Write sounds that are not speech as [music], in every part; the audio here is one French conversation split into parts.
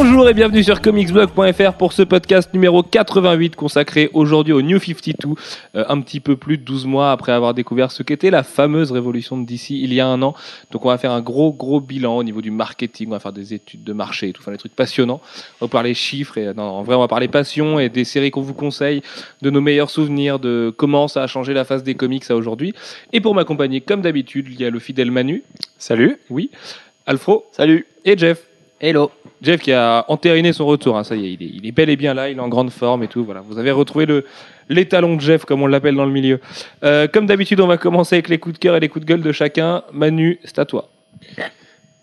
Bonjour et bienvenue sur comicsblog.fr pour ce podcast numéro 88 consacré aujourd'hui au New 52, euh, un petit peu plus de 12 mois après avoir découvert ce qu'était la fameuse révolution de DC il y a un an. Donc on va faire un gros gros bilan au niveau du marketing, on va faire des études de marché et tout, enfin des trucs passionnants. On va parler chiffres et non, en vrai on va parler passion et des séries qu'on vous conseille, de nos meilleurs souvenirs, de comment ça a changé la face des comics à aujourd'hui. Et pour m'accompagner comme d'habitude, il y a le fidèle Manu. Salut. Oui. Alfro. Salut. Et Jeff. Hello. Jeff qui a entériné son retour, hein, ça y est il, est, il est bel et bien là, il est en grande forme et tout. Voilà, vous avez retrouvé le l'étalon de Jeff comme on l'appelle dans le milieu. Euh, comme d'habitude, on va commencer avec les coups de cœur et les coups de gueule de chacun. Manu, c'est à toi.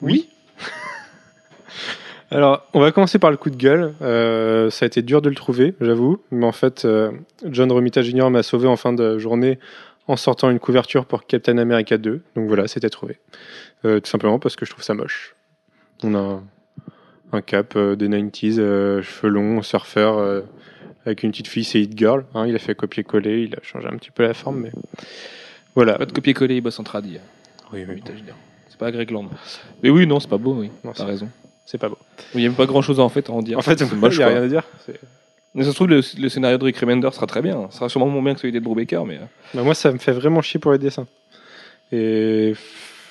Oui. [laughs] Alors, on va commencer par le coup de gueule. Euh, ça a été dur de le trouver, j'avoue. Mais en fait, euh, John Romita Jr. m'a sauvé en fin de journée en sortant une couverture pour Captain America 2. Donc voilà, c'était trouvé. Euh, tout simplement parce que je trouve ça moche. On a un, cap euh, des 90s, euh, cheveux longs, surfeur, euh, avec une petite fille, c'est Hit Girl. hein. il a fait copier-coller, il a changé un petit peu la forme, mais voilà. Pas de copier-coller, il bosse en tradi. Oui, oui. C'est pas Greg Land. Mais oui, non, c'est pas beau, oui. Non, T'as c'est- raison. c'est pas beau. Il n'y a même pas grand chose en fait à en dire. En fait, c'est [laughs] il n'y a rien à dire. Mais ça se trouve, le, le scénario de Rick Remender sera très bien. Ce sera sûrement moins bien que celui d'Ed Brubaker, mais. Bah, moi, ça me fait vraiment chier pour les dessins. Et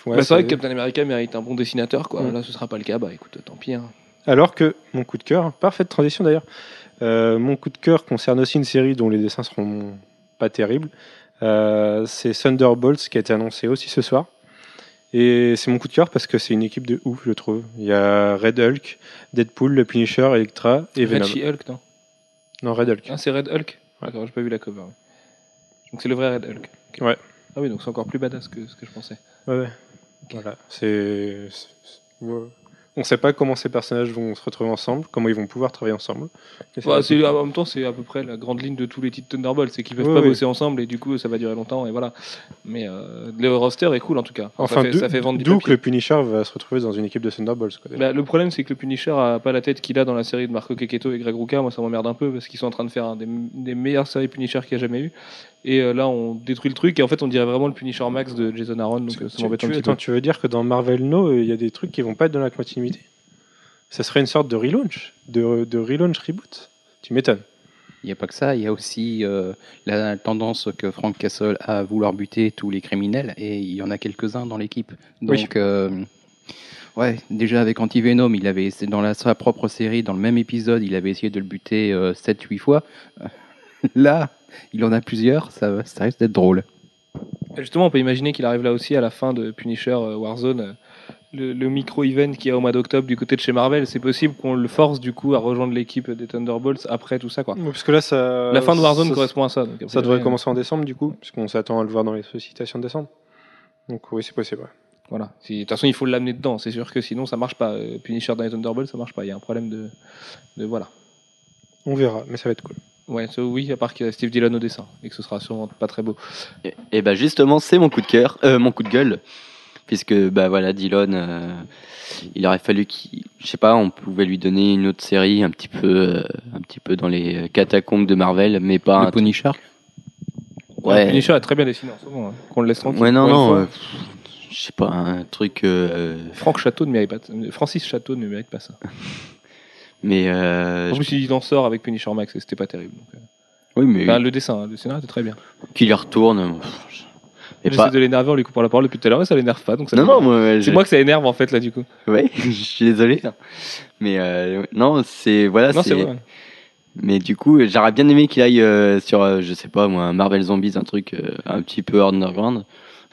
ouais, bah, c'est vrai que Captain America mérite un bon dessinateur, quoi. Mm. Là, ce sera pas le cas. Bah écoute, tant pis. hein. Alors que mon coup de cœur, parfaite transition d'ailleurs, euh, mon coup de cœur concerne aussi une série dont les dessins seront pas terribles. Euh, c'est Thunderbolts qui a été annoncé aussi ce soir. Et c'est mon coup de cœur parce que c'est une équipe de ouf, je trouve. Il y a Red Hulk, Deadpool, le Punisher, Electra et Venom. Red She-Hulk, non? Non, Red Hulk. Ah, c'est Red Hulk? Ouais. D'accord, j'ai pas vu la cover. Donc c'est le vrai Red Hulk. Ouais. Ah oui, donc c'est encore plus badass que ce que je pensais. Ouais, ouais. Voilà. C'est. c'est- ouais. On sait pas comment ces personnages vont se retrouver ensemble, comment ils vont pouvoir travailler ensemble. C'est Bah, c'est- en même temps, c'est à peu près la grande ligne de tous les titres Thunderbolt, c'est qu'ils peuvent pas bosser ensemble et du coup ça va durer longtemps et voilà. Mais euh, le roster est cool en tout cas. Enfin, ça, fait, ça fait vendre du d'où papier. que le Punisher va se retrouver dans une équipe de Thunderbolts. Quoi. Bah, le problème, c'est que le Punisher a pas la tête qu'il a dans la série de Marco Keketto et Greg Rucka. Moi, ça m'emmerde un peu parce qu'ils sont en train de faire un des, des meilleures séries Punisher qu'il y a jamais eu. Et euh, là, on détruit le truc et en fait, on dirait vraiment le Punisher Max de Jason Aaron. Donc, euh, ça tu, m'embête tu- un petit attends, peu. tu veux dire que dans Marvel No, euh, il y a des trucs qui vont pas être dans la continuité? Ça serait une sorte de relaunch, de, de relaunch reboot? Tu m'étonnes. Il n'y a pas que ça, il y a aussi euh, la tendance que Frank Castle a à vouloir buter tous les criminels, et il y en a quelques-uns dans l'équipe. Oui. Donc, euh, ouais, déjà avec Anti-Venom, il avait, dans la, sa propre série, dans le même épisode, il avait essayé de le buter 7-8 fois. Là, il en a plusieurs, ça, ça risque d'être drôle. Justement, on peut imaginer qu'il arrive là aussi à la fin de Punisher euh, Warzone. euh, Le, le micro-event qu'il y a au mois d'octobre du côté de chez Marvel, c'est possible qu'on le force du coup à rejoindre l'équipe des Thunderbolts après tout ça. Quoi. Parce que là, ça. la fin de Warzone ça, correspond à ça. donc, Ça devrait priori, commencer en décembre, du coup, puisqu'on s'attend à le voir dans les sollicitations de décembre. Donc oui, c'est possible. ouais. Voilà. Si- De toute façon, il faut l'amener dedans. C'est sûr que sinon, ça marche pas. Euh, Punisher dans les Thunderbolts, ça marche pas. Il y a un problème de, de voilà. On verra, mais ça va être cool. Ouais, ça, oui, à part qu'il y a Steve Dillon au dessin et que ce sera sûrement pas très beau. Et, et bah justement, c'est mon coup de cœur, euh, mon coup de gueule, puisque bah voilà, Dylan, euh, il aurait fallu qu'il, je sais pas, on pouvait lui donner une autre série un petit peu, euh, un petit peu dans les catacombes de Marvel, mais pas un le Punisher Le ouais, Punisher est très bien dessiné en ce moment. hein. Qu'on le laisse tranquille. ouais non non, euh, je sais pas, un truc, euh, Franck Château ne mérite pas. Francis Château ne mérite pas ça. [laughs] mais euh, En plus, il en sort avec Punisher Max et c'était pas terrible. donc, euh. oui mais Enfin, le dessin, le scénario était très bien. qu'il y retourne, je- et J'essaie pas, de l'énerver en lui coupant la parole depuis tout à l'heure, mais ça l'énerve pas. Donc ça non non, moi, C'est je- moi que ça énerve en fait là du coup. ouais, [laughs] je suis désolé, mais euh, non, c'est voilà, non, c'est vrai. Mais du coup, j'aurais bien aimé qu'il aille euh, sur, euh, je sais pas moi, Marvel Zombies, un truc euh, un petit peu underground.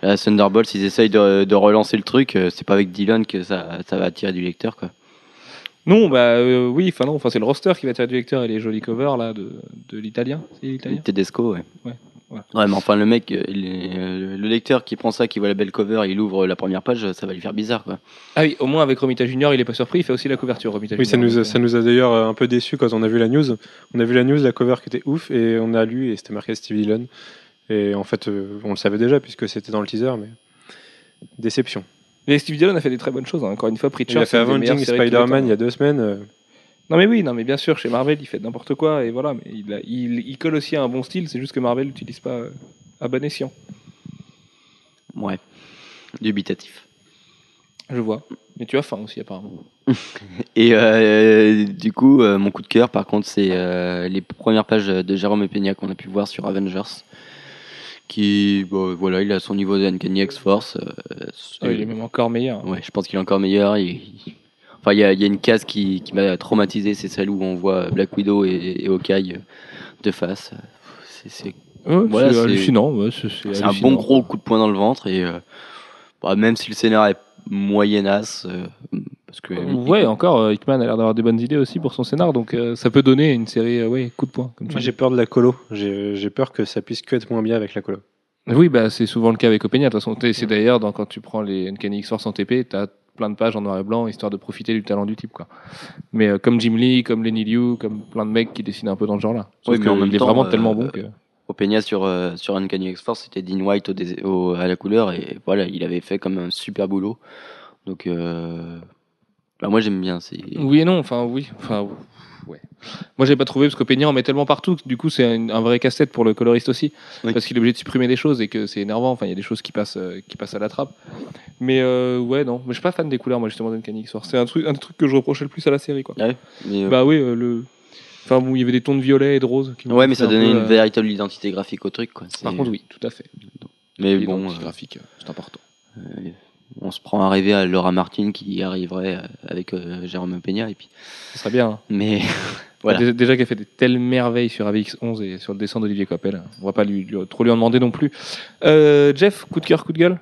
Là, Thunderbolts, ils essayent de, de relancer le truc. euh, c'est pas avec Dylan que ça, ça va attirer du lecteur, quoi. Non, bah euh, oui, enfin non, enfin c'est le roster qui va être du lecteur et les jolis covers là de, de l'italien. C'est l'italien Tedesco, ouais. Ouais, voilà. Ouais, mais enfin, le mec, euh, il est- euh, le lecteur qui prend ça, qui voit la belle cover, il ouvre la première page, ça va lui faire bizarre, quoi. Ah oui, au moins avec Romita Junior, il est pas surpris, il fait aussi la couverture Romita Oui, ça Junior, nous, a, donc, ça nous a d'ailleurs euh, un peu déçus quand on a vu la news. On a vu la news, la cover qui était ouf, et on a lu, et c'était marqué Steve Dillon. Et en fait, euh, on le savait déjà, puisque c'était dans le teaser, mais déception. Mais Steve Dillon a fait des très bonnes choses. hein. Encore une fois, Preacher. Il a c'est fait Avenging Spider-Man il y a deux semaines. euh, Non mais oui, non mais bien sûr, chez Marvel, il fait n'importe quoi et voilà. Mais il, a- il, il colle aussi à un bon style. C'est juste que Marvel l'utilise pas euh, à bon escient. Ouais. Dubitatif. Je vois. Mais tu as faim aussi, apparemment. [laughs] Et euh, du coup, euh, mon coup de cœur, par contre, c'est euh, les premières pages de Jérôme Peña qu'on a pu voir sur Avengers. Qui, bon, voilà, il a son niveau de Uncanny X-Force. euh, Ah, il est même encore meilleur. Ouais, je pense qu'il est encore meilleur. Il- il- Enfin, il y a, il y a une case qui, qui m'a traumatisé, c'est celle où on voit Black Widow et, et Hawkeye de face. C'est- Ouais, Voilà, hallucinant. ouais, c'est un bon gros coup de poing dans le ventre. Et euh, bah, même si le scénar est moyenasse, euh, parce que Euh, Ouais, encore, euh, Hickman a l'air d'avoir des bonnes idées aussi pour son scénar, donc euh, ça peut donner une série, euh, ouais, coup de poing. Comme Moi, j'ai peur de la colo. J'ai peur que ça puisse que être moins bien avec la colo. Oui, bah, c'est souvent le cas avec Opeña. De toute façon, c'est d'ailleurs quand tu prends les Uncanny X-Force en TP, t'as plein de pages en noir et blanc histoire de profiter du talent du type, quoi. Mais euh, comme Jim Lee, comme Lenny Liu, comme plein de mecs qui dessinent un peu dans ce genre-là. Oui, mais en même il est vraiment euh, tellement bon que. au Peña sur, euh, sur Uncanny X-Force, c'était Dean White au dés- au- à la couleur. Et voilà, il avait fait comme un super boulot. Donc, euh, bah, moi j'aime bien. C'est... Oui et non, enfin oui, enfin ouais. Moi j'ai pas trouvé parce qu'Opeña en met tellement partout que du coup c'est un, un vrai casse-tête pour le coloriste aussi Oui. parce qu'il est obligé de supprimer des choses et que c'est énervant. Enfin il y a des choses qui passent euh, qui passent à la trappe. Mais euh, ouais non, mais je suis pas fan des couleurs moi justement d'Uncanny X-Force. C'est un truc un des trucs que je reprochais le plus à la série quoi. Ouais, mais, euh, Bah oui le enfin bon il y avait des tons de violet et de rose. Qui ouais, mais ça un donnait peu, une véritable identité graphique au truc. Quoi. Par contre oui tout à fait. mais bon, graphique c'est important. On se prend à rêver à Laura Martin qui arriverait euh, avec euh, Jérôme Peña. Et puis... Ce serait bien. hein. Mais [laughs] Voilà. Déjà, déjà qu'elle fait des telles merveilles sur AVX11 et sur le dessin d'Olivier Coppel. On va pas lui, lui- trop lui en demander non plus. Euh, Jeff, coup de cœur, coup de gueule?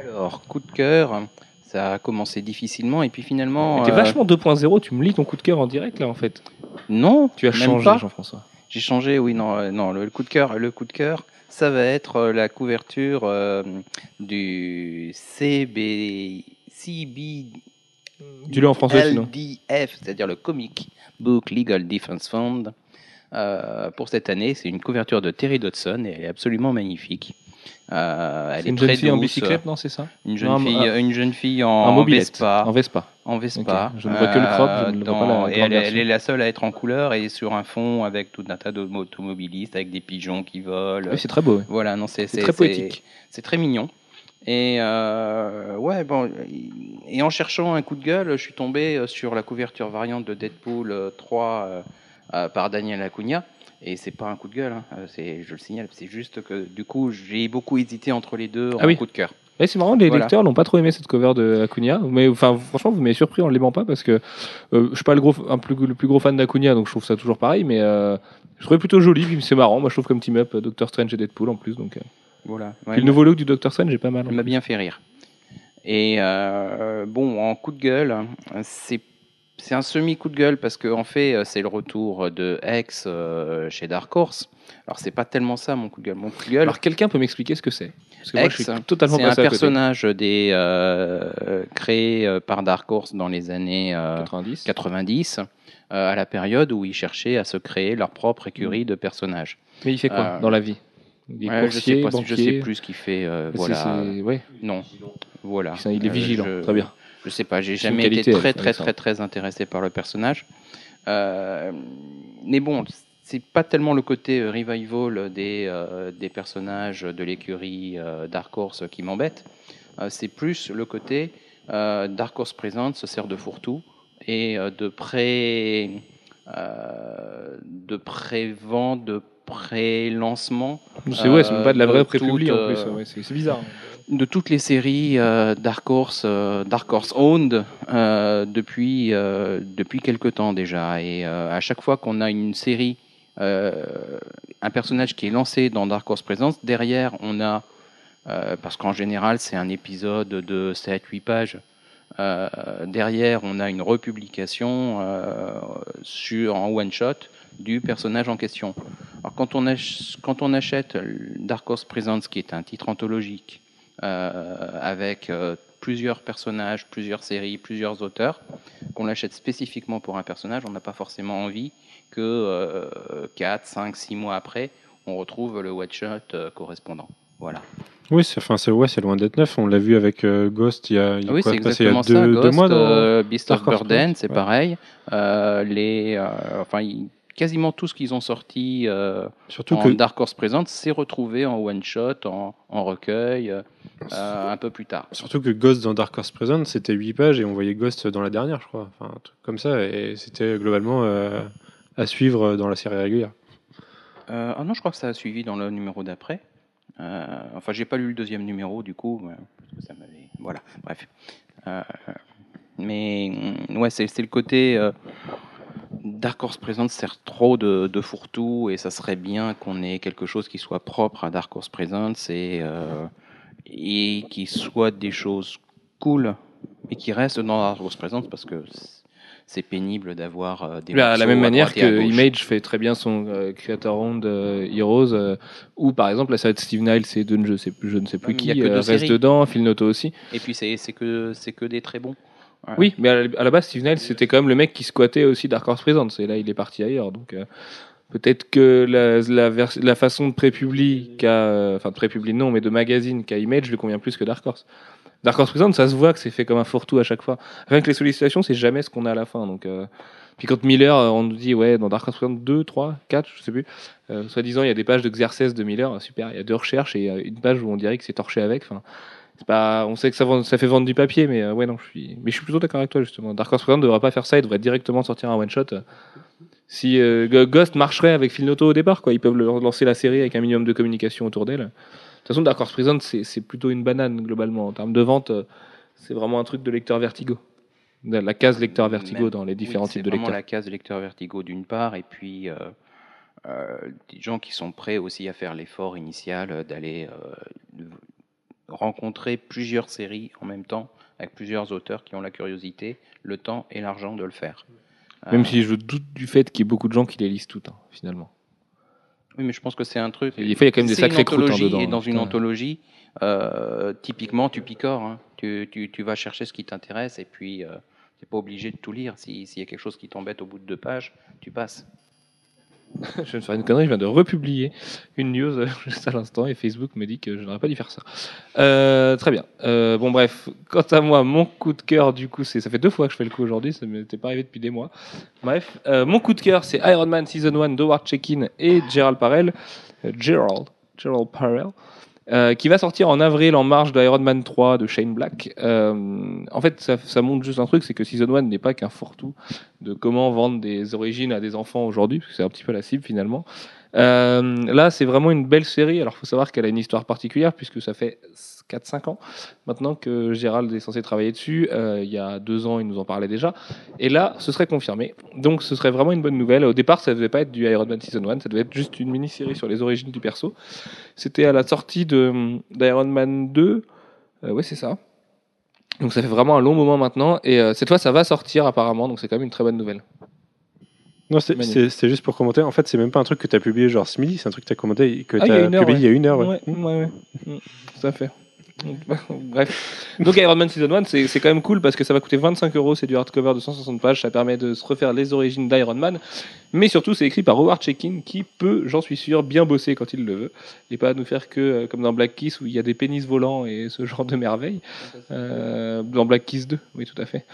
Alors, coup de cœur, ça a commencé difficilement et puis finalement. T'es euh, vachement 2.0, tu me lis ton coup de cœur en direct là en fait. Non, Tu as même changé. Jean-François. J'ai changé, oui, non, non, le, le coup de cœur, le coup de cœur, ça va être euh, la couverture euh, du CB, CB, Dis-le en français sinon. LDF, c'est-à-dire le Comic Book Legal Defense Fund. Euh, pour cette année, c'est une couverture de Terry Dodson et elle est absolument magnifique. Euh, elle C'est est une très jeune fille en bicyclette, non C'est ça Une jeune, Non, fille, un- une jeune fille en, En. Vespa. En Vespa. En Vespa. Je ne vois que le crop, je ne vois pas la dans- et elle, est- version. elle est la seule à être en couleur et sur un fond avec tout un tas d'automobilistes avec des pigeons qui volent. Oui, c'est très beau. ouais. Voilà, non, c'est très poétique. C'est très mignon. Et euh, ouais, bon, et en cherchant un coup de gueule, je suis tombé euh, sur la couverture variante de Deadpool euh, 3 euh, euh, par Daniel Acuna. Et c'est pas un coup de gueule, hein, euh, c'est, je le signale. C'est juste que du coup, j'ai beaucoup hésité entre les deux en Ah oui. coup de cœur. Ouais, c'est marrant, les Voilà. lecteurs n'ont pas trop aimé cette cover de Acuna. Mais enfin, franchement, vous m'avez surpris en l'aimant pas parce que euh, je suis pas le, gros, un plus, le plus gros fan d'Acuna, donc je trouve ça toujours pareil. Mais euh, je trouvais plutôt joli, puis c'est marrant. Moi, je trouve comme team up euh, Doctor Strange et Deadpool en plus. Donc, euh. Voilà. Puis le nouveau look du Doctor Strange, j'ai pas mal. Elle m'a bien fait rire. Et bon, en coup de gueule, c'est c'est un semi coup de gueule parce qu'en en fait, euh, c'est le retour de X euh, chez Dark Horse. Alors c'est pas tellement ça mon coup de gueule. Mon coup de gueule, Alors, quelqu'un peut m'expliquer ce que c'est? Que totalement c'est un personnage des, euh, créé euh, par Dark Horse dans les années euh, 90. 90, euh, à la période où ils cherchaient à se créer leur propre écurie de personnages. Mais il fait quoi dans la vie? Ouais, je sais pas, je sais plus ce qu'il fait. euh, voilà. ouais, Non, voilà. il est vigilant. je- Très bien. Je sais pas, j'ai jamais qualité, été très très très très intéressé par le personnage. Euh, mais bon, c'est pas tellement le côté euh, revival des, euh, des personnages de l'écurie euh, Dark Horse qui m'embête. C'est plus le côté Dark Horse Present se sert de fourre-tout et de pré de pré-vente, de pré-lancement C'est ouais, c'est pas de la vraie toute, en plus. ouais, c'est bizarre. De toutes les séries euh, Dark Horse, euh, Dark Horse owned euh, depuis depuis quelque temps déjà. Et à chaque fois qu'on a une série, un personnage qui est lancé dans Dark Horse Presence, derrière on a parce qu'en général c'est un épisode de 7-8 pages. derrière, on a une republication sur en one shot du personnage en question. Alors quand on, ach- quand on achète Dark Horse Presents, qui est un titre anthologique, avec euh, plusieurs personnages, plusieurs séries, plusieurs auteurs, qu'on l'achète spécifiquement pour un personnage, on n'a pas forcément envie que euh, 4, 5, 6 mois après, on retrouve le one-shot euh, correspondant. Voilà. Oui, c'est enfin, ouais, loin d'être neuf. On l'a vu avec euh, Ghost il y a, il oui, quoi, c'est passé il y a exactement deux, ça. deux Ghost, mois. euh, Beast of Burden, c'est ouais. pareil. Euh, les, euh, enfin, il- quasiment tout ce qu'ils ont sorti euh, Surtout en que Dark Horse Present s'est retrouvé en one shot, en, en recueil, euh, un peu plus tard. Surtout que Ghost dans Dark Horse Present, c'était 8 pages et on voyait Ghost dans la dernière, je crois. Enfin, un truc comme ça. Et c'était globalement euh, à suivre dans la série régulière. Ah non, je crois que ça a suivi dans le numéro d'après. Enfin, j'ai pas lu le deuxième numéro du coup, ça. Voilà, bref. Mais mm, ouais, c'est le côté Dark Horse Present sert trop de, de fourre-tout et ça serait bien qu'on ait quelque chose qui soit propre à Dark Horse Present et, euh, et qui soit des choses cool et qui restent dans Dark Horse Present parce que c'est pénible d'avoir euh, des De la, même manière que. Image fait très bien son euh, Creator Round euh, Heroes, euh, ou par exemple la série de Steve Niles et de je, sais, je ne sais plus Ouais, qui reste séries. dedans, Phil Noto aussi. Et puis c'est que c'est que des très bons. Oui, mais à la, à la base, Steve Niles, c'était quand même le mec qui squattait aussi Dark Horse Presents, et là, il est parti ailleurs. Donc, euh, peut-être que la, la, vers- la façon de pré-publie, euh, enfin, de pré-publie non, mais de magazine qu'a Image lui convient plus que Dark Horse. Dark Horse Presents, ça se voit que c'est fait comme un fourre-tout à chaque fois. Rien que les sollicitations, c'est jamais ce qu'on a à la fin. Donc, euh, puis quand Miller, on nous dit, ouais, dans Dark Horse Presents 2, 3, 4, je sais plus, euh, soi-disant, il y a des pages de Xerxes de Miller, super, il y a deux recherches et une page où on dirait que c'est torché avec. Enfin, pas, on sait que ça, vend- ça fait vendre du papier, mais euh, ouais, non, je suis, mais je suis plutôt d'accord avec toi justement. Dark Horse Present ne devrait pas faire ça, il devrait directement sortir un one shot. euh. Si euh, Ghost marcherait avec Phil Noto au départ, quoi, ils peuvent lancer la série avec un minimum de communication autour d'elle. De toute façon, Dark Horse Present, c'est plutôt une banane globalement en termes de vente. euh, C'est vraiment un truc de lecteur Vertigo, la case lecteur Vertigo Même- dans les différents oui, types de C'est vraiment lecteurs. la case lecteur Vertigo d'une part, et puis euh, euh, des gens qui sont prêts aussi à faire l'effort initial d'aller euh, rencontrer plusieurs séries en même temps, avec plusieurs auteurs qui ont la curiosité, le temps et l'argent de le faire. Même Euh, si je doute du fait qu'il y ait beaucoup de gens qui les lisent toutes, hein, finalement. Oui, mais je pense que c'est un truc. Il y a quand même des une sacrés croûtes, hein, dedans, Et dans une putain. anthologie, euh, typiquement, tu picores. hein. Tu, tu- tu vas chercher ce qui t'intéresse et puis euh, tu n'es pas obligé de tout lire. Si- S'il y a quelque chose qui t'embête au bout de deux pages, tu passes. [laughs] je viens de faire une connerie, je viens de republier une news [laughs] juste à l'instant et Facebook me dit que je n'aurais pas dû faire ça. Euh, très bien. Euh, bon, bref, quant à moi, mon coup de cœur, du coup, c'est ça fait deux fois que je fais le coup aujourd'hui, ça ne m'était pas arrivé depuis des mois. Bref, euh, mon coup de cœur, c'est Iron Man Season 1 d'Howard Checkin et Gerald Parrell. Gerald, Gerald Parrell. Euh, qui va sortir en avril en marge de Iron Man 3 de Shane Black. Euh, en fait, ça, ça montre juste un truc, c'est que Season 1 n'est pas qu'un fourre-tout de comment vendre des origines à des enfants aujourd'hui, parce que c'est un petit peu la cible finalement. Euh, là, c'est vraiment une belle série. Alors, il faut savoir qu'elle a une histoire particulière, puisque ça fait 4-5 ans maintenant que Gérald est censé travailler dessus. Euh, il y a deux ans, il nous en parlait déjà. Et là, ce serait confirmé. Donc, ce serait vraiment une bonne nouvelle. Au départ, ça ne devait pas être du Iron Man Season 1, ça devait être juste une mini-série sur les origines du perso. C'était à la sortie d'Iron Man 2. Euh, ouais, c'est ça. Donc, ça fait vraiment un long moment maintenant. Et euh, cette fois, ça va sortir apparemment. Donc, c'est quand même une très bonne nouvelle. Non, c'est- Magnifique. c'est c'est juste pour commenter. En fait, c'est même pas un truc que tu as publié genre ce midi, c'est un truc que tu as commenté, que Ah, tu as publié il y a une heure. ouais. Ouais, ouais, ouais. Mm, Tout à fait. [laughs] Bref. Donc Iron Man Season 1, c'est quand même cool parce que ça va coûter 25 euros, c'est du hardcover de 160 pages, ça permet de se refaire les origines d'Iron Man, mais surtout c'est écrit par Howard Checkin qui peut, j'en suis sûr, bien bosser quand il le veut, et pas nous faire que euh, comme dans Black Kiss où il y a des pénis volants et ce genre de merveilles. Euh, dans Black Kiss 2, oui tout à fait.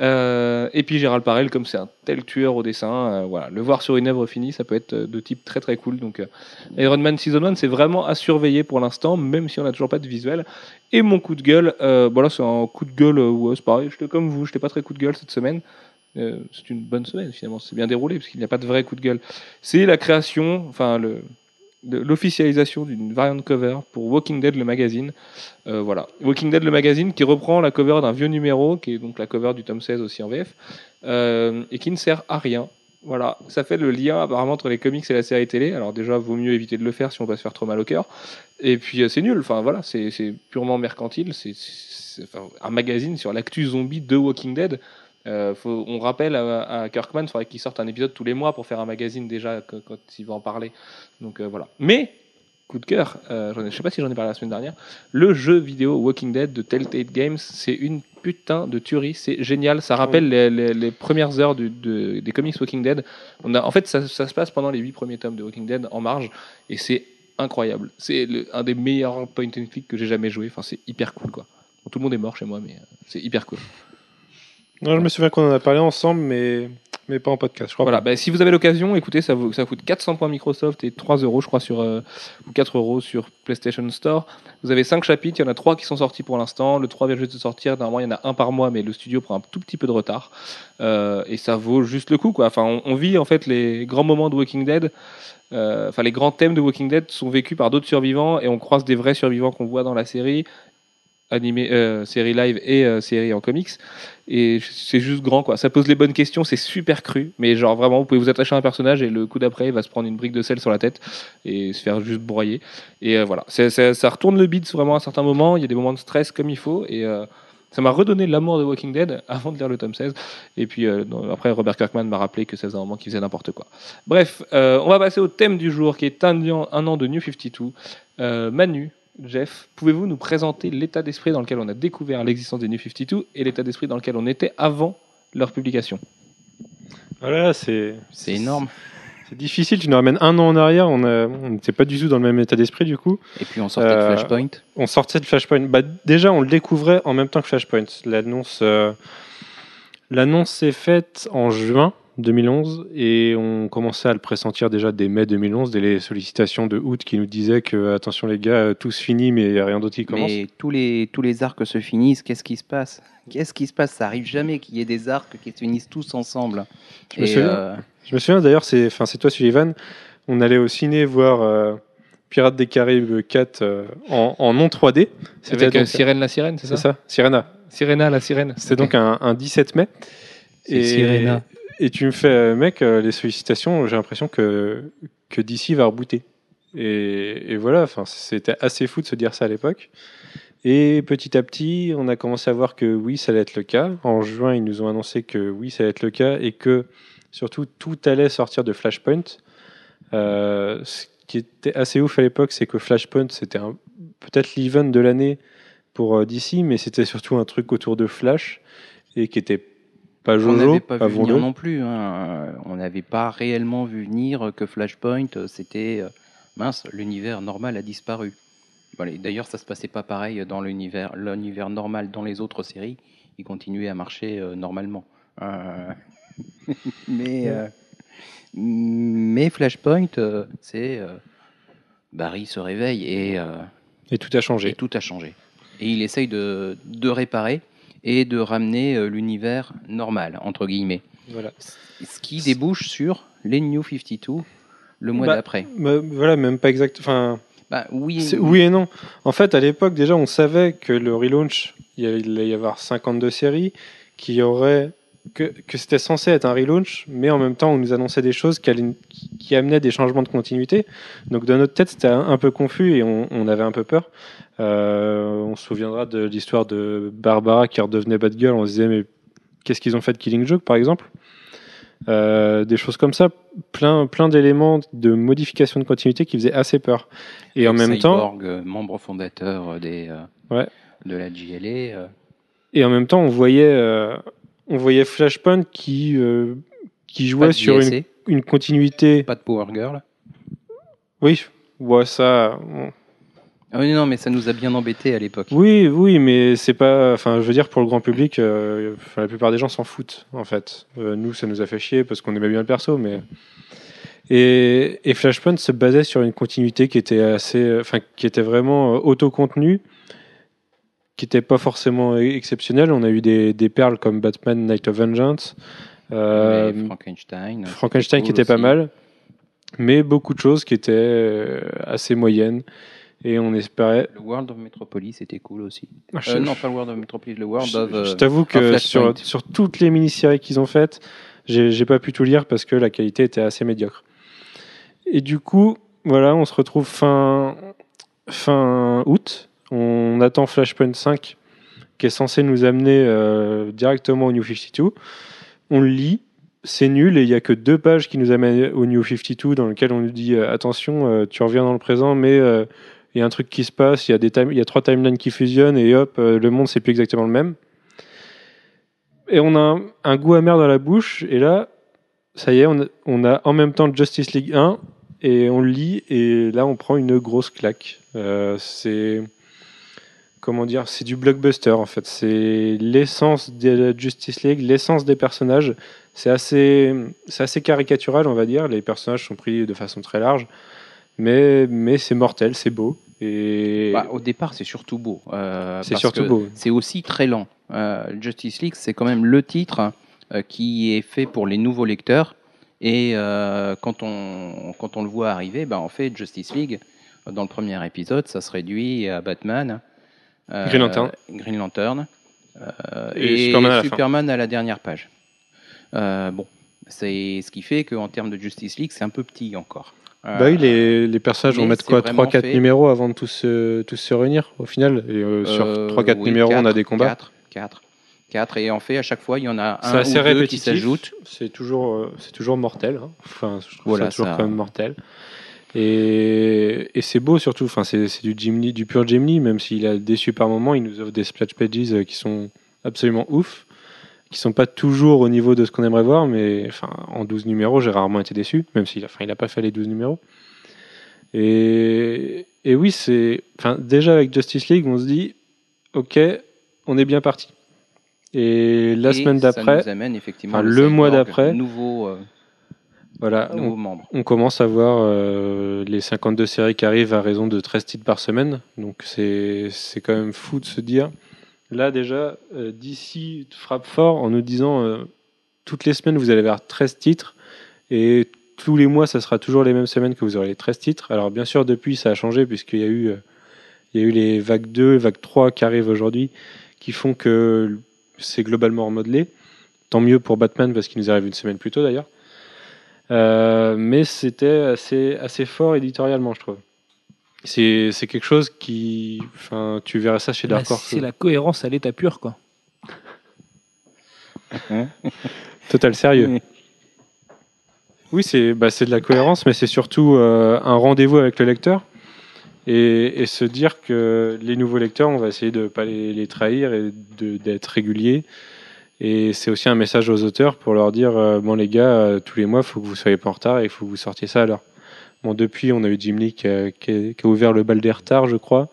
Euh, et puis Gérald Parel, comme c'est un tel tueur au dessin, voilà, le voir sur une œuvre finie, ça peut être de type très très cool. Donc Iron Man Season 1, c'est vraiment à surveiller pour l'instant, même si on n'a toujours pas de visuel. Et mon coup de gueule, euh, bon là c'est un coup de gueule, euh, ouais, c'est pareil, j'étais comme vous, j'étais pas très coup de gueule cette semaine. Euh, c'est une bonne semaine finalement, c'est bien déroulé parce qu'il n'y a pas de vrai coup de gueule. C'est la création, enfin l'officialisation d'une variant cover pour Walking Dead le magazine. Voilà, Walking Dead le magazine qui reprend la cover d'un vieux numéro, qui est donc la cover du tome 16 aussi en VF, et qui ne sert à rien. Voilà, ça fait le lien apparemment entre les comics et la série télé. Alors déjà, vaut mieux éviter de le faire si on va se faire trop mal au cœur. Et puis euh, c'est nul. Enfin voilà, c'est purement mercantile. C'est un magazine sur l'actu zombie de Walking Dead. Euh, on rappelle à, à Kirkman, il faudrait qu'il sorte un épisode tous les mois pour faire un magazine déjà quand, quand il va en parler. Donc euh, voilà. Mais coup de cœur, euh, je sais pas si j'en ai parlé la semaine dernière. Le jeu vidéo Walking Dead de Telltale Games, c'est une putain de tuerie. C'est génial. Ça rappelle les, les- les premières heures du- de- des comics Walking Dead. On a, en fait, ça, ça se passe pendant les huit premiers tomes de Walking Dead en marge, et c'est incroyable. C'est un des meilleurs point and click que j'ai jamais joué. Enfin, c'est hyper cool quoi. Bon, tout le monde est mort chez moi, mais euh, c'est hyper cool. Non, je me souviens qu'on en a parlé ensemble, mais Mais pas en podcast, je crois. Voilà, bah, si vous avez l'occasion, écoutez, ça, vous, ça coûte 400 points Microsoft et 3 euros, je crois, sur, euh, ou 4 euros sur PlayStation Store. Vous avez 5 chapitres, il y en a 3 qui sont sortis pour l'instant. Le 3 vient juste de sortir. Normalement, il y en a un par mois, mais le studio prend un tout petit peu de retard. Euh, et ça vaut juste le coup, quoi. Enfin, on, on vit en fait les grands moments de Walking Dead. Euh, Enfin, les grands thèmes de Walking Dead sont vécus par d'autres survivants et on croise des vrais survivants qu'on voit dans la série, animé, euh, série live et euh, série en comics. Et c'est juste grand, quoi. Ça pose les bonnes questions, c'est super cru, mais genre vraiment, vous pouvez vous attacher à un personnage et le coup d'après, il va se prendre une brique de sel sur la tête et se faire juste broyer. Et euh, voilà, C'est- c'est- ça retourne le beat vraiment à un certain moment. Il y a des moments de stress comme il faut et euh, ça m'a redonné l'amour de Walking Dead [laughs] avant de lire le tome 16. Et puis euh, après, Robert Kirkman m'a rappelé que ça faisait un moment qu'il faisait n'importe quoi. Bref, euh, on va passer au thème du jour qui est un, an- un an de New 52. Euh, Manu, Jeff, pouvez-vous nous présenter l'état d'esprit dans lequel on a découvert l'existence des New 52 et l'état d'esprit dans lequel on était avant leur publication? Voilà, c'est. C'est énorme. C'est difficile, tu nous ramènes un an en arrière, on n'était pas du tout dans le même état d'esprit du coup. Et puis on sortait de Euh, Flashpoint. On sortait de Flashpoint. Bah, déjà, on le découvrait en même temps que Flashpoint. L'annonce, euh, l'annonce s'est faite en juin 2011 et on commençait à le pressentir déjà dès mai 2011, dès les sollicitations de août qui nous disaient que attention les gars, euh, tout se finit mais il n'y a rien d'autre qui commence. Mais tous les, tous les arcs se finissent, qu'est-ce qui se passe? Qu'est-ce qui se passe? Ça arrive jamais qu'il y ait des arcs qui se finissent tous ensemble. Je me Et, souviens. euh, Je me souviens d'ailleurs, c'est, enfin, c'est toi Sullivan, on allait au ciné voir euh, Pirates des Caraïbes 4 euh, en, en non 3D. C'était Avec euh, donc- Sirène la sirène, c'est c'est ça, ça, Sirena. Sirena la sirène. C'était donc un, un 17 mai. C'est Sirena. Et tu me fais, euh, mec, euh, les sollicitations, j'ai l'impression que, que DC va rebooter. Et, voilà, c'était assez fou de se dire ça à l'époque. Et petit à petit, on a commencé à voir que oui, ça allait être le cas. En juin, ils nous ont annoncé que oui, ça allait être le cas et que surtout tout allait sortir de Flashpoint. Euh, ce qui était assez ouf à l'époque, c'est que Flashpoint, c'était peut-être l'event de l'année pour DC, mais c'était surtout un truc autour de Flash et qui était pas on Jojo, n'avait pas vu venir non plus. hein. On n'avait pas réellement vu venir que Flashpoint, euh, c'était euh, mince, l'univers normal a disparu. D'ailleurs, ça se passait pas pareil dans l'univers, l'univers normal dans les autres séries. Il continuait à marcher euh, normalement. Euh, [laughs] mais, euh, mais Flashpoint, c'est Barry se réveille et, Et tout a et changé. tout a changé. Et il essaye de, de réparer et de ramener euh, l'univers normal, entre guillemets. Voilà. Ce qui débouche sur les New 52 le mois Bah, d'après. Bah, voilà, même pas exact. Enfin, Bah, oui, c'est- oui et non. En fait, à l'époque, déjà, on savait que le relaunch, il allait- il allait y avoir 52 séries, qu'il y aurait que, que c'était censé être un relaunch, mais en même temps, on nous annonçait des choses qui, allaient- qui- qui amenaient des changements de continuité. Donc, dans notre tête, c'était un, un peu confus et on, on avait un peu peur. Euh, on se souviendra de l'histoire de Barbara qui redevenait Batgirl. On se disait, mais qu'est-ce qu'ils ont fait de Killing Joke, par exemple? Euh, Des choses comme ça, plein, plein d'éléments de modification de continuité qui faisaient assez peur. Et en même temps, Cyborg, euh, membre fondateur des, euh, Ouais. de la JLA. Et en même temps, on voyait, on voyait Flashpoint qui, qui jouait sur une, une continuité. pas de Power Girl. Oui, ouais, ça. on- Ah oui, non, mais ça nous a bien embêtés à l'époque. Oui, oui, mais c'est pas. Enfin, je veux dire, pour le grand public, euh, la plupart des gens s'en foutent, en fait. Euh, nous, ça nous a fait chier parce qu'on aimait bien le perso, mais. Et, et Flashpoint se basait sur une continuité qui était assez. Enfin, qui était vraiment euh, autocontenue, qui n'était pas forcément e- exceptionnelle. On a eu des, des perles comme Batman Night of Vengeance. euh, Frankenstein. Frankenstein qui était pas mal, mais beaucoup de choses qui étaient assez moyennes. Et on espérait. Le World of Metropolis était cool aussi. Ah, Euh, je- non, pas le World of Metropolis, le World je, of. euh, je t'avoue que sur, sur toutes les mini-séries qu'ils ont faites, j'ai pas pu tout lire parce que la qualité était assez médiocre. Et du coup, voilà, on se retrouve fin, fin août. On attend Flashpoint 5 qui est censé nous amener euh, directement au New 52. On le lit, c'est nul et il y a que deux pages qui nous amènent au New 52 dans lequel on nous dit euh, attention, euh, tu reviens dans le présent, mais il y a un truc qui se passe, il y a, trois timelines qui fusionnent et hop, euh, le monde c'est plus exactement le même. Et on a un, goût amer dans la bouche et là, ça y est, on a, en même temps Justice League 1 et on lit et là on prend une grosse claque. Euh, c'est comment dire, c'est du blockbuster en fait. C'est l'essence de la Justice League, l'essence des personnages. C'est assez, assez caricatural, on va dire. Les personnages sont pris de façon très large, mais, mais c'est mortel, c'est beau. Et Bah, au départ, c'est surtout beau. euh, c'est surtout beau. C'est aussi très lent. Euh, Justice League, c'est quand même le titre euh, qui est fait pour les nouveaux lecteurs. Et euh, quand, on, quand on le voit arriver, bah, en fait, Justice League, dans le premier épisode, ça se réduit à Batman, euh, Green Lantern. Green Lantern, euh, Et et, Superman à la fin. Superman à la dernière page. Euh, bon, c'est ce qui fait qu'en termes de Justice League, c'est un peu petit encore. Euh, Bah oui, les, les personnages vont mettre quoi vraiment 3-4 fait- numéros avant de tous se, tous se réunir au final. Et, euh, sur Euh, 3-4 oui, numéros, on a quatre, des combats. 4, 4, 4. Et en fait, à chaque fois, il y en a un ou assez deux qui s'ajoutent. C'est toujours, euh, c'est toujours mortel. hein. Enfin, je trouve Voilà, ça toujours ça- quand même mortel. Et, et c'est beau surtout. Enfin, c'est c'est du Jim Lee, du pur Jim Lee, même s'il a déçu par moments, il nous offre des splash pages euh, qui sont absolument ouf, qui sont pas toujours au niveau de ce qu'on aimerait voir, mais enfin, en 12 numéros, j'ai rarement été déçu, même s'il a, enfin, il a pas fait les 12 numéros. Et, et oui, c'est, enfin, déjà avec Justice League, on se dit, ok, on est bien parti. Et la Et semaine d'après, enfin, le mois d'après, nouveau, euh, voilà, nouveau on, membre. on commence à voir euh, les 52 séries qui arrivent à raison de 13 titres par semaine. Donc c'est quand même fou de se dire. Là déjà, euh, DC frappe fort en nous disant euh, toutes les semaines vous allez avoir 13 titres et tous les mois ça sera toujours les mêmes semaines que vous aurez les 13 titres. Alors bien sûr depuis ça a changé puisqu'il y a eu, euh, il y a eu les vagues 2 et vagues 3 qui arrivent aujourd'hui qui font que c'est globalement remodelé. Tant mieux pour Batman parce qu'il nous arrive une semaine plus tôt d'ailleurs. Mais c'était assez, assez fort éditorialement, je trouve. C'est c'est quelque chose qui. Enfin, tu verrais ça chez Bah, Dark Horse. c'est la cohérence à l'état pur, quoi. [laughs] Total sérieux. [laughs] Oui. C'est bah, c'est de la cohérence, mais c'est surtout euh, un rendez-vous avec le lecteur. Et, et se dire que les nouveaux lecteurs, on va essayer de ne pas les, les trahir et de- d'être réguliers. Et c'est aussi un message aux auteurs pour leur dire euh, bon, les gars, euh, tous les mois, il faut que vous soyez pas en retard et il faut que vous sortiez ça à l'heure. Bon, depuis, on a eu Jim Lee qui a, qui a- qui a ouvert le bal des retards, je crois.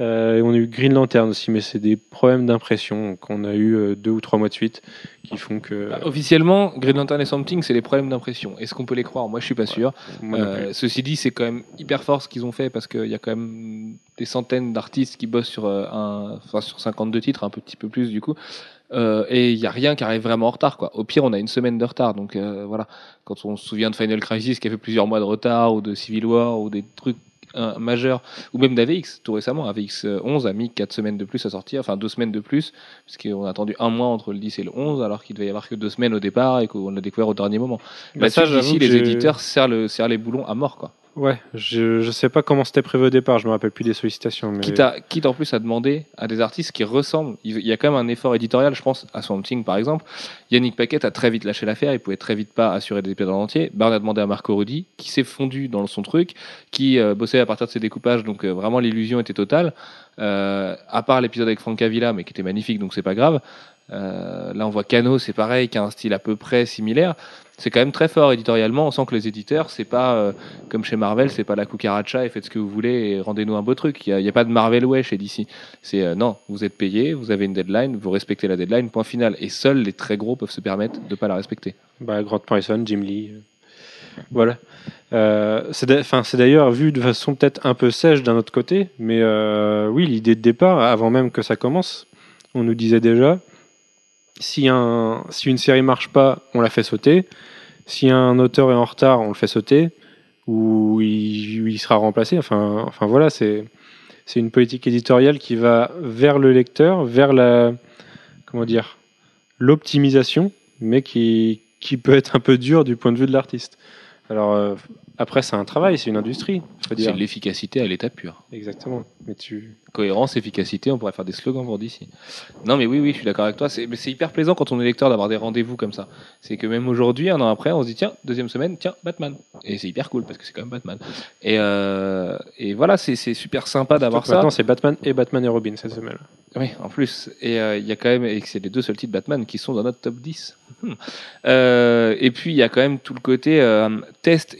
Euh, et on a eu Green Lantern aussi, mais c'est des problèmes d'impression qu'on a eu euh, deux ou trois mois de suite qui font que. Bah, officiellement, Green Lantern et Something, c'est les problèmes d'impression. Est-ce qu'on peut les croire? Moi, je suis pas sûr. Euh, ceci dit, c'est quand même hyper fort ce qu'ils ont fait parce qu'il y a quand même des centaines d'artistes qui bossent sur, un, enfin, sur 52 titres, un petit peu plus du coup. Euh, et il n'y a rien qui arrive vraiment en retard. Quoi. Au pire, on a une semaine de retard. Donc euh, voilà, quand on se souvient de Final Crisis qui a fait plusieurs mois de retard, ou de Civil War, ou des trucs euh, majeurs, ou même d'AVX, tout récemment, AVX 11 a mis 4 semaines de plus à sortir, enfin 2 semaines de plus, parce qu'on a attendu un mois entre le 10 et le 11, alors qu'il devait y avoir que 2 semaines au départ et qu'on l'a découvert au dernier moment. Bah, Là, ça, ça, j'avoue ici, les éditeurs serrent, le, serrent les boulons à mort. Quoi. Ouais, je, je sais pas comment c'était prévu au départ, je me rappelle plus des sollicitations. Mais... Quitte, à, quitte en plus à demander à des artistes qui ressemblent. Il il y a quand même un effort éditorial, je pense, à Swamp Thing par exemple. Yannick Paquet a très vite lâché l'affaire, il pouvait très vite pas assurer des épisodes en entier. Barn a demandé à Marco Rudy, qui s'est fondu dans son truc, qui euh, bossait à partir de ses découpages, donc euh, vraiment l'illusion était totale. Euh, à part l'épisode avec Frank Avila, mais qui était magnifique, donc c'est pas grave. Euh, là, on voit Cano, c'est pareil, qui a un style à peu près similaire. C'est quand même très fort éditorialement. On sent que les éditeurs, c'est pas euh, comme chez Marvel, c'est pas la cucaracha et faites ce que vous voulez et rendez-nous un beau truc. Il n'y a, pas de Marvel way chez DC. C'est euh, non, vous êtes payé, vous avez une deadline, vous respectez la deadline, point final. Et seuls les très gros peuvent se permettre de pas la respecter. Bah, Grant Morrison, Jim Lee. Voilà. Euh, c'est d'ailleurs vu de façon peut-être un peu sèche d'un autre côté, mais oui, l'idée de départ, avant même que ça commence, on nous disait déjà si, un, si une série marche pas, on la fait sauter. Si un auteur est en retard, on le fait sauter. Ou il, sera remplacé. Enfin, enfin voilà, c'est une politique éditoriale qui va vers le lecteur, vers la comment dire l'optimisation, mais qui, qui peut être un peu dur du point de vue de l'artiste. Alors euh, après, c'est un travail, c'est une industrie, faut dire. C'est l'efficacité à l'état pur. Exactement. Mais tu Cohérence, efficacité, on pourrait faire des slogans pour d'ici. Non, mais oui, oui, je suis d'accord avec toi. C'est, mais c'est hyper plaisant quand on est lecteur d'avoir des rendez-vous comme ça. C'est que même aujourd'hui, un an après, on se dit tiens, deuxième semaine, tiens, Batman. Et c'est hyper cool parce que c'est quand même Batman. Et, euh, et voilà, c'est, c'est super sympa d'avoir ça. Maintenant, c'est Batman et Batman et Robin cette semaine. Oui, en plus. Et euh, il y a quand même, et c'est les deux seuls titres Batman qui sont dans notre top 10. Hmm. [laughs] Euh, et puis il y a quand même tout le côté test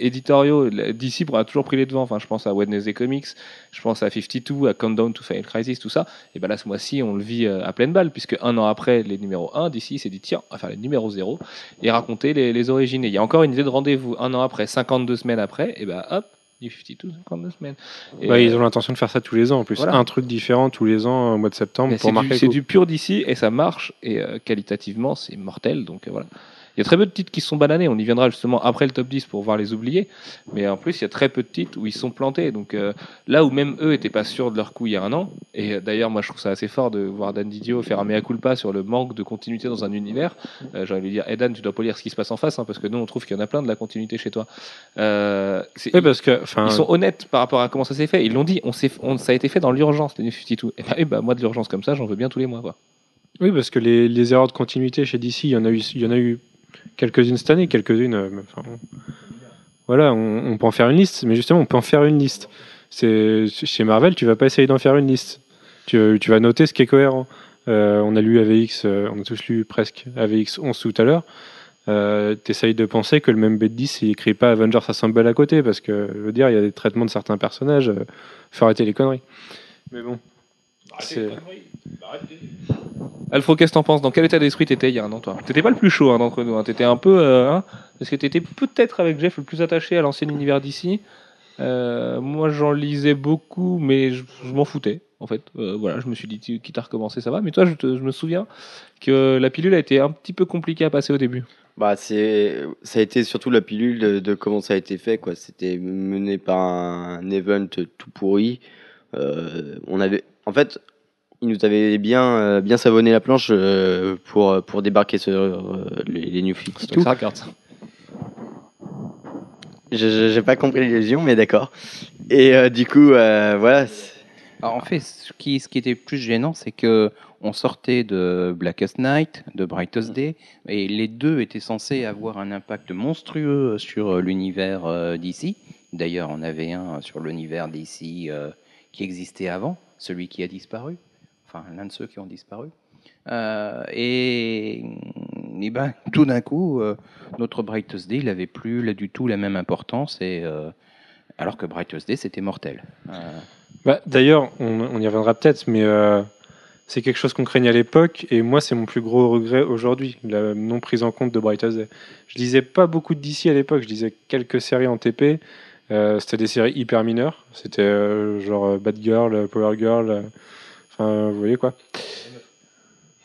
éditoriaux. DC a toujours pris les devants. Enfin, je pense à Wednesday Comics, je pense à 52, à Countdown to Final Crisis, tout ça. Et ben là, ce mois-ci, on le vit euh, à pleine balle, puisque un an après les numéros 1, DC s'est dit tiens, on va faire les numéros 0 et raconter les, les origines. Et il y a encore une idée de rendez-vous un an après, 52 semaines après, et ben hop, New 52, 52 semaines. Et, Bah, ils ont l'intention de faire ça tous les ans en plus. Voilà. Un truc différent tous les ans au mois de septembre mais pour marquer c'est du pur d'ici et ça marche et euh, qualitativement c'est mortel donc euh, voilà. Il y a très peu de titres qui se sont bananés, on y viendra justement après le top 10 pour voir les oubliés, mais en plus il y a très peu de titres où ils sont plantés, donc euh, là où même eux étaient pas sûrs de leur coup il y a un an, et euh, d'ailleurs moi je trouve ça assez fort de voir Dan Didio faire un mea culpa sur le manque de continuité dans un univers, euh, de lui dire, hey Dan tu dois pas lire ce qui se passe en face, hein, parce que nous on trouve qu'il y en a plein de la continuité chez toi. Euh, Oui, parce que, ils sont honnêtes par rapport à comment ça s'est fait. Ils l'ont dit, on s'est, on- ça a été fait dans l'urgence, les New 52. Et bah, moi, de l'urgence comme ça, j'en veux bien tous les mois. Quoi. oui, parce que les, les erreurs de continuité chez DC, il y en a eu, il y en a eu quelques-unes cette année, quelques-unes. euh, voilà, on, peut en faire une liste, mais justement, on peut en faire une liste. C'est chez Marvel, tu vas pas essayer d'en faire une liste. Tu, tu vas noter ce qui est cohérent. Euh, on a lu AVX, euh, on a tous lu presque AVX 11 tout à l'heure. Euh, T'essayes de penser que le même B10 il écrit pas Avengers Assemble à côté parce que je veux dire il y a des traitements de certains personnages. Faut arrêter les conneries. Mais bon. C'est- Alfro, qu'est-ce que t'en penses Dans quel état d'esprit t'étais il y a un an, toi T'étais pas le plus chaud hein, d'entre nous. Hein. T'étais un peu. euh, hein, parce que t'étais peut-être avec Jeff le plus attaché à l'ancien univers d'ici. Euh, moi, j'en lisais beaucoup, mais je, je m'en foutais. En fait, Euh, voilà, je me suis dit, quitte à recommencer, ça va. Mais toi, je, te- je me souviens que la pilule a été un petit peu compliquée à passer au début. Bah, c'est, ça a été surtout la pilule de, de comment ça a été fait, quoi. C'était mené par un event tout pourri. Euh, on avait, en fait, ils nous avaient bien, euh, bien savonné la planche euh, pour, pour débarquer sur euh, les, les New 52. Donc, ça ça. Je- je- J'ai pas compris l'illusion, mais d'accord. Et du coup, voilà. Alors, en fait, ce qui, ce qui était plus gênant, c'est que on sortait de Blackest Night, de Brightest Day, et les deux étaient censés avoir un impact monstrueux sur l'univers d'ici. D'ailleurs, on avait un sur l'univers d'ici qui existait avant, celui qui a disparu, enfin l'un de ceux qui ont disparu. Euh, et, et ben, tout d'un coup, euh, notre Brightest Day, il avait plus du tout la même importance, et, euh, alors que Brightest Day, c'était mortel. Bah, D'ailleurs, on, y reviendra peut-être, mais c'est quelque chose qu'on craignait à l'époque, et moi, c'est mon plus gros regret aujourd'hui, la non prise en compte de Brightest Day. Je lisais pas beaucoup de DC à l'époque, je lisais quelques séries en TP. Euh, C'était des séries hyper mineures, c'était euh, genre euh, Bad Girl, Power Girl, enfin, vous voyez quoi.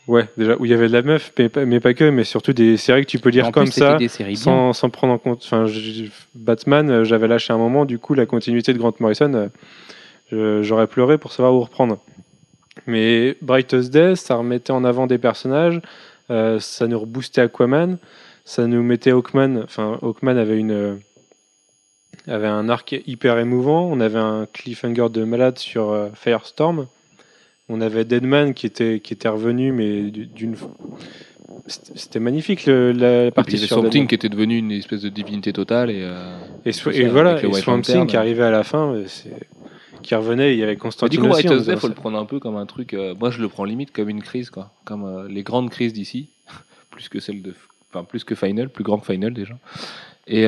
Ouais, déjà, où il y avait de la meuf, mais, pas- mais pas que, mais surtout des séries que tu peux lire en comme plus, ça, sans, sans prendre en compte. Enfin, Batman, j'avais lâché un moment, du coup, la continuité de Grant Morrison, euh, j'aurais pleuré pour savoir où reprendre. Mais Brightest Day, ça remettait en avant des personnages, euh, ça nous reboostait Aquaman, ça nous mettait Hawkman. Enfin, Hawkman avait une avait un arc hyper émouvant. On avait un cliffhanger de malade sur euh, Firestorm. On avait Deadman qui était qui était revenu, mais du- d'une c'était magnifique le- la Et puis, partie il y avait sur Swamp Deadman. Thing qui était devenu une espèce de divinité totale. Et, euh, Et, Tout et ça, voilà, et Swamp. Thing qui arrivait à la fin, euh, qui revenait, il y avait Mais du Constantine coup, aussi. Day, faut le prendre un peu comme un truc. euh, moi, je le prends limite comme une crise, quoi. Comme les grandes crises d'ici, [laughs] plus que celle de, enfin plus que Final, plus grand que Final déjà. Et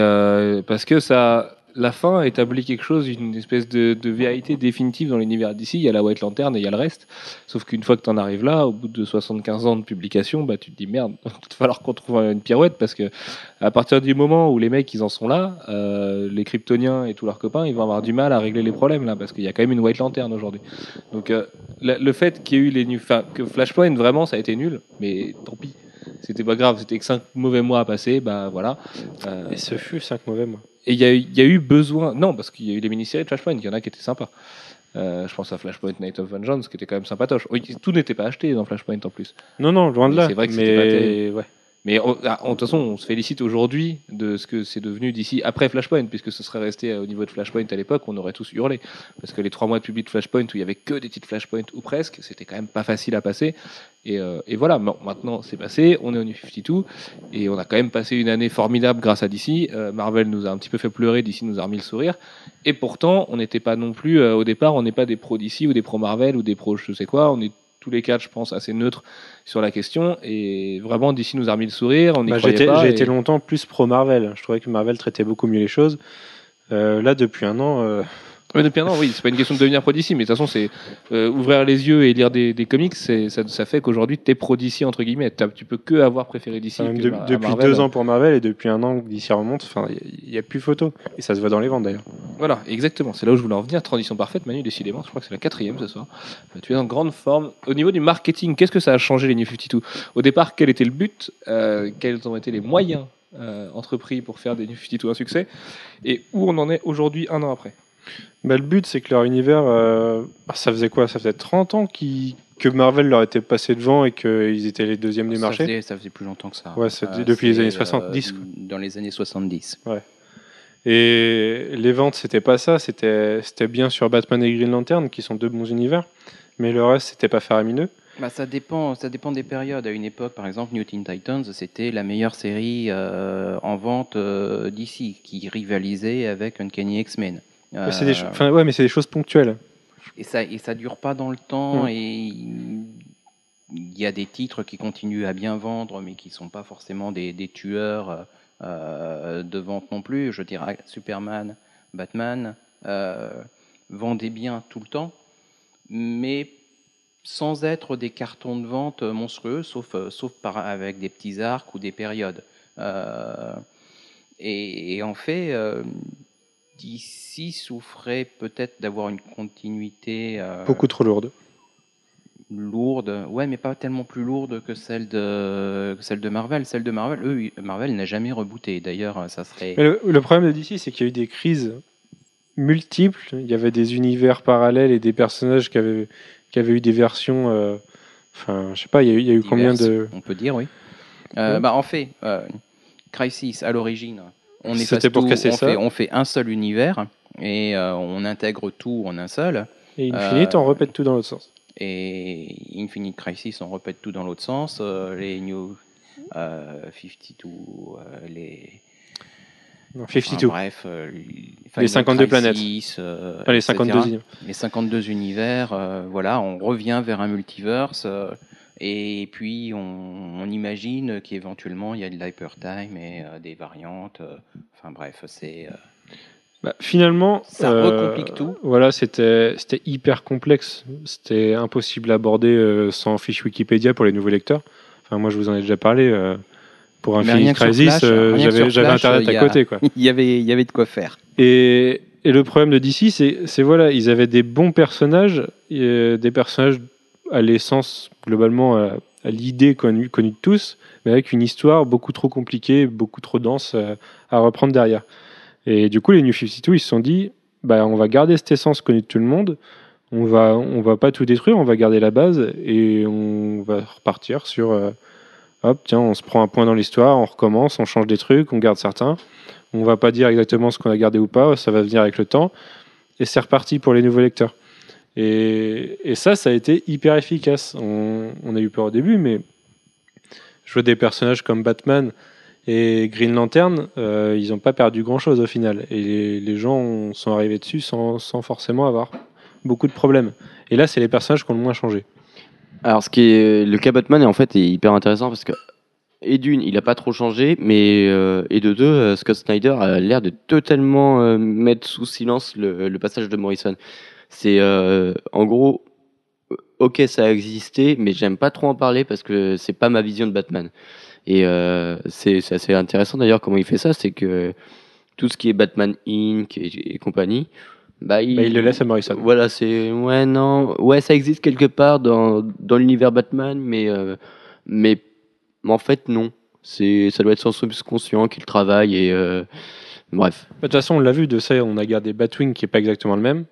parce que ça, la fin établit quelque chose, une espèce de, vérité définitive dans l'univers d'ici. Il y a la White Lantern et il y a le reste. Sauf qu'une fois que tu en arrives là, au bout de 75 ans de publication, bah tu te dis merde, il [laughs] va falloir qu'on trouve une pirouette parce que à partir du moment où les mecs ils en sont là, euh, les Kryptoniens et tous leurs copains, ils vont avoir du mal à régler les problèmes là parce qu'il y a quand même une White Lantern aujourd'hui. Donc euh, le fait qu'il y ait eu les nu- que Flashpoint vraiment ça a été nul, mais tant pis. C'était pas grave, c'était que 5 mauvais mois à passer, bah voilà. Euh, Et ce fut 5 mauvais mois. Et il y, a eu- il y a eu besoin. Non, parce qu'il y a eu les mini-séries de Flashpoint, il y en a qui étaient sympas. Euh, je pense à Flashpoint Night of Vengeance, qui était quand même sympatoche. Oui, tout n'était pas acheté dans Flashpoint en plus. Non, non, loin de Mais là. c'est vrai que c'était pas mais ouais. Mais ah, en- de toute façon, on se félicite aujourd'hui de ce que c'est devenu d'ici après Flashpoint, puisque ce serait resté euh, au niveau de Flashpoint à l'époque, on aurait tous hurlé. Parce que les trois mois de public de Flashpoint où il y avait que des titres Flashpoint ou presque, c'était quand même pas facile à passer. Et, euh, et voilà, maintenant c'est passé, on est au New 52, et on a quand même passé une année formidable grâce à DC. Euh, Marvel nous a un petit peu fait pleurer, DC nous a remis le sourire. Et pourtant, on n'était pas non plus, euh, au départ, on n'est pas des pros DC ou des pros Marvel ou des pros je sais quoi, on est tous les quatre, je pense, assez neutres sur la question. Et vraiment, d'ici nous a remis le sourire. On y Bah, croyait J'ai été, pas, j'ai et- été longtemps plus pro Marvel. Je trouvais que Marvel traitait beaucoup mieux les choses. Euh, là, depuis un an, euh, Ouais, depuis un an, oui, c'est pas une question de devenir pro d'ici, mais de toute façon, c'est euh, ouvrir les yeux et lire des, des comics, c'est, ça, ça fait qu'aujourd'hui, t'es pro entre guillemets. T'as- tu peux que avoir préféré d'ici. enfin, que de- Mar- à depuis Marvel. deux ans pour Marvel et depuis un an d'ici remonte, enfin, il n'y a, plus photo. Et ça se voit dans les ventes d'ailleurs. Voilà, exactement. C'est là où je voulais en venir. Transition parfaite, Manu, décidément. Je crois que c'est la quatrième ce soir. Euh, Tu es en grande forme. Au niveau du marketing, qu'est-ce que ça a changé les New 52 Au départ, quel était le but? Euh, Quels ont été les moyens euh, entrepris pour faire des New 52 un succès? Et où on en est aujourd'hui, un an après? Bah, le but, c'est que leur univers, euh, ça faisait quoi? Ça faisait 30 ans que Marvel leur était passé devant et qu'ils étaient les deuxièmes du ça marché? Faisait, ça faisait plus longtemps que ça. Ouais, c'est depuis les années 70, quoi. Dans les années 70. Et les ventes, c'était pas ça. C'était c'était bien sur Batman et Green Lantern, qui sont deux bons univers. Mais le reste, c'était pas faramineux. Bah, ça, dépend, ça dépend des périodes. À une époque, par exemple, New Teen Titans, c'était la meilleure série euh, en vente euh, d'ici, qui rivalisait avec Uncanny X-Men. Mais c'est des, Euh, enfin, ouais, mais c'est des choses ponctuelles. et ça et ça dure pas dans le temps Mm. et il y a des titres qui continuent à bien vendre mais qui sont pas forcément des, des tueurs euh, de vente non plus je dirais Superman Batman euh, vendaient bien tout le temps mais sans être des cartons de vente monstrueux sauf euh, sauf par avec des petits arcs ou des périodes Euh, et, et en fait d'ici souffrait peut-être d'avoir une continuité euh, Beaucoup trop lourdes. lourde, ouais, mais pas tellement plus lourde que celle de que celle de Marvel. Celle de Marvel, eux, Marvel n'a jamais rebooté. D'ailleurs, ça serait Mais le, le problème de DC, c'est qu'il y a eu des crises multiples. Il y avait des univers parallèles et des personnages qui avaient, qui avaient eu des versions. euh, Enfin, je sais pas, il y a eu, il y a eu combien de. on peut dire, oui. Euh, Ouais. bah, en fait, Crisis à l'origine, on C'était pour tout, casser on ça. Fait, on fait un seul univers et euh, on intègre tout en un seul. Et Infinite, Euh, on répète tout dans l'autre sens. Et Infinite Crisis, on répète tout dans l'autre sens. euh, les New euh, 52, euh, les. Non, enfin, 52. bref, euh, Final 52 Crisis, euh, Enfin, les etc. 52 unités. Les 52 univers, euh, voilà, on revient vers un multiverse. Et puis, on, on imagine qu'éventuellement, il y a de l'hypertime et euh, des variantes. euh, enfin, bref, c'est. euh, Bah, finalement, Ça recomplique tout. Voilà, c'était hyper complexe. C'était impossible à aborder sans fiche Wikipédia pour les nouveaux lecteurs. Enfin, moi, je vous en ai déjà parlé. pour Infinite Crisis, j'avais Internet à a- côté. [laughs] Il, y avait, y avait de quoi faire. Et, et le problème de DC, c'est voilà, ils avaient des bons personnages, des personnages à l'essence, globalement, à, l'idée connue, connue de tous, mais avec une histoire beaucoup trop compliquée, beaucoup trop dense à reprendre derrière. Et du coup, les New 52, ils se sont dit, bah, on va garder cette essence connue de tout le monde, on va, on va pas tout détruire, on va garder la base et on va repartir sur, euh, hop, tiens, on se prend un point dans l'histoire, on recommence, on change des trucs, on garde certains. On va pas dire exactement ce qu'on a gardé ou pas, ça va venir avec le temps. Et c'est reparti pour les nouveaux lecteurs. Et, ça, ça a été hyper efficace. On, a eu peur au début, mais je vois des personnages comme Batman et Green Lantern, euh, ils n'ont pas perdu grand-chose au final. Et les, gens ont- sont arrivés dessus sans, forcément avoir beaucoup de problèmes. Et là, c'est les personnages qui ont le moins changé. Alors, ce qui est le cas Batman en fait est hyper intéressant parce que et d'une, il a pas trop changé, mais euh, et de deux, euh, Scott Snyder a l'air de totalement mettre sous silence le, le passage de Morrison. C'est euh, en gros, euh, ok, ça a existé, mais j'aime pas trop en parler parce que c'est pas ma vision de Batman. Et euh, c'est assez intéressant d'ailleurs comment il fait ça, c'est que tout ce qui est Batman Inc. et, et compagnie, bah, il, Bah, il le laisse à Morrison. Voilà, c'est ouais non, ouais ça existe quelque part dans dans l'univers Batman, mais euh, mais en fait non. C'est ça doit être son subconscient qui le travaille et euh, bref. Bah, De toute façon, on l'a vu, de ça, on a gardé Batwing qui est pas exactement le même.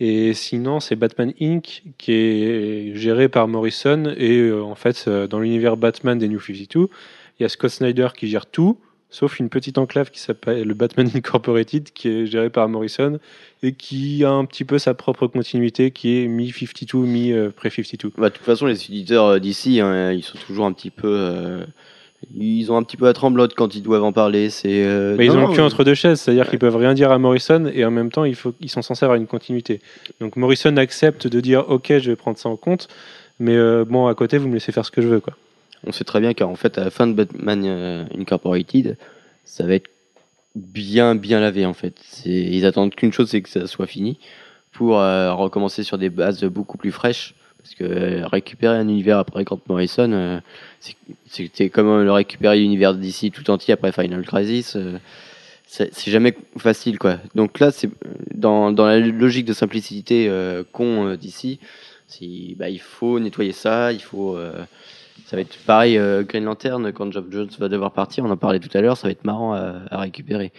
Et sinon, c'est Batman Inc. qui est géré par Morrison. Et euh, en fait, euh, dans l'univers Batman des New 52, il y a Scott Snyder qui gère tout, sauf une petite enclave qui s'appelle le Batman [laughs] Incorporated, qui est géré par Morrison et qui a un petit peu sa propre continuité, qui est mi-52, mi-pré-52. Bah, de toute façon, les éditeurs euh, d'ici, hein, ils sont toujours un petit peu, euh, ils ont un petit peu la tremblote quand ils doivent en parler. C'est euh, Mais ils non, ont le cul entre deux chaises, c'est-à-dire Ouais. qu'ils peuvent rien dire à Morrison et en même temps il faut, ils sont censés avoir une continuité. Donc Morrison accepte de dire ok je vais prendre ça en compte, Mais euh, bon, à côté, vous me laissez faire ce que je veux, quoi. On sait très bien qu'en fait, à la fin de Batman euh, Incorporated, ça va être bien, bien lavé en fait. Ils attendent qu'une chose, c'est que ça soit fini pour euh, recommencer sur des bases beaucoup plus fraîches. Parce que euh, récupérer un univers après Grant Morrison, euh, c'était comme euh, le récupérer l'univers d'ici tout entier après Final Crisis. c'est jamais facile quoi. Donc là, c'est dans, la logique de simplicité euh, d'ici, bah, il faut nettoyer ça, il faut. Ça va être pareil, euh, Green Lantern, quand Geoff Jones va devoir partir, on en parlait tout à l'heure, ça va être marrant à, récupérer.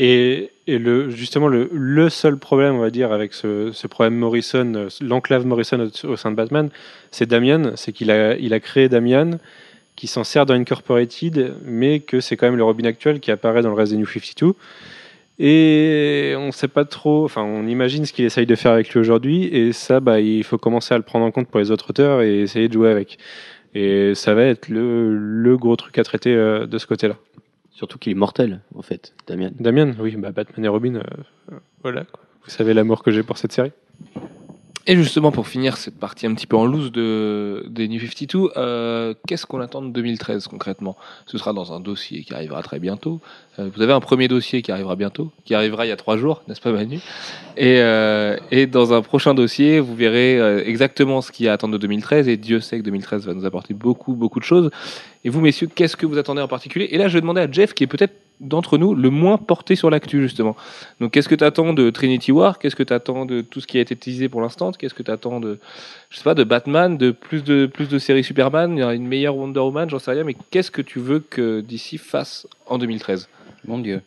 Et, justement, le, seul problème, on va dire, avec ce, problème Morrison, l'enclave Morrison au, sein de Batman, c'est Damian. C'est qu'il a, créé Damian, qui s'en sert dans Incorporated, mais que c'est quand même le Robin actuel qui apparaît dans le reste des New 52. Et on sait pas trop, enfin, on imagine ce qu'il essaye de faire avec lui aujourd'hui, et ça, bah, il faut commencer à le prendre en compte pour les autres auteurs et essayer de jouer avec. Et ça va être le, le gros truc à traiter euh, de ce côté-là. Surtout qu'il est mortel, en fait, Damien. Damien, oui, bah Batman et Robin, euh, voilà. quoi. Vous savez l'amour que j'ai pour cette série. Et justement, pour finir cette partie un petit peu en loose de, des New 52, euh, qu'est-ce qu'on attend de 2013 concrètement? Ce sera dans un dossier qui arrivera très bientôt. Euh, vous avez un premier dossier qui arrivera bientôt, qui arrivera il y a trois jours, n'est-ce pas Manu? Et, euh, et dans un prochain dossier, vous verrez euh, exactement ce qu'il y a à attendre de 2013. Et Dieu sait que 2013 va nous apporter beaucoup, beaucoup de choses. Et vous, messieurs, qu'est-ce que vous attendez en particulier? Et là, je vais demander à Jeff, qui est peut-être d'entre nous le moins porté sur l'actu justement. Donc qu'est-ce que tu attends de Trinity War? Qu'est-ce que tu attends de tout ce qui a été teasé pour l'instant? Qu'est-ce que tu attends de je sais pas de Batman, de plus de plus de séries Superman, une meilleure Wonder Woman, j'en sais rien mais qu'est-ce que tu veux que DC fasse en 2013 Mon Dieu.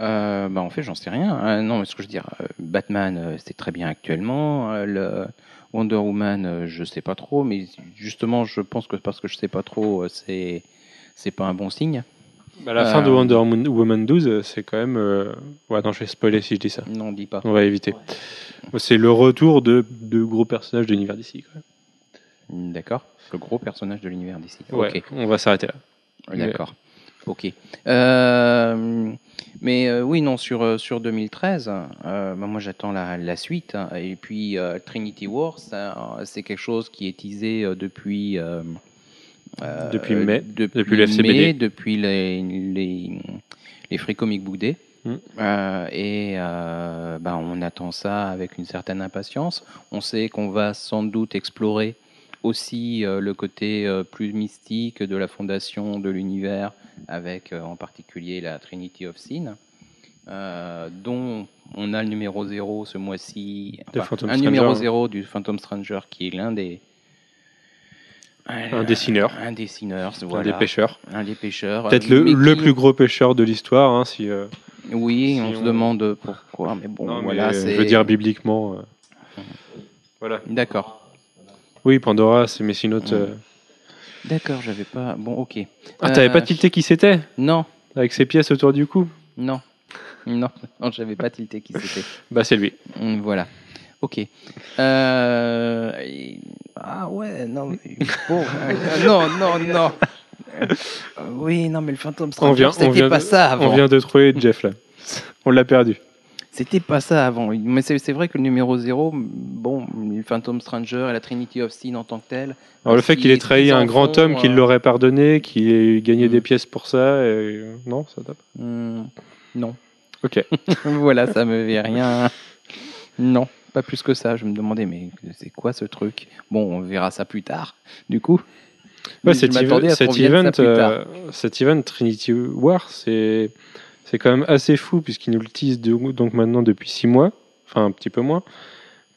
Euh, bah en fait, j'en sais rien. Euh, non, mais ce que je veux dire, euh, Batman, euh, c'est très bien actuellement. Le Wonder Woman, euh, je sais pas trop. Mais justement, je pense que parce que je sais pas trop, euh, c'est c'est pas un bon signe. Bah, la Euh, fin de Wonder Woman 12, euh, c'est quand même. euh, Ouais, non, je vais spoiler si je dis ça. Non, dis pas. On va éviter. C'est le retour de, de gros personnages de l'univers d'ici. D'accord. Le gros personnage de l'univers d'ici. Ouais, Ok. on va s'arrêter là. D'accord. Ok. Euh, mais euh, oui, non, sur, euh, sur 2013, euh, bah, moi j'attends la, la suite. hein. Et puis Trinity Wars, ça, c'est quelque chose qui est teasé euh, depuis. euh, euh, Depuis mai. Depuis, Depuis le FCBD. mai, depuis les, les, les Free Comic Book Day. Mm. Euh, et euh, bah, on attend ça avec une certaine impatience. On sait qu'on va sans doute explorer aussi euh, le côté euh, plus mystique de la fondation de l'univers, avec euh, en particulier la Trinity of Sin, euh, dont on a le numéro 0 ce mois-ci. Enfin, un Stranger. numéro 0 du Phantom Stranger qui est l'un des. Un dessineur. Un dessineur, Un des pêcheurs. Un des pêcheurs. Peut-être euh, le, mais le qui- plus gros pêcheur de l'histoire. hein, si, euh, Oui, si on, on- se demande pourquoi, mais bon, non, mais, voilà, euh, c'est. je veux dire bibliquement. euh, Voilà. D'accord. Oui, Pandora, c'est Messinote. euh. D'accord, j'avais pas. Bon, ok. Ah, t'avais Euh, pas tilté qui c'était Non, Avec ses pièces autour du cou non, non, [laughs] non, j'avais pas tilté qui c'était. Bah, c'est lui. Hum, Voilà. Ok. Euh, Ah ouais, non, mais bon, euh, [laughs] non, non, non. Euh, Oui, non, mais le fantôme Stranger, c'était pas de- ça avant. On vient de trouver Jeff là. On l'a perdu. C'était pas ça avant. Mais c'est vrai que le numéro 0, bon, Phantom Stranger et la Trinity of Sin en tant que tel. Alors le fait qu'il ait trahi un grand homme euh, l'aurait pardonné, qu'il ait gagné Mm. des pièces pour ça, et... euh, non, ça tape. hum, non. Ok. [laughs] voilà, ça me fait rien. Non, pas plus que ça. Je me demandais, mais c'est quoi ce truc? Bon, on verra ça plus tard, du coup. Ouais, cet, cet, event, euh, cet event Trinity War, c'est c'est quand même assez fou puisqu'il nous le tease de- donc maintenant depuis six mois, enfin un petit peu moins,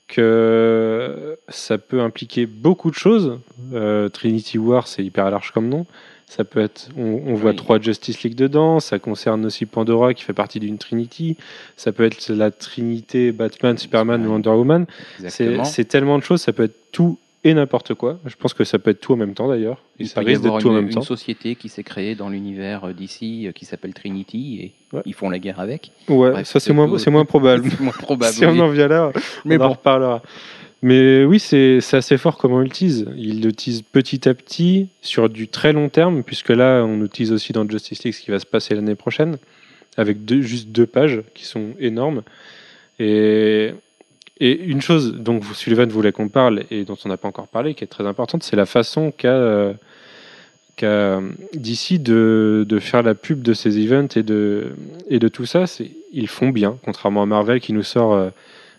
que ça peut impliquer beaucoup de choses. Euh, Trinity War, c'est hyper large comme nom. Ça peut être, on, on voit Oui. trois Justice League dedans. Ça concerne aussi Pandora qui fait partie d'une Trinity. Ça peut être la Trinité Batman, Superman, Superman. Wonder Woman. C'est tellement de choses, ça peut être tout et n'importe quoi. Je pense que ça peut être tout en même temps d'ailleurs. Et Il ça peut y risque avoir d'être tout en même une temps. société qui s'est créée dans l'univers euh, d'ici euh, qui s'appelle Trinity et Ouais. ils font la guerre avec. Ouais, Bref, ça c'est moins, tout. c'est moins probable. [laughs] C'est moins probable. si on oui. en vient là, [laughs] Mais on en bon. reparlera. Mais oui, c'est c'est assez fort comment on le tease. Il le tease petit à petit sur du très long terme, puisque là, on tease aussi dans Justice League ce qui va se passer l'année prochaine, avec deux, juste deux pages qui sont énormes. Et, et une chose dont Sullivan voulait qu'on parle et dont on n'a pas encore parlé, qui est très importante, c'est la façon qu'a euh, qu'a d'ici de, faire la pub de ces events et de, tout ça. Ils font bien, contrairement à Marvel qui nous sort, euh,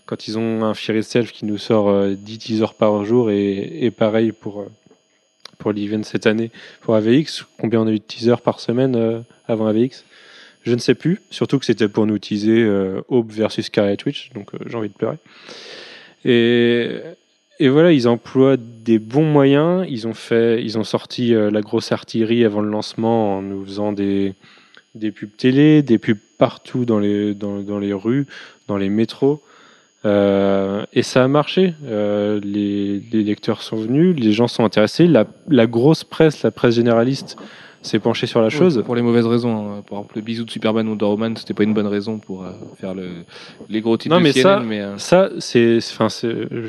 quand ils ont un Fear Itself qui nous sort euh, 10 teasers par jour et, et pareil pour, euh, pour l'event cette année pour AVX. Combien on a eu de teasers par semaine euh, avant AVX Je ne sais plus, surtout que c'était pour nous teaser euh, Aube versus Scarlet Witch, donc euh, j'ai envie de pleurer. Et, voilà, ils emploient des bons moyens. Ils ont fait, ils ont sorti euh, la grosse artillerie avant le lancement en nous faisant des, des pubs télé, des pubs partout dans les, dans, les rues, dans les métros. Euh, et ça a marché. Les, lecteurs sont venus, les gens sont intéressés. La grosse presse, la presse généraliste, s'est penchée sur la chose. Pour les mauvaises raisons. hein. Par exemple, le bisou de Superman Wonder Woman, c'était pas une bonne raison pour euh, faire le, les gros titres Non, de mais CNN, ça- mais euh, Ça, c'est, enfin,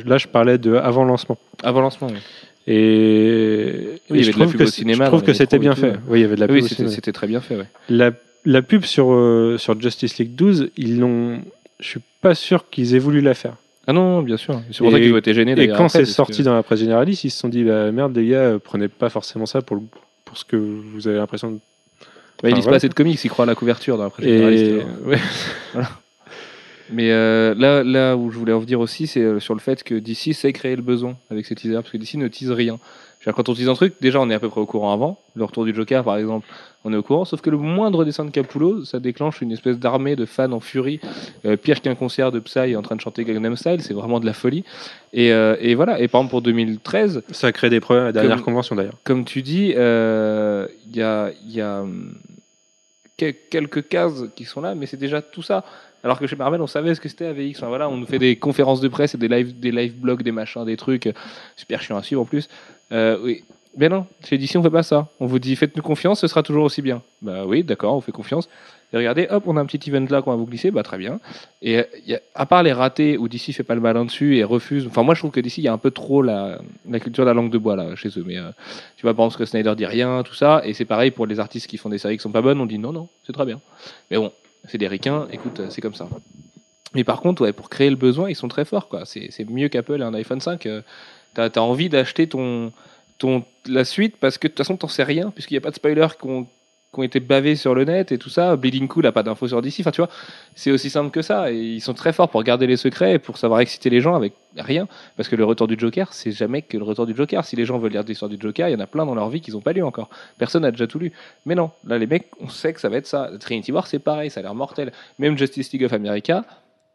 là, je parlais de avant lancement. avant lancement. oui. Et, Oui, il y et je avait de la trouve pub que, au cinéma, je trouve que c'était bien tout, fait. ouais. Oui, il y avait de la pub oui, c'était très bien fait. Ouais. La, la pub sur, euh, sur Justice League 12, ils l'ont. Je suis pas sûr qu'ils aient voulu la faire. Ah non, bien sûr. C'est pour Et- ça qu'ils ont été gênés. Et quand c'est sorti que- dans la presse généraliste, ils se sont dit bah, merde, les gars, prenez pas forcément ça pour, le- ce que vous avez l'impression de. Bah, ils lisent pas assez de comics, ils croient à la couverture dans la presse Et. [laughs] Mais euh, là, là où je voulais en venir aussi, c'est euh, sur le fait que DC sait créer le besoin avec ses teasers, parce que DC ne tease rien. Quand on tease un truc, déjà on est à peu près au courant avant. Le retour du Joker, par exemple, on est au courant. Sauf que le moindre dessin de Capullo, ça déclenche une espèce d'armée de fans en furie, euh, pire qu'un concert de Psy en train de chanter Gangnam Style. C'est vraiment de la folie. Et, euh, et voilà. Et par exemple pour 2013, Ça a créé des problèmes à la dernière Comme- convention d'ailleurs. comme tu dis, euh, il y a, il y a hum, que- quelques cases qui sont là, mais c'est déjà tout ça. Alors que chez Marvel, on savait ce que c'était AVX. Enfin, voilà, on nous fait des conférences de presse et des live, des live blogs, des machins, des trucs super chiants à suivre en plus. Euh, oui. Mais non, chez DC, on fait pas ça. On vous dit faites-nous confiance, ce sera toujours aussi bien. Bah oui, d'accord, on fait confiance. Et regardez, hop, on a un petit event là qu'on va vous glisser, bah très bien. Et euh, à part les ratés où DC fait pas le malin dessus et refuse. Enfin, moi je trouve que DC, il y a un peu trop la, culture de la langue de bois là chez eux. Mais euh, tu vois, par exemple, que Snyder dit rien, tout ça. Et c'est pareil pour les artistes qui font des séries qui sont pas bonnes, on dit non, non, c'est très bien. Mais bon, c'est des ricains, écoute, euh, c'est comme ça. Mais par contre, ouais, pour créer le besoin, ils sont très forts. quoi. C'est mieux qu'Apple et un iPhone 5. euh, T'as as envie d'acheter ton, la suite parce que de toute façon, t'en sais rien, puisqu'il n'y a pas de spoilers qui ont, qui ont été bavés sur le net et tout ça. Bleeding Cool n'a pas d'infos sur DC. Enfin, tu vois, c'est aussi simple que ça. Et ils sont très forts pour garder les secrets et pour savoir exciter les gens avec rien. Parce que le retour du Joker, c'est jamais que le retour du Joker. Si les gens veulent lire l'histoire du Joker, il y en a plein dans leur vie qu'ils n'ont pas lu encore. Personne n'a déjà tout lu. Mais non, là, les mecs, on sait que ça va être ça. Trinity War, c'est pareil, ça a l'air mortel. Même Justice League of America,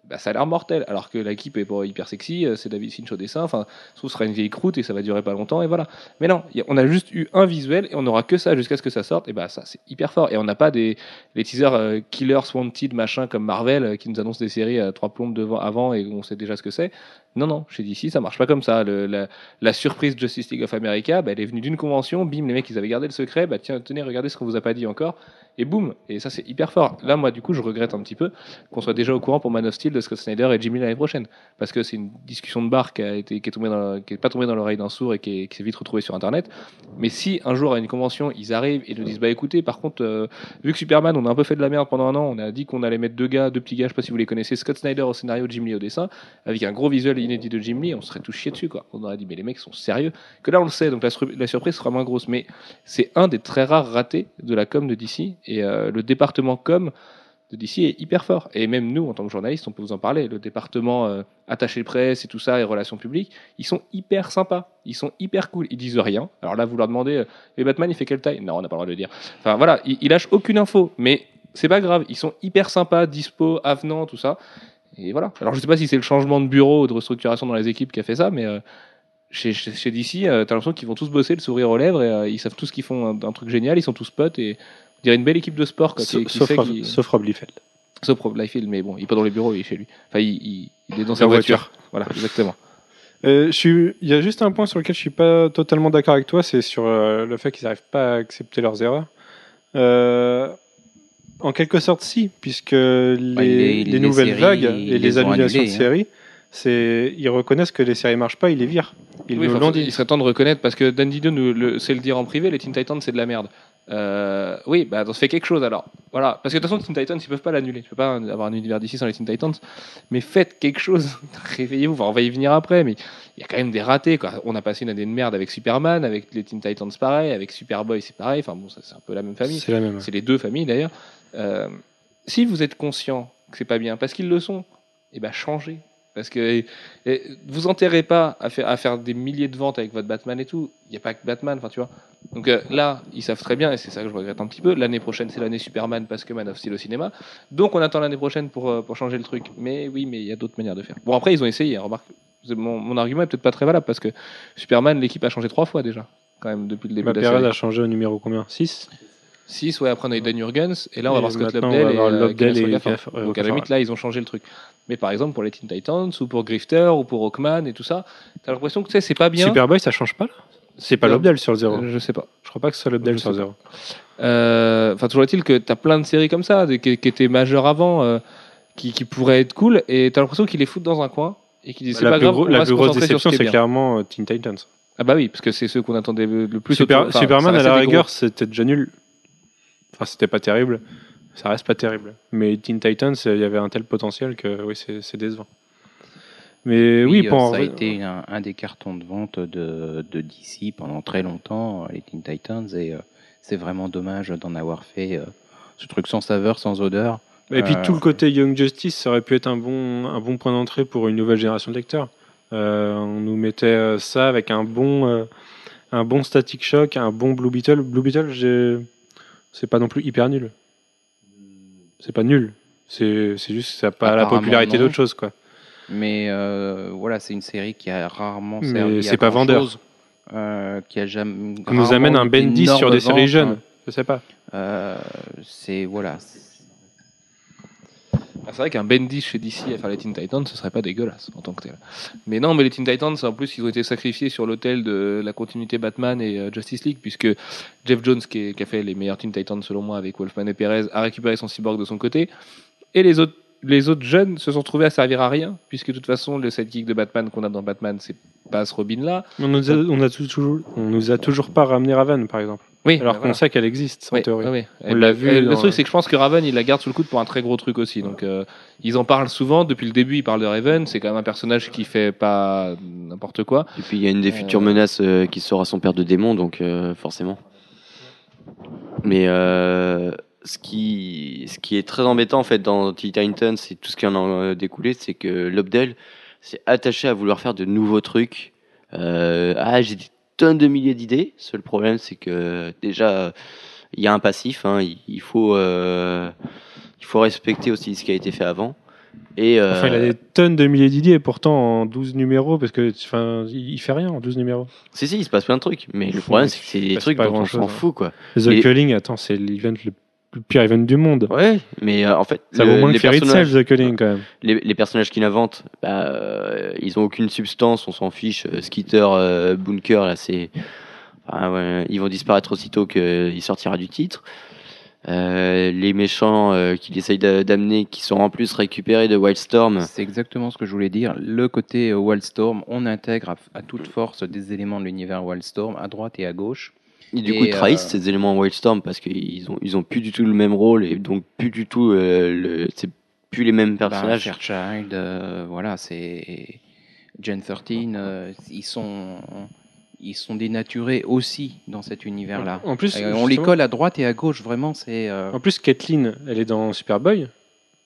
bah, ça a l'air mortel. Alors que l'équipe est pas hyper sexy, euh, c'est David Finch au dessin. Enfin, ce sera une vieille croûte et ça va durer pas longtemps. Et voilà. Mais non, on a juste eu un visuel et on aura que ça jusqu'à ce que ça sorte. Et bah, ça, c'est hyper fort. Et on n'a pas des les teasers euh, Killers Wanted, machin, comme Marvel, euh, qui nous annoncent des séries à trois plombes devant, avant et on sait déjà ce que c'est. Non, non, chez DC, ça marche pas comme ça. Le- la, la surprise Justice League of America, bah, elle est venue d'une convention, bim, les mecs, ils avaient gardé le secret, bah tiens, tenez, regardez ce qu'on vous a pas dit encore, et boum, et ça c'est hyper fort. Là, moi, du coup, je regrette un petit peu qu'on soit déjà au courant pour Man of Steel de Scott Snyder et Jimmy l'année prochaine, parce que c'est une discussion de bar qui a été, qui est pas tombée dans l'oreille d'un sourd et qui, est- qui s'est vite retrouvée sur Internet. Mais si un jour à une convention, ils arrivent et nous disent, bah écoutez, par contre, euh, vu que Superman, on a un peu fait de la merde pendant un an, on a dit qu'on allait mettre deux gars, deux petits gars, je sais pas si vous les connaissez, Scott Snyder au scénario, Jim Lee au dessin, avec un gros visuel inédit de Jim Lee, on se serait tout chié dessus, quoi. On aurait dit, mais les mecs sont sérieux. Que là, on le sait, donc la, la surprise sera moins grosse. Mais c'est un des très rares ratés de la com de DC. Et euh, le département com de DC est hyper fort. Et même nous, en tant que journalistes, on peut vous en parler. Le département euh, attaché presse et tout ça, et relations publiques, ils sont hyper sympas. Ils sont hyper cool. Ils disent rien. Alors là, vous leur demandez, euh, et Batman, il fait quelle taille? Non, on n'a pas le droit de le dire. Enfin voilà, ils, lâchent aucune info. Mais c'est pas grave. Ils sont hyper sympas, dispo, avenants, tout ça. Et voilà. Alors je sais pas si c'est le changement de bureau ou de restructuration dans les équipes qui a fait ça, mais euh, chez, chez, chez DC, euh, t'as l'impression qu'ils vont tous bosser le sourire aux lèvres et euh, ils savent tous qu'ils font un, un truc génial, ils sont tous potes et on dirait une belle équipe de sport. Quoi, qui- Sauf, qui sauf sait Rob- sauf Rob Liefeld. Sauf Rob Liefeld, mais bon, il est pas dans les bureaux, il est chez lui. Enfin, il, il- il est dans sa voiture. voiture. Voilà, exactement. Euh, je suis- Il y a juste un point sur lequel je suis pas totalement d'accord avec toi, c'est sur euh, le fait qu'ils n'arrivent pas à accepter leurs erreurs. Euh, en quelque sorte, si, puisque les, les- les les nouvelles séries, vagues et les annulations de hein. séries, c'est ils reconnaissent que les séries marchent pas, ils les virent. Ils Oui, nous enfin, l'ont dit. il serait temps de reconnaître parce que Dan Didio nous le, sait le dire en privé, les Teen Titans c'est de la merde. Euh, oui, bah, on se fait quelque chose alors. Voilà. Parce que de toute façon, Teen Titans, ils peuvent pas l'annuler. Tu peux pas avoir un univers d'ici sans les Teen Titans. Mais faites quelque chose. [laughs] Réveillez-vous. Enfin, on va y venir après, mais il y a quand même des ratés. Quoi. On a passé une année de merde avec Superman, avec les Teen Titans pareil, avec Superboy c'est pareil. Enfin bon, c'est un peu la même famille. C'est la même. C'est les deux familles d'ailleurs. Euh, si vous êtes conscient que c'est pas bien, parce qu'ils le sont, et ben changez. Parce que et- et vous enterrez pas à faire, à faire des milliers de ventes avec votre Batman et tout. Il n'y a pas que Batman, enfin tu vois. Donc euh, là, ils savent très bien, et c'est ça que je regrette un petit peu. L'année prochaine, c'est l'année Superman parce que Man of Steel au cinéma. Donc on attend l'année prochaine pour, euh, pour changer le truc. Mais oui, mais il y a d'autres manières de faire. Bon, après, ils ont essayé, hein, remarque. Mon, mon argument est peut-être pas très valable parce que Superman, l'équipe a changé trois fois déjà, quand même, depuis le début Ma de la période série. a changé au numéro combien? 6 6, ouais, après on a eu Dan Jurgens, et là on va Et voir Scott Lobdell et, euh, Lobdell et Rocafort. Gaff- euh, Donc à la limite, là, ils ont changé le truc. Mais par exemple, pour les Teen Titans, ou pour Grifter, ou pour Hawkman, et tout ça, t'as l'impression que c'est pas bien. Superboy, ça change pas là? C'est pas Super- Lobdell sur le 0. Euh, Je sais pas. Je crois pas que ce soit sur le sais 0. Euh, Enfin, toujours est-il que t'as plein de séries comme ça, qui, qui étaient majeures avant, euh, qui, qui pourraient être cool, et t'as l'impression qu'ils les foutent dans un coin, et qu'ils disent c'est pas grave, gros- on la va se plus grosse déception, c'est clairement euh, Teen Titans. Ah bah oui, parce que c'est ceux qu'on attendait le plus. Super- Superman, à la rigueur, c'était déjà nul. Enfin, c'était pas terrible. Ça reste pas terrible. Mais Teen Titans, il y avait un tel potentiel que oui, c'est décevant. Mais oui, euh, pour ça a été un, un des cartons de vente de, de DC pendant très longtemps, euh, les Teen Titans, et euh, c'est vraiment dommage d'en avoir fait euh, ce truc sans saveur, sans odeur. Et puis tout le côté Young Justice, ça aurait pu être un bon, un bon point d'entrée pour une nouvelle génération de lecteurs. On nous mettait ça avec un bon, un bon Static Shock, un bon Blue Beetle. Blue Beetle, j'ai- c'est pas non plus hyper nul. C'est pas nul. C'est juste ça n'a pas la popularité non. d'autres choses. Quoi. Mais euh, voilà, c'est une série qui a rarement Mais c'est pas vendeur. euh, qui a jamais. On nous amène un Bendis sur des séries jeunes. Je sais pas. Euh, c'est voilà. C'est- Ah, c'est vrai qu'un Bendis chez DC à faire les Teen Titans, ce serait pas dégueulasse en tant que tel. Mais non, mais les Teen Titans, en plus, ils ont été sacrifiés sur l'autel de la continuité Batman et euh, Justice League, puisque Jeff Jones, qui, a fait les meilleurs Teen Titans selon moi avec Wolfman et Perez, a récupéré son cyborg de son côté. Et les autres, les autres jeunes se sont trouvés à servir à rien, puisque de toute façon, le sidekick de Batman qu'on a dans Batman, c'est pas ce Robin-là. On nous on nous a toujours pas ramené Raven, par exemple. Oui, Alors bah, qu'on voilà. sait qu'elle existe, en Oui, théorie. oui. On l'a vu Le dans- truc, c'est que je pense que Raven, il la garde sous le coude pour un très gros truc aussi. Donc, euh, ils en parlent souvent. Depuis le début, ils parlent de Raven. C'est quand même un personnage qui fait pas n'importe quoi. Et puis il y a une des Euh, futures menaces euh, qui sera son père de démon, donc euh, forcément. Mais euh, ce, qui, ce qui est très embêtant en fait dans Teen Titans et tout ce qui en a découlé, c'est que Lobdell s'est attaché à vouloir faire de nouveaux trucs. Euh, ah, j'ai tonnes de milliers d'idées. Seul problème, c'est que déjà il y a un passif. hein, il, il faut euh, il faut respecter aussi ce qui a été fait avant. Et euh, Enfin, il a des tonnes de milliers d'idées et pourtant en 12 numéros, parce que enfin, il fait rien en 12 numéros. si si, il se passe plein de trucs. Mais le problème, c'est que c'est des trucs dont on s'en hein. fout quoi. The Et- Culling, attends, c'est l'event le le pire event du monde. Ouais, mais euh, en fait, Ça le- vaut moins les, que personnages, The Culling, quand même. les, les personnages qu'il invente, bah, euh, ils ont aucune substance, on s'en fiche. Euh, Skitter, euh, Bunker, là, c'est. enfin, ouais, ils vont disparaître aussitôt qu'il sortira du titre. Euh, les méchants euh, qu'il essaye d'a- d'amener, qui sont en plus récupérés de Wildstorm. C'est exactement ce que je voulais dire. Le côté Wildstorm, on intègre à, à toute force des éléments de l'univers Wildstorm à droite et à gauche. Et du Et, coup, ils trahissent euh, ces éléments Wildstorm parce qu'ils ont, ils ont plus du tout le même rôle et donc plus du tout. euh, le, c'est plus les mêmes Ben, personnages. Fairchild, euh, voilà, c'est Gen 13. euh, ils sont ils sont dénaturés aussi dans cet univers-là. En plus, on les colle à droite et à gauche, vraiment, c'est. euh, En plus, Kathleen, elle est dans Superboy,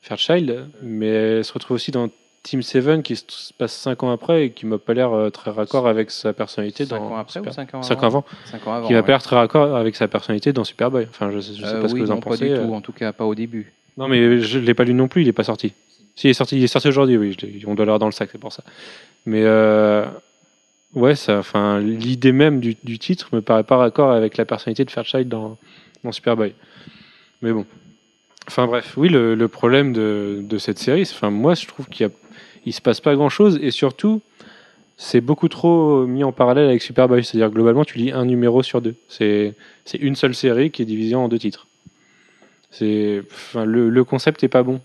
Fairchild, mais elle se retrouve aussi dans Team 7 qui se se passe 5 ans après et qui m'a pas l'air euh, très raccord avec sa personnalité cinq dans ans après Super- ou 5 ans ans avant, Cinq ans avant. qui m'a ouais. pas l'air très raccord avec sa personnalité dans Superboy. Enfin, je, je sais Euh, pas ce oui, que vous en pensez. Pas du euh. tout, en tout cas pas au début. Non, mais je l'ai pas lu non plus, il est pas sorti. Si, il est sorti, il est sorti aujourd'hui, oui, je on doit l'avoir dans le sac, c'est pour ça. Mais euh, ouais, ça, enfin, l'idée même du, du titre me paraît pas raccord avec la personnalité de Fairchild dans, dans Superboy. Mais bon. Enfin bref, oui, le, problème de, cette série, enfin, moi je trouve qu'il il se passe pas grand chose et surtout, c'est beaucoup trop mis en parallèle avec Superboy. C'est-à-dire globalement, tu lis un numéro sur deux. C'est une seule série qui est divisée en deux titres. C'est, le, le concept est pas bon.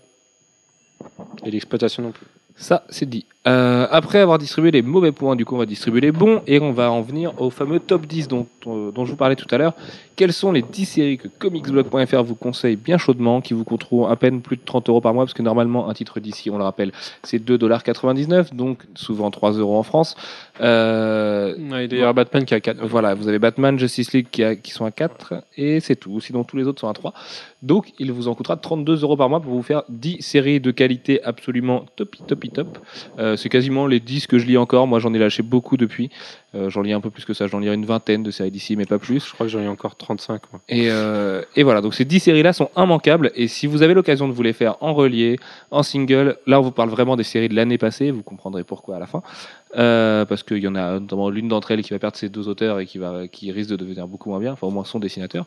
Et l'exploitation non plus. Ça, c'est dit. Euh, après avoir distribué les mauvais points, du coup, on va distribuer les bons et on va en venir au fameux top 10 dont, euh, dont je vous parlais tout à l'heure. Quelles sont les 10 séries que comicsblog.fr vous conseille bien chaudement, qui vous coûteront à peine plus de 30 euros par mois, parce que normalement, un titre d'ici, on le rappelle, c'est 2,99$, donc souvent 3 euros en France. Euh, Ouais, avoir Batman qui a 4. voilà, vous avez Batman, Justice League qui, a- qui sont à 4 et c'est tout. Sinon, tous les autres sont à 3. Donc, il vous en coûtera 32 euros par mois pour vous faire 10 séries de qualité absolument topi, topi, top. Euh, c'est quasiment les 10 que je lis encore. Moi, j'en ai lâché beaucoup depuis. Euh, j'en lis un peu plus que ça. J'en lis une vingtaine de séries d'ici, mais pas plus. Je crois que j'en ai encore 35. moi. Et, euh, et voilà, donc ces 10 séries-là sont immanquables. Et si vous avez l'occasion de vous les faire en relié, en single, là on vous parle vraiment des séries de l'année passée, vous comprendrez pourquoi à la fin. Euh, parce qu'il y en a notamment l'une d'entre elles qui va perdre ses deux auteurs et qui, va, qui risque de devenir beaucoup moins bien, enfin au moins son dessinateur.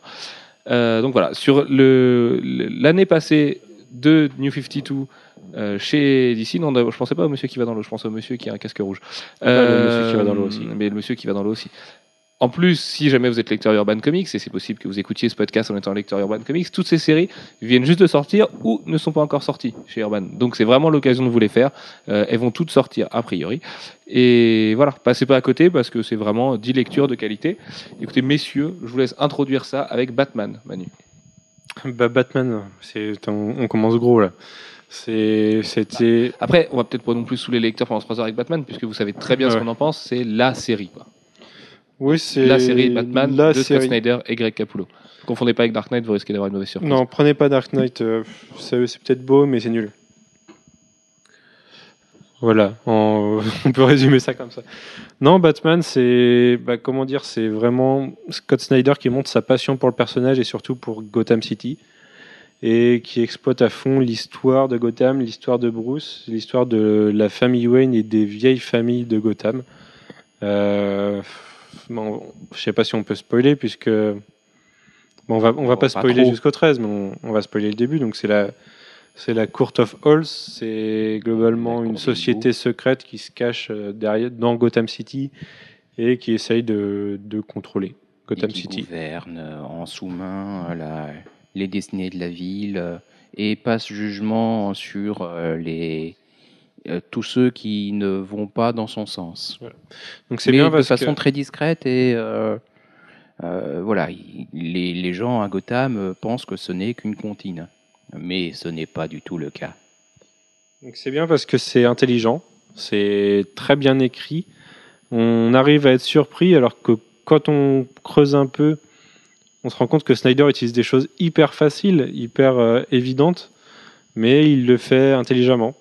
Donc voilà, sur le- le- l'année passée de New 52 euh, chez DC, non, je pensais pas au monsieur qui va dans l'eau, je pense au monsieur qui a un casque rouge. le monsieur qui va dans l'eau aussi. Mais le monsieur qui va dans l'eau aussi. En plus, si jamais vous êtes lecteur Urban Comics, et c'est possible que vous écoutiez ce podcast en étant lecteur Urban Comics, toutes ces séries viennent juste de sortir ou ne sont pas encore sorties chez Urban. Donc c'est vraiment l'occasion de vous les faire. Euh, elles vont toutes sortir a priori. Et voilà, passez pas à côté parce que c'est vraiment 10 lectures de qualité. Écoutez, messieurs, je vous laisse introduire ça avec Batman, Manu. Bah, Batman, on commence gros là. C'est c'était Après, on va peut-être pas non plus sous les lecteurs pendant 3 heures avec Batman, puisque vous savez très bien ce qu'on en pense, c'est la série. Quoi. oui c'est La série Batman la de Scott série. Snyder et Greg Capullo. Confondez pas avec Dark Knight, vous risquez d'avoir une mauvaise surprise. Non, prenez pas Dark Knight. euh, c'est peut-être beau, mais c'est nul. Voilà, [laughs] on peut résumer ça comme ça. Non, Batman, c'est bah, comment dire, c'est vraiment Scott Snyder qui montre sa passion pour le personnage et surtout pour Gotham City et qui exploite à fond l'histoire de Gotham, l'histoire de Bruce, l'histoire de la famille Wayne et des vieilles familles de Gotham. Euh, bon, je sais pas si on peut spoiler puisque bon, on va on va Oh, pas pas spoiler jusqu'au 13, mais on, on va spoiler le début. Donc c'est la c'est la Court of Halls, c'est globalement une société secrète qui se cache euh, derrière dans Gotham City et qui essaye de, de contrôler Gotham et qui City. gouverne euh, en sous-main la- les destinées de la ville euh, et passe jugement sur euh, les euh, tous ceux qui ne vont pas dans son sens. Donc c'est bien de parce façon que très discrète et voilà, il- les, les gens à Gotham pensent que ce n'est qu'une comptine, mais ce n'est pas du tout le cas. Donc c'est bien parce que c'est intelligent, c'est très bien écrit. On arrive à être surpris alors que quand on creuse un peu, on se rend compte que Snyder utilise des choses hyper faciles, hyper euh, évidentes, mais il le fait intelligemment.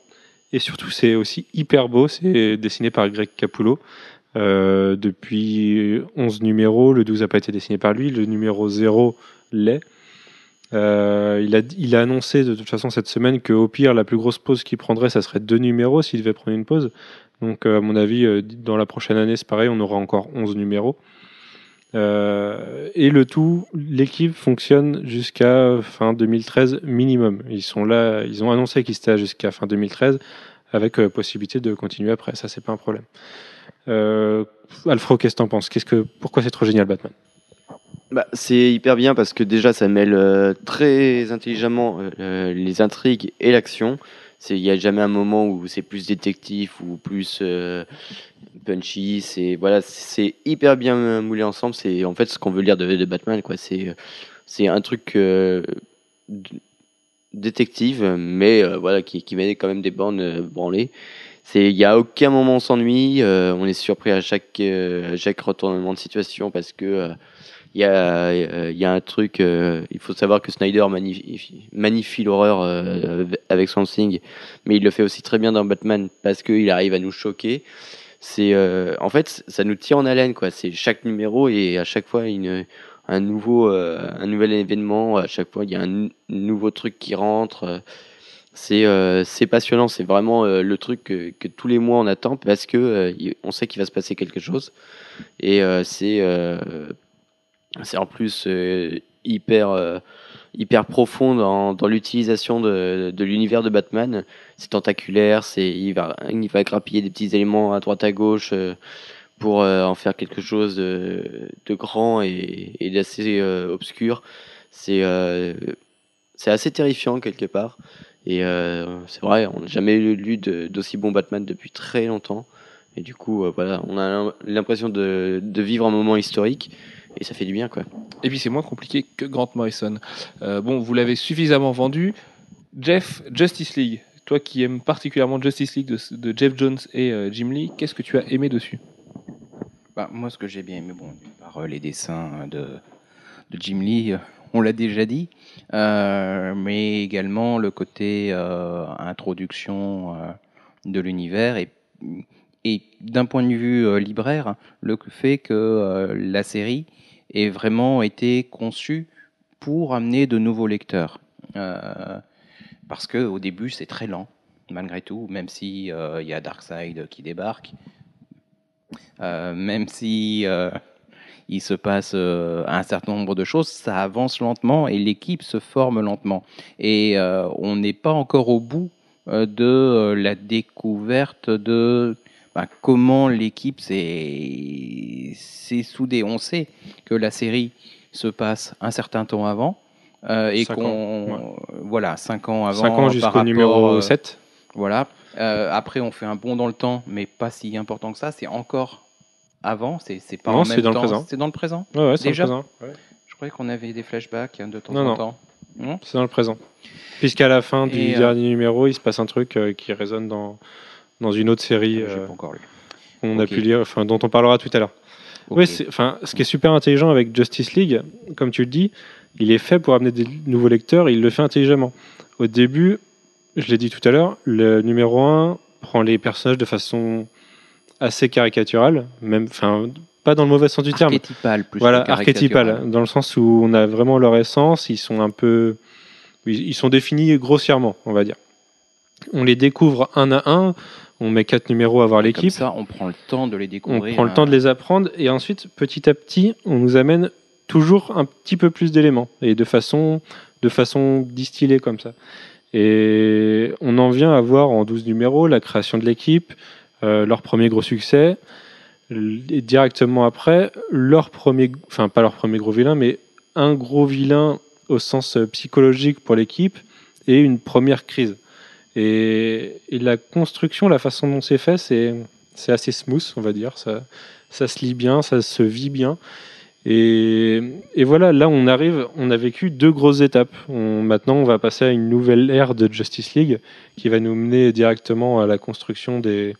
Et surtout, c'est aussi hyper beau. C'est dessiné par Greg Capullo. Euh, depuis 11 numéros, le 12 n'a pas été dessiné par lui, le numéro 0 l'est. Euh, il, a, annoncé de toute façon cette semaine qu'au pire, la plus grosse pause qu'il prendrait, ça serait deux numéros s'il devait prendre une pause. Donc, à mon avis, dans la prochaine année, c'est pareil, on aura encore 11 numéros. Euh, et le tout, l'équipe fonctionne jusqu'à fin 2013 minimum. Ils sont là, ils ont annoncé qu'ils étaient jusqu'à fin 2013 avec euh, possibilité de continuer après. Ça, c'est pas un problème. Euh, Alfred, qu'est-ce que t'en penses? Qu'est-ce que, pourquoi c'est trop génial, Batman? Bah, c'est hyper bien parce que déjà ça mêle euh, très intelligemment les intrigues et l'action. Il y a jamais un moment où c'est plus détective ou plus euh, punchy. C'est voilà, c'est hyper bien moulé ensemble. C'est en fait ce qu'on veut lire de, Batman quoi. C'est c'est un truc euh, détective, mais euh, voilà qui qui met quand même des bornes euh, branlées. C'est il y a aucun moment on s'ennuie. on est surpris à chaque à chaque retournement de situation parce que il y a, euh, y a un truc, euh, il faut savoir que Snyder magnifie, l'horreur euh, avec son Thing, mais il le fait aussi très bien dans Batman parce qu'il arrive à nous choquer. C'est, en fait, ça nous tire en haleine, quoi. C'est chaque numéro et à chaque fois une, un nouveau, un nouvel événement. À chaque fois, il y a un nou- nouveau truc qui rentre. C'est, euh, passionnant. C'est vraiment le truc que, tous les mois on attend parce que on sait qu'il va se passer quelque chose. Et c'est, c'est en plus euh, hyper, euh, hyper profond dans, dans l'utilisation de, de l'univers de Batman. C'est tentaculaire, c'est, il, va, il va grappiller des petits éléments à droite à gauche euh, pour euh, en faire quelque chose de, de grand et, et d'assez euh, obscur. C'est, euh, c'est assez terrifiant quelque part. Et c'est vrai, on n'a jamais lu d'aussi bon Batman depuis très longtemps. Et du coup, voilà, on a l'impression de, de vivre un moment historique. Et ça fait du bien, quoi. Et puis c'est moins compliqué que Grant Morrison. Euh, bon, vous l'avez suffisamment vendu. Jeff, Justice League. Toi qui aimes particulièrement Justice League de, de Jeff Jones et euh, Jim Lee, qu'est-ce que tu as aimé dessus? Bah, moi, ce que j'ai bien aimé, bon, euh, les dessins de, de Jim Lee, euh, on l'a déjà dit, euh, mais également le côté euh, introduction euh, de l'univers et, et d'un point de vue euh, libraire, le fait que euh, la série ait vraiment été conçue pour amener de nouveaux lecteurs. Euh, parce que au début, c'est très lent, malgré tout, même si euh, il y a Darkseid qui débarque. Même si il se passe un certain nombre de choses, ça avance lentement et l'équipe se forme lentement. Et on n'est pas encore au bout de la découverte de ben, comment l'équipe s'est soudée. On sait que la série se passe un certain temps avant. euh, et qu'on voilà cinq ans avant 5 ans jusqu'au numéro euh, 7. voilà. Euh, après, on fait un bond dans le temps, mais pas si important que ça. C'est encore avant. C'est pas Non, en c'est même dans le temps. présent. C'est dans le présent. Ouais, ouais, c'est dans le Déjà présent. Je croyais qu'on avait des flashbacks hein, de temps Non, en temps. Non? C'est dans le présent. Puisqu'à la fin du Et, euh, dernier numéro, il se passe un truc qui résonne dans, dans une autre série J'ai euh, pas encore lu. qu'on a pu lire, enfin, dont on parlera tout à l'heure. Oui, enfin, ce qui est super intelligent avec Justice League, comme tu le dis, il est fait pour amener des nouveaux lecteurs, il le fait intelligemment. Au début, je l'ai dit tout à l'heure, le numéro 1 prend les personnages de façon assez caricaturale, même, enfin, pas dans le mauvais sens du terme. Archétypal plus. Voilà, archétypal, dans le sens où on a vraiment leur essence, ils sont un peu. Ils sont définis grossièrement, on va dire. On les découvre un à un, on met quatre numéros à voir Comme l'équipe, ça, on prend le temps de les on découvrir. prend le hein. temps de les apprendre, et ensuite, petit à petit, on nous amène toujours un petit peu plus d'éléments, et de façon, de façon distillée comme ça. Et on en vient à voir en 12 numéros la création de l'équipe, euh, leur premier gros succès, et directement après, leur premier, enfin pas leur premier gros vilain, mais un gros vilain au sens euh, psychologique pour l'équipe et une première crise. Et, la construction, la façon dont c'est fait, c'est assez smooth, on va dire. Ça, ça se lit bien, ça se vit bien. Et, voilà, là on arrive, on a vécu deux grosses étapes. Maintenant, on va passer à une nouvelle ère de Justice League qui va nous mener directement à la construction des,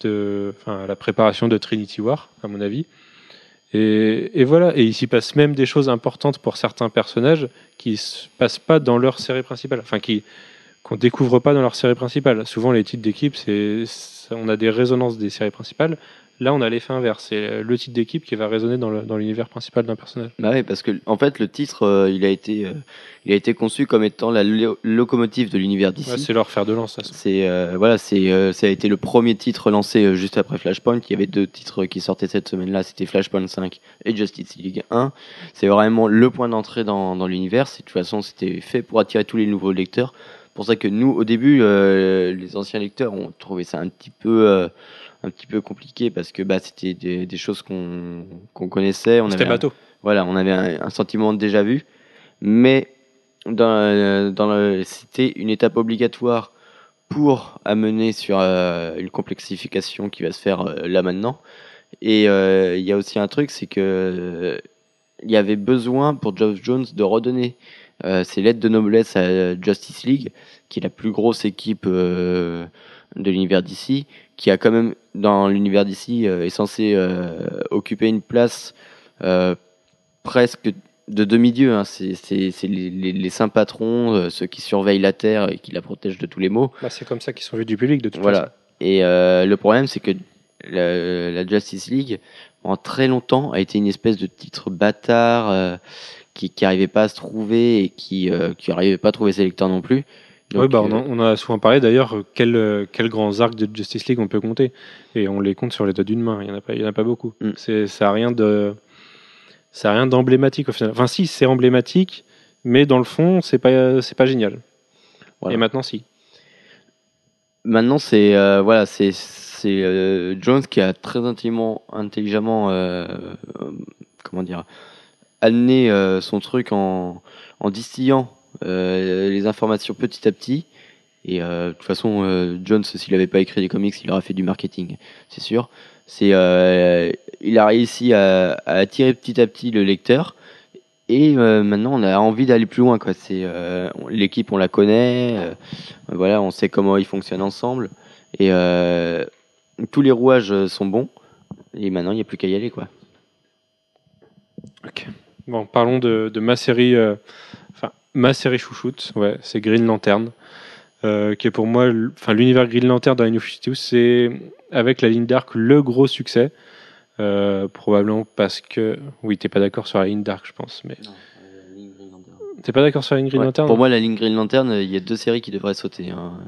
de, enfin, à la préparation de Trinity War, à mon avis. Et, voilà, et il s'y passe même des choses importantes pour certains personnages qui se passent pas dans leur série principale, enfin qui qu'on découvre pas dans leur série principale. Souvent, les titres d'équipe, c'est on a des résonances des séries principales. Là, on a l'effet inverse. C'est le titre d'équipe qui va résonner dans l'univers principal d'un personnage. Bah oui, parce que en fait, le titre, euh, il a été, euh, il a été conçu comme étant la lo- locomotive de l'univers d'ici. Ouais, c'est leur fer de lance. C'est euh, voilà, c'est euh, ça a été le premier titre lancé juste après Flashpoint. Il y avait deux titres qui sortaient cette semaine-là, c'était Flashpoint 5 et Justice League 1. C'est vraiment le point d'entrée dans, dans l'univers. De toute façon, c'était fait pour attirer tous les nouveaux lecteurs. Pour ça que nous, au début, euh, les anciens lecteurs ont trouvé ça un petit peu euh, un petit peu compliqué parce que bah c'était des, des choses qu'on qu'on connaissait. On C'était un- bateau. voilà, on avait un, un sentiment de déjà vu, mais dans, euh, dans c'était une étape obligatoire pour amener sur euh, une complexification qui va se faire là maintenant. Et il y a aussi un truc, c'est que il y avait besoin pour Geoff Jones de redonner euh, ses lettres de noblesse à Justice League, qui est la plus grosse équipe euh, de l'univers d'ici, qui a quand même dans l'univers d'ici euh, est censé occuper une place presque de demi-dieu. hein. C'est c'est- c'est les, les- les saints patrons, euh, ceux qui surveillent la terre et qui la protègent de tous les maux. Bah, c'est comme ça qu'ils sont vus du public de toute Voilà. façon. Et euh, le problème, c'est que la, la Justice League, en très longtemps, a été une espèce de titre bâtard euh, qui qui arrivait pas à se trouver et qui euh, qui pas à trouver ses lecteurs non plus. Oui, bah, on, euh, en, on a souvent parlé d'ailleurs, euh, quels euh, quels grands arcs de Justice League on peut compter. Et on les compte sur les doigts d'une main, il n'y en, a pas- il y en a pas beaucoup. Mm. C'est Ça n'a rien de. Ça a rien d'emblématique au final. Enfin, si, c'est emblématique, mais dans le fond, c'est pas, c'est pas génial. Voilà. Et maintenant, si. Maintenant, c'est euh, voilà, c'est c'est euh, Jones qui a très intelligemment, intelligemment, euh, euh, comment dire, amené euh, son truc en, distillant euh, les informations petit à petit Et euh, de toute façon, Jones, s'il n'avait pas écrit des comics, il aurait fait du marketing, c'est sûr. C'est, il a réussi à, attirer petit à petit le lecteur. Et maintenant, on a envie d'aller plus loin. Quoi. C'est, l'équipe, on la connaît. voilà, on sait comment ils fonctionnent ensemble. Et tous les rouages sont bons. Et maintenant, il n'y a plus qu'à y aller. Quoi. Bon, parlons de, de ma série, euh, enfin ma série chouchoute, ouais, c'est Green Lantern, euh, qui est pour moi, enfin l'univers Green Lantern dans la New 52, c'est avec la ligne d'arc le gros succès, euh, probablement parce que, oui, t'es pas d'accord sur la ligne d'arc, je pense, mais t'es pas d'accord sur la ligne Green Ouais, Lantern? pour moi, la ligne Green Lantern, il y a deux séries qui devraient sauter. hein.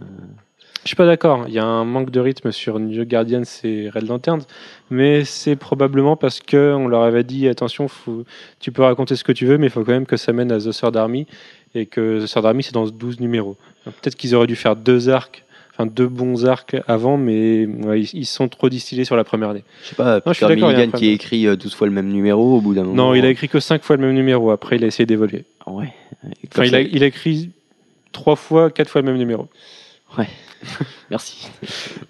Je suis pas d'accord. Il y a un manque de rythme sur New Guardians et Red Lantern, mais c'est probablement parce que on leur avait dit attention, faut- tu peux raconter ce que tu veux, mais il faut quand même que ça mène à The Third Army et que The Third Army c'est dans 12 numéros. Peut-être qu'ils auraient dû faire deux arcs, enfin deux bons arcs avant, mais ouais, ils, sont trop distillés sur la première année. Je sais pas, je suis a Milligan qui problème. écrit euh, 12 fois le même numéro au bout d'un moment. Non, il a écrit que cinq fois le même numéro. Après, il a essayé d'évoluer. Ah Ouais. Enfin, il a, il a écrit trois fois, quatre fois le même numéro. [laughs] Merci.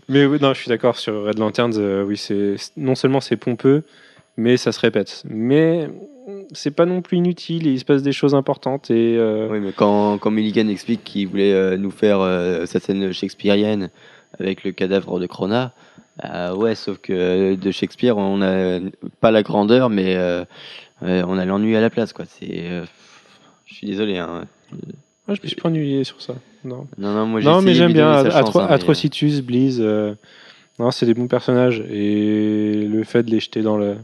Mais oui, non, je suis d'accord sur Red Lanterns. euh, oui, c'est non seulement c'est pompeux, mais ça se répète. Mais c'est pas non plus inutile. et Il se passe des choses importantes et euh, Oui, mais quand, quand Milligan explique qu'il voulait euh, nous faire euh, sa scène shakespearienne avec le cadavre de Crona, bah ouais, sauf que euh, de Shakespeare, on n'a pas la grandeur, mais euh, euh, on a l'ennui à la place, quoi. C'est, euh, je suis désolé. Hein. Je me suis pas ennuyé sur ça. Non, Non, non, moi non mais j'aime bien Atro- hein, Atrocitus, Bleeze. euh, non, c'est des bons personnages et le fait de les jeter dans le,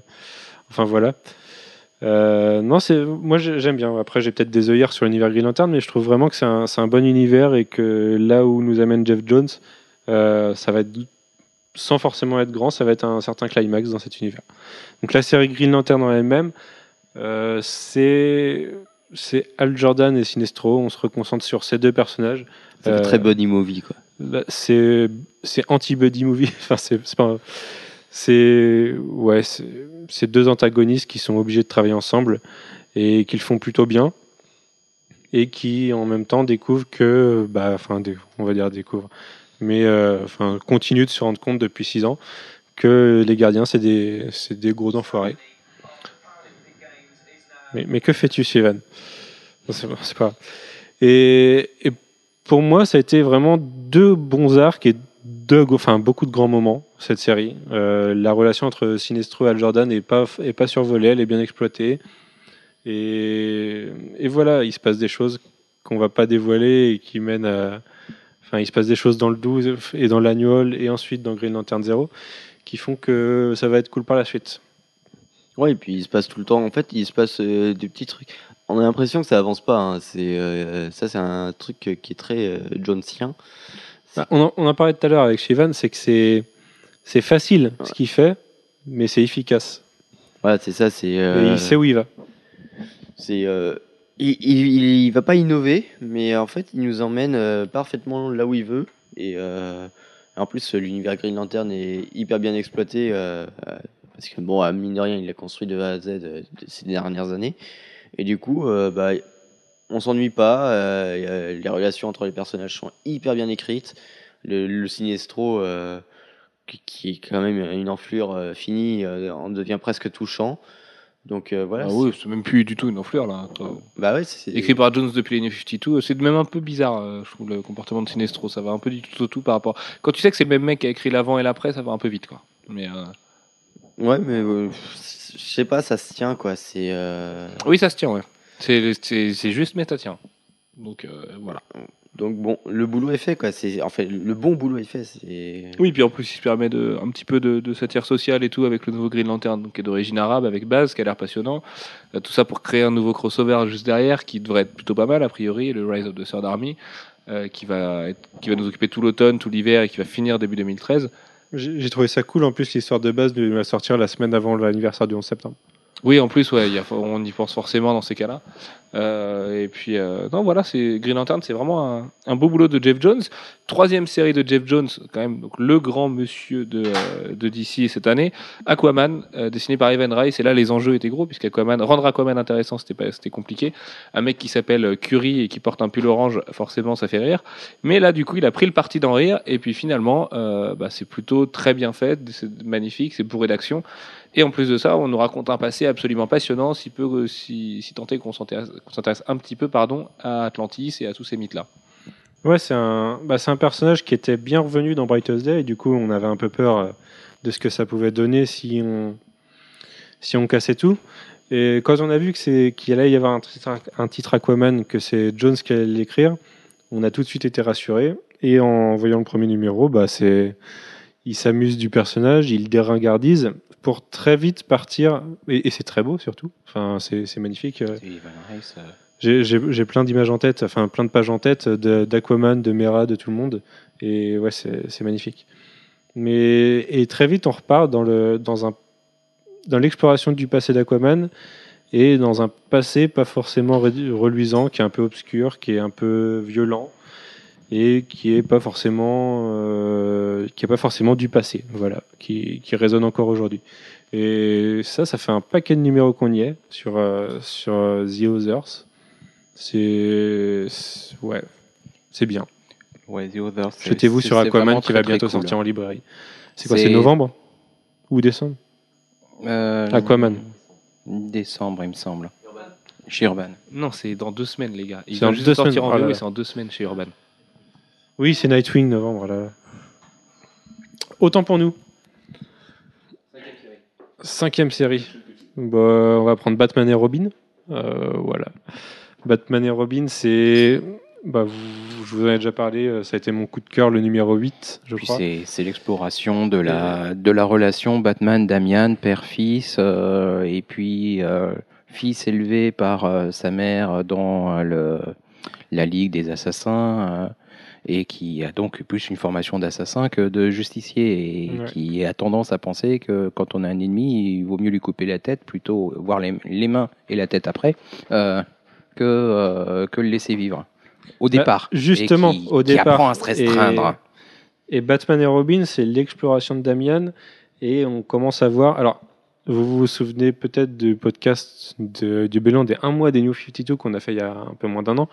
enfin voilà. Euh, non, c'est moi j'ai- j'aime bien. Après, j'ai peut-être des œillères sur l'univers Green Lantern, mais je trouve vraiment que c'est un, c'est un bon univers et que là où nous amène Jeff Jones, euh, ça va être sans forcément être grand, ça va être un certain climax dans cet univers. Donc la série Green Lantern en elle-même, euh, c'est c'est Al Jordan et Sinestro. On se reconcentre sur ces deux personnages. fait euh, très buddy movie, quoi. Bah, c'est c'est anti-buddy movie. [laughs] enfin, c'est c'est pas. C'est ouais, c'est c'est deux antagonistes qui sont obligés de travailler ensemble et qui le font plutôt bien et qui en même temps découvrent que, bah, enfin, on va dire découvrent, mais euh, enfin continuent de se rendre compte depuis six ans que les gardiens c'est des c'est des gros enfoirés. Mais, que fais-tu, Steven C'est pas-. Et, et pour moi, ça a été vraiment deux bons arcs et deux, enfin, beaucoup de grands moments, cette série. Euh, la relation entre Sinestro et Al Jordan n'est pas, est pas survolée, elle est bien exploitée. Et, et voilà, il se passe des choses qu'on va pas dévoiler et qui mènent à. Enfin, il se passe des choses dans le 12 et dans l'annual et ensuite dans Green Lantern Zero qui font que ça va être cool par la suite. Ouais, et puis il se passe tout le temps. En fait, il se passe euh, des petits trucs. On a l'impression que ça avance pas. hein. C'est euh, ça, c'est un truc qui est très euh, Jonesien. Bah, on, en, on en parlait tout à l'heure avec Shivan, c'est que c'est c'est facile ce qu'il fait, mais c'est efficace. Voilà, c'est ça. C'est. Et euh, il sait où il va. C'est, euh, il, il, il va pas innover, mais en fait, il nous emmène euh, parfaitement là où il veut. Et euh, en plus, l'univers Green Lantern est hyper bien exploité. euh, euh, parce que, bon, à mine de rien, il l'a construit de A à Z euh, ces dernières années. Et du coup, euh, bah, on s'ennuie pas. euh, euh, les relations entre les personnages sont hyper bien écrites. Le, le Sinestro, qui, qui est quand même une enflure finie, en devient presque touchant. Donc voilà. Ah oui, c'est même plus du tout une enflure là. Bah ouais, c'est Écrit par Jones depuis les New 52, c'est même un peu bizarre, je trouve, le comportement de Sinestro. Ça va un peu du tout au tout par rapport. Quand tu sais que c'est le même mec qui a écrit l'avant et l'après, ça va un peu vite, quoi. Mais Ouais, mais euh, je sais pas, ça se tient quoi. C'est. euh, oui, ça se tient, ouais. C'est c'est- c'est juste, mais ça tient. Donc euh, voilà. Donc bon, le boulot est fait quoi. C'est en fait le bon boulot est fait. C'est. Oui, puis en plus, il se permet de, un petit peu de, de satire sociale et tout avec le nouveau Green Lantern, donc, qui est d'origine arabe, avec Baz, qui a l'air passionnant. Euh, tout ça pour créer un nouveau crossover juste derrière, qui devrait être plutôt pas mal, a priori, le Rise of the Third Army, euh, qui, va être- qui va nous occuper tout l'automne, tout l'hiver et qui va finir début 2013. J'ai trouvé ça cool en plus l'histoire de base de la sortir la semaine avant l'anniversaire du 11 septembre. Oui, en plus, ouais, y a- on y pense forcément dans ces cas-là. Euh, et puis, euh, non, voilà, c'est Green Lantern, c'est vraiment un, un beau boulot de Jeff Jones. Troisième série de Jeff Jones, quand même, donc le grand monsieur de, euh, de DC cette année. Aquaman, euh, dessiné par Evan Rice. Et là, les enjeux étaient gros, puisqu'Aquaman, rendre Aquaman intéressant, c'était pas, c'était compliqué. Un mec qui s'appelle euh, Curie et qui porte un pull orange, forcément, ça fait rire. Mais là, du coup, il a pris le parti d'en rire. Et puis, finalement, bah, c'est plutôt très bien fait, c'est magnifique, c'est bourré d'action. Et en plus de ça, on nous raconte un passé absolument passionnant, si, peu, si, si tant est qu'on s'intéresse un petit peu pardon, à Atlantis et à tous ces mythes-là. Ouais, c'est un, bah, un personnage qui était bien revenu dans Brightest Day, et du coup, on avait un peu peur euh, de ce que ça pouvait donner si on, si on cassait tout. Et quand on a vu qu'il allait y avoir un titre, un titre Aquaman, que c'est Jones qui allait l'écrire, on a tout de suite été rassuré. Et en voyant le premier numéro, bah, c'est, il s'amuse du personnage, il déringardise pour très vite partir, et, et c'est très beau surtout. Enfin, c'est, magnifique. euh, euh, j'ai- plein d'images en tête, enfin plein de pages en tête de- d'Aquaman, de, Mera, de tout le monde. Et ouais, c'est magnifique. Mais et très vite, on repart dans l'exploration du passé d'Aquaman et dans un passé pas forcément reluisant, qui est un peu obscur, qui est un peu violent et qui est pas forcément euh, qui est pas forcément du passé, voilà, qui, qui résonne encore aujourd'hui. Et ça, ça fait un paquet de numéros qu'on y est sur euh, sur euh, The Others. C'est ouais, c'est bien. ouais, The Others. Jetez-vous sur Aquaman qui va très, bientôt cool. sortir en librairie. C'est quoi C'est novembre ou décembre? Euh, Aquaman. Décembre, il me semble. Chez Urban. Non, c'est dans deux semaines, les gars. Il C'est vient en juste deux sortir semaines, en oh VO et c'est en deux semaines chez Urban. Oui, c'est Nightwing novembre là. Autant pour nous. Cinquième série. Bah, on va prendre Batman et Robin. Euh, voilà. Batman et Robin, c'est. Bah, vous- je vous en ai déjà parlé, euh, ça a été mon coup de cœur, le numéro 8, je Puis crois. c'est l'exploration de la, de la relation Batman-Damian, père-fils, euh, et puis euh, fils élevé par euh, sa mère dans euh, le, la Ligue des Assassins, euh, et qui a donc plus une formation d'assassin que de justicier, et Ouais. qui a tendance à penser que quand on a un ennemi, il vaut mieux lui couper la tête, plutôt voir les, les mains et la tête après, euh, que, euh, que le laisser vivre. Au Bah, départ. et justement, qui- au qui départ, apprend à se restreindre. Et Batman et Robin, c'est l'exploration de Damian. Et on commence à voir. Alors, vous vous souvenez peut-être du podcast de, du bilan des 1 mois des New 52 qu'on a fait il y a un peu moins d'un an.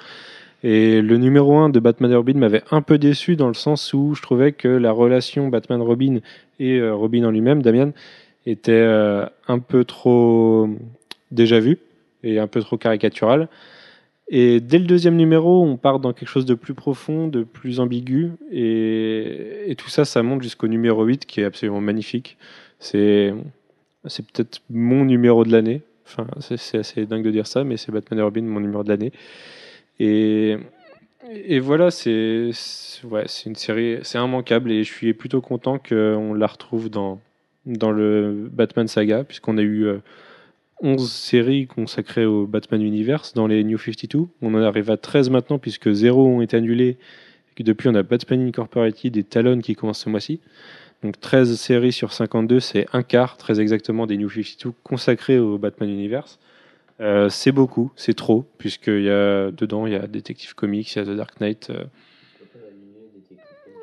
Et le numéro 1 de Batman et Robin m'avait un peu déçu dans le sens où je trouvais que la relation Batman-Robin et euh, Robin en lui-même, Damian, était euh, un peu trop déjà vue et un peu trop caricaturale. Et dès le deuxième numéro, on part dans quelque chose de plus profond, de plus ambigu. Et, tout ça, ça monte jusqu'au numéro 8, qui est absolument magnifique. C'est peut-être mon numéro de l'année. Enfin, c'est assez dingue de dire ça, mais c'est Batman et Robin, mon numéro de l'année. Et, et voilà, c'est ouais, une série, c'est immanquable. Et je suis plutôt content qu'on la retrouve dans, le Batman Saga, puisqu'on a eu... euh, 11 séries consacrées au Batman Universe dans les New 52. On en arrive à 13 maintenant puisque 0 ont été annulés. Et depuis, on a Batman Incorporated et Talon qui commencent ce mois-ci. Donc 13 séries sur 52, c'est un quart très exactement des New 52 consacrés au Batman Universe. Euh, c'est beaucoup, c'est trop, puisqu'il y a dedans, il y a Detective Comics, il y a The Dark Knight. euh.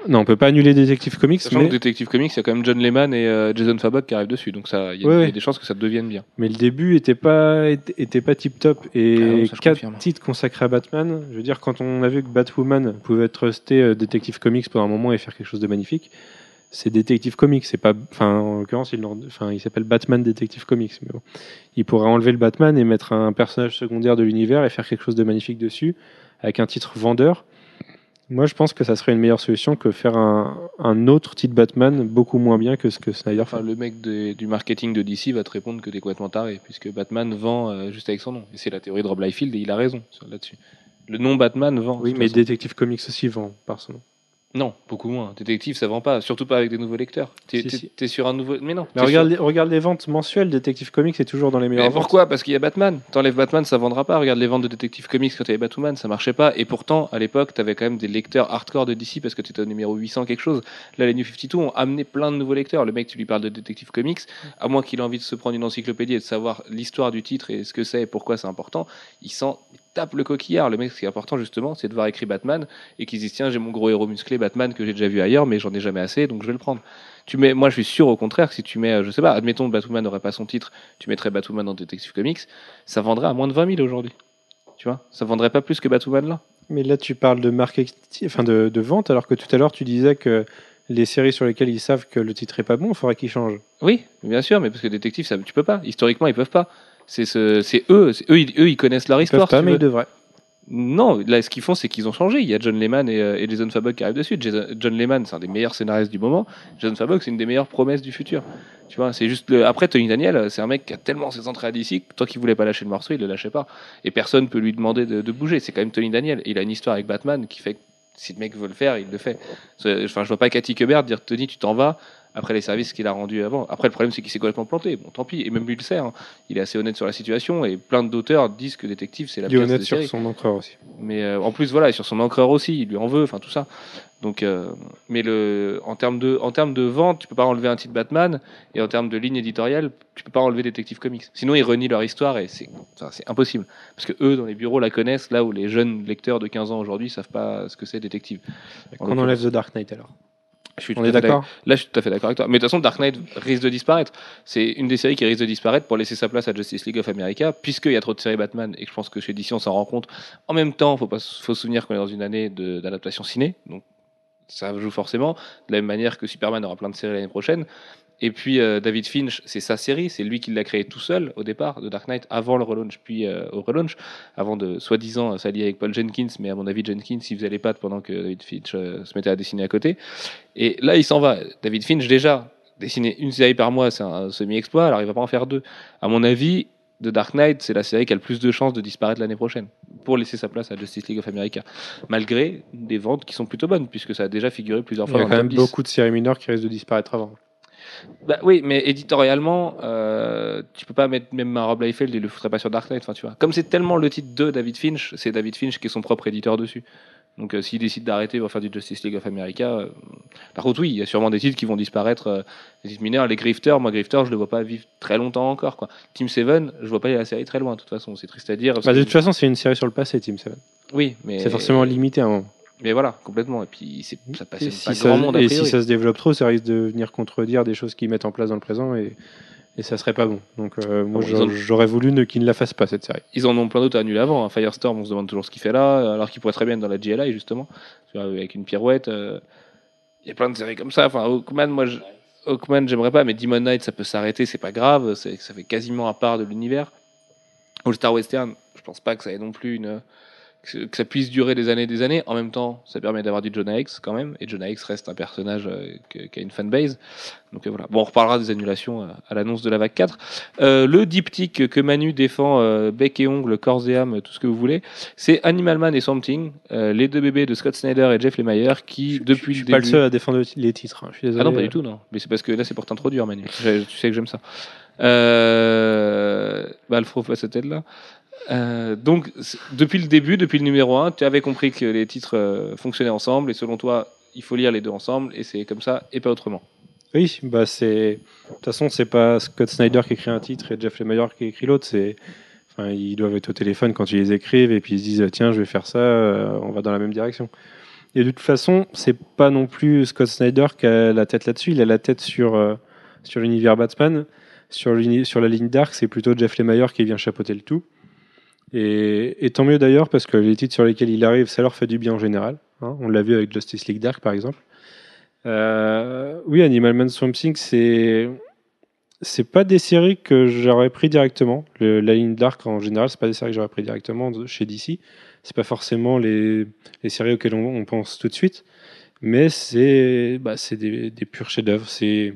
Non, on peut pas annuler Detective Comics, Sachant mais... que Detective Comics, il y a quand même John Lehman et euh, Jason Fabok qui arrivent dessus, donc ça, il y, a- Ouais, il y ouais. a des chances que ça devienne bien. Mais le début était pas était, pas tip top et Ah non, ça, quatre confirme. titres consacrés à Batman. Je veux dire quand on a vu que Batwoman pouvait être resté euh, Detective Comics pendant un moment et faire quelque chose de magnifique, c'est Detective Comics. C'est pas enfin en l'occurrence il enfin il s'appelle Batman Detective Comics. Mais bon, il pourrait enlever le Batman et mettre un personnage secondaire de l'univers et faire quelque chose de magnifique dessus avec un titre vendeur. Moi, je pense que ça serait une meilleure solution que faire un, un autre titre Batman beaucoup moins bien que ce que Snyder fait. Enfin, le mec de- du marketing de DC va te répondre que t'es complètement taré, puisque Batman vend euh, juste avec son nom. Et c'est la théorie de Rob Liefeld et il a raison là-dessus. Le nom Batman vend. oui, mais façon. Detective Comics aussi vend par son nom. Non, beaucoup moins. Détective, ça vend pas, surtout pas avec des nouveaux lecteurs. T'es Si, t'es- si. t'es sur un nouveau. Mais non. Mais regarde, sur- les, regarde les ventes mensuelles, Detective Comics, c'est toujours dans les Mais meilleures ventes. pourquoi? Parce qu'il y a Batman. T'enlèves Batman, ça vendra pas. Regarde les ventes de Detective Comics quand il y avait Batman, ça marchait pas. Et pourtant, à l'époque, t'avais quand même des lecteurs hardcore de DC parce que t'étais au numéro 800 quelque chose. Là, les New 52 ont amené plein de nouveaux lecteurs. Le mec, tu lui parles de Detective Comics, à moins qu'il ait envie de se prendre une encyclopédie et de savoir l'histoire du titre et ce que c'est et pourquoi c'est important, il s'en tape le coquillard. Le mec, ce qui est important justement, c'est de voir écrit Batman et qu'il se dise tiens, j'ai mon gros héros musclé Batman que j'ai déjà vu ailleurs, mais j'en ai jamais assez, donc je vais le prendre. Tu mets, moi, je suis sûr au contraire que si tu mets, euh, je sais pas, admettons Batman n'aurait pas son titre, tu mettrais Batman dans Detective Comics, ça vendrait à moins de 20 000 aujourd'hui. Tu vois, ça vendrait pas plus que Batman là. Mais là, tu parles de marketing, enfin de, de vente, alors que tout à l'heure, tu disais que les séries sur lesquelles ils savent que le titre est pas bon, il faudrait qu'ils changent. Oui, bien sûr, mais parce que Détective, ça, tu peux pas. Historiquement, ils peuvent pas. C'est ce, eux, eux, ils, eux, ils connaissent leur Ils histoire. pas, si mais ils devraient. Non, là, ce qu'ils font, c'est qu'ils ont changé. Il y a John Lehman et, euh, et Jason Fabok qui arrivent dessus. Jason- John Lehman, c'est un des meilleurs scénaristes du moment. Jason Fabok, c'est une des meilleures promesses du futur. Tu vois, c'est juste. Le... Après, Tony Daniel, c'est un mec qui a tellement ses entrées à DC que tant qu'il voulait pas lâcher le morceau, il le lâchait pas. Et personne peut lui demander de, de bouger. C'est quand même Tony Daniel. Il a une histoire avec Batman qui fait que si le mec veut le faire, il le fait. Enfin, je vois pas Cathy Quebert dire Tony, tu t'en vas après les services qu'il a rendus avant. Après, le problème, c'est qu'il s'est complètement planté. Bon, tant pis. Et même lui il le sait. hein. Il est assez honnête sur la situation. Et plein d'auteurs disent que Détective, c'est la Il est pire honnête sur son encreur aussi. Mais euh, en plus, voilà, et sur son encreur aussi, il lui en veut, enfin tout ça. Donc, euh, mais le, en termes de, en termes de vente, tu peux pas enlever un titre Batman, et en termes de ligne éditoriale, tu peux pas enlever Detective Comics. Sinon, ils renient leur histoire et c'est, enfin, c'est impossible. Parce que eux, dans les bureaux, la connaissent, là où les jeunes lecteurs de 15 ans aujourd'hui savent pas ce que c'est Détective. En Qu'on enlève. The Dark Knight alors. Je suis tout On à est fait d'accord Là, je suis tout à fait d'accord avec toi. Mais de toute façon, Dark Knight risque de disparaître. C'est une des séries qui risque de disparaître pour laisser sa place à Justice League of America, puisqu'il y a trop de séries Batman et que je pense que chez DC, on s'en rend compte. En même temps, faut pas faut se souvenir qu'on est dans une année d'adaptation ciné, donc ça joue forcément. De la même manière que Superman aura plein de séries l'année prochaine. Et puis euh, David Finch, c'est sa série, c'est lui qui l'a créé tout seul au départ de Dark Knight avant le relaunch, puis euh, au relaunch, avant de soi-disant s'allier avec Paul Jenkins, mais à mon avis Jenkins il faisait les pattes pendant que David Finch euh, se mettait à dessiner à côté. Et là il s'en va. David Finch déjà dessiner une série par mois c'est un semi-exploit, alors il va pas en faire deux. À mon avis, The Dark Knight c'est la série qui a le plus de chances de disparaître l'année prochaine pour laisser sa place à Justice League of America, malgré des ventes qui sont plutôt bonnes puisque ça a déjà figuré plusieurs Il y fois a quand même top 10. beaucoup de séries mineures qui risquent de disparaître avant. Bah oui, mais éditorialement, euh, tu peux pas mettre même un Rob Liefeld, il le foutrait pas sur Dark Knight, enfin tu vois. Comme c'est tellement le titre de David Finch, c'est David Finch qui est son propre éditeur dessus. Donc euh, s'il décide d'arrêter pour faire du Justice League of America, euh, par contre oui, il y a sûrement des titres qui vont disparaître, euh, des titres mineurs, les Grifters, moi Grifters, je le vois pas vivre très longtemps encore quoi. Team 7, je vois pas la série très loin de toute façon, c'est triste à dire. Bah, de toute façon, c'est une série sur le passé, Team 7. oui, mais C'est forcément limité à un moment. Mais voilà, complètement. Et puis ça passe Et, pas si grand ça, monde et si ça se développe trop, ça risque de venir contredire des choses qu'ils mettent en place dans le présent et, et ça serait pas bon. Donc euh, moi, Bon, j'aurais- ont- voulu ne- qu'ils ne la fassent pas cette série. Ils en ont plein d'autres à annuler avant. hein. Firestorm, on se demande toujours ce qu'il fait là, alors qu'il pourrait très bien être dans la GLI, justement, avec une pirouette. euh, Il y a plein de séries comme ça. Enfin, Hawkman, moi, je... Hawkman, j'aimerais pas, mais Demon Knight, ça peut s'arrêter, c'est pas grave, c'est- ça fait quasiment à part de l'univers. All Star Western, je pense pas que ça ait non plus une. Que que ça puisse durer des années et des années. En même temps, ça permet d'avoir du Jonah Hex quand même, et Jonah Hex reste un personnage euh, qui a une fanbase. Donc euh, voilà. Bon, on reparlera des annulations euh, à l'annonce de la vague 4. Euh, le diptyque que Manu défend, bec et ongles, corps et âme, tout ce que vous voulez, c'est Animal Man et Swamp Thing, euh, les deux bébés de Scott Snyder et Jeff Lemire, qui depuis je le suis pas le début- seul à défendre les titres. hein. Je suis désolé. ah non, pas du tout, non. Mais c'est parce que là, c'est pour t'introduire, Manu. Je- tu sais que j'aime ça. Euh... Bah, Alfro passe cette là. Euh, donc, depuis le début, depuis le numéro 1, tu avais compris que les titres euh, fonctionnaient ensemble, et selon toi, il faut lire les deux ensemble, et c'est comme ça, et pas autrement. Oui, bah. De toute façon, c'est pas Scott Snyder qui écrit un titre et Jeff Lemire qui écrit l'autre. C'est. Enfin, ils doivent être au téléphone quand ils les écrivent et puis ils se disent tiens, je vais faire ça, euh, on va dans la même direction. Et de toute façon, c'est pas non plus Scott Snyder qui a la tête là-dessus. Il a la tête sur sur l'univers Batman, sur sur la ligne Dark. C'est plutôt Jeff Lemire qui vient chapeauter le tout. Et, tant mieux d'ailleurs parce que les titres sur lesquels il arrive, ça leur fait du bien en général. hein. On l'a vu avec Justice League Dark par exemple. Euh, oui, Animal Man Swamp Thing, c'est c'est pas des séries que j'aurais pris directement. La ligne Dark en général, c'est pas des séries que j'aurais pris directement chez DC. C'est pas forcément les, les séries auxquelles on, pense tout de suite, mais c'est bah, des, des purs chefs-d'œuvre. C'est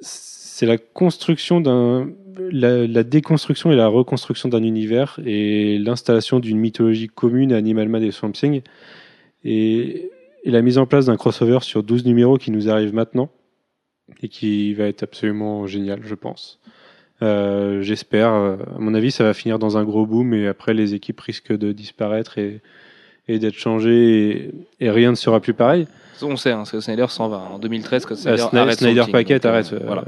c'est la construction d'un la, la déconstruction et la reconstruction d'un univers et l'installation d'une mythologie commune à Animal Man et Swamp Thing. Et, et la mise en place d'un crossover sur 12 numéros qui nous arrive maintenant et qui va être absolument génial, je pense. Euh, J'espère. À mon avis, ça va finir dans un gros boom et après, les équipes risquent de disparaître et, et d'être changées et, et rien ne sera plus pareil. On sait, hein, Snyder s'en va. En 2013, Scott Euh, Snyder, Snyder, arrête Snyder euh, arrête. euh, Voilà.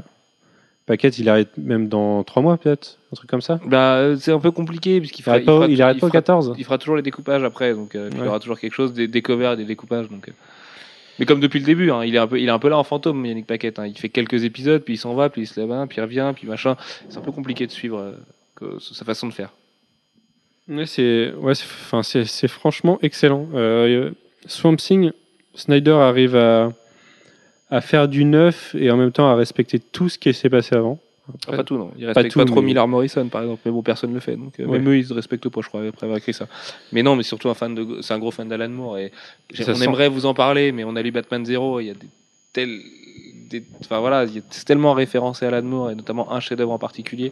Paquette, il arrête même dans 3 mois, peut-être Un truc comme ça Bah, euh, c'est un peu compliqué puisqu'il Il fera, arrête pas, fera- il arrête pas au fera- 14 il fera toujours les découpages après, donc euh, il y aura toujours quelque chose, des, des covers et des découpages. Donc, euh. Mais comme depuis le début, hein, il, est un peu, il est un peu là en fantôme, Yannick Paquette. hein. Il fait quelques épisodes, puis il s'en va, puis il se lève, un, puis il revient, puis machin. C'est un peu compliqué de suivre euh, que- sa façon de faire. Ouais, c'est ouais, c'est- enfin, c'est c'est franchement excellent. Euh, Swamp Thing, Snyder arrive à, à faire du neuf et en même temps à respecter tout ce qui s'est passé avant. Pas tout, non. Il respecte tout, pas, trop mais- Miller Morrison, par exemple. Mais bon, personne le fait. Donc, euh, Ouais. Même eux, ils se respectent pas, je crois, après avoir écrit ça. Mais non, mais surtout un fan de. C'est un gros fan d'Alan Moore. Et Ça on sent. aimerait vous en parler, mais on a lu Batman Zero. Il y a des tels. des- Enfin voilà, il y a- c'est tellement référencé à Alan Moore et notamment un chef-d'œuvre en particulier.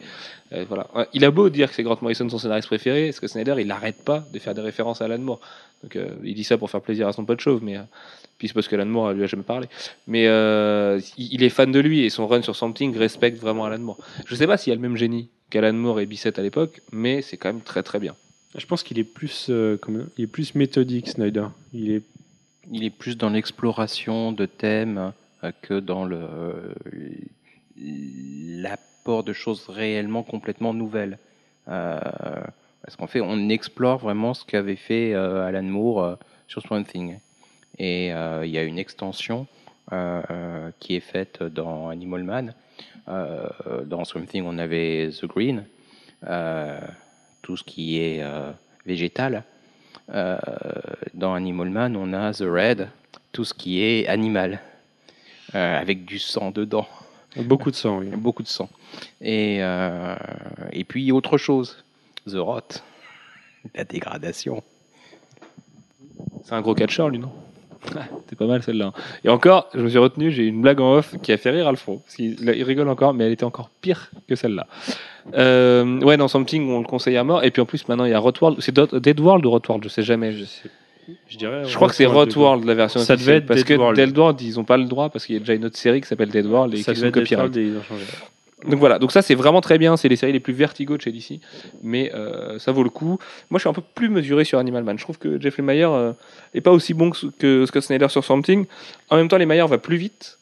Euh, voilà. Il a beau dire que c'est Grant Morrison son scénariste préféré, est-ce que Snyder il n'arrête pas de faire des références à Alan Moore? Donc euh, il dit ça pour faire plaisir à son pote chauve, mais euh, puis c'est parce qu'Alan Moore lui a jamais parlé. Mais euh, il est fan de lui et son run sur Something respecte vraiment Alan Moore. Je sais pas s'il y a le même génie qu'Alan Moore et Bissett à l'époque, mais c'est quand même très très bien. Je pense qu'il est plus euh, comment- il est plus méthodique Snyder. Il est Il est plus dans l'exploration de thèmes euh, que dans le l'apport de choses réellement complètement nouvelles. Euh, parce qu'en fait, on explore vraiment ce qu'avait fait euh, Alan Moore euh, sur Swamp Thing. Et euh, il y a une extension euh, euh, qui est faite dans Animal Man. Dans Swamp Thing, on avait The Green, tout ce qui est végétal. Dans Animal Man, on a The Red, tout ce qui est animal, avec du sang dedans, beaucoup de sang. Oui. [laughs] beaucoup de sang. Et, euh, et puis autre chose, The Rot, [laughs] la dégradation. C'est un gros catcheur, lui, non? [laughs] C'est pas mal celle-là. Et encore, je me suis retenu, j'ai une blague en off qui a fait rire. Parce qu'il il rigole encore, mais elle était encore pire que celle-là. Euh, ouais, dans Something, on le conseille à mort. Et puis en plus, maintenant, il y a Rotworld. C'est Dead World ou Rotworld Je sais jamais. Je, Je dirais. je crois que c'est Rotworld, la version Ça devait être Parce Dead que World. Dead World, ils ont pas le droit, parce qu'il y a déjà une autre série qui s'appelle Dead World et Ça qui sont être Donc voilà, donc ça c'est vraiment très bien, c'est les séries les plus vertigo de chez DC, mais euh, ça vaut le coup. Moi je suis un peu plus mesuré sur Animal Man, je trouve que Jeff Lemire euh, est pas aussi bon que, Scott Snyder sur Something. En même temps, Lemire va plus vite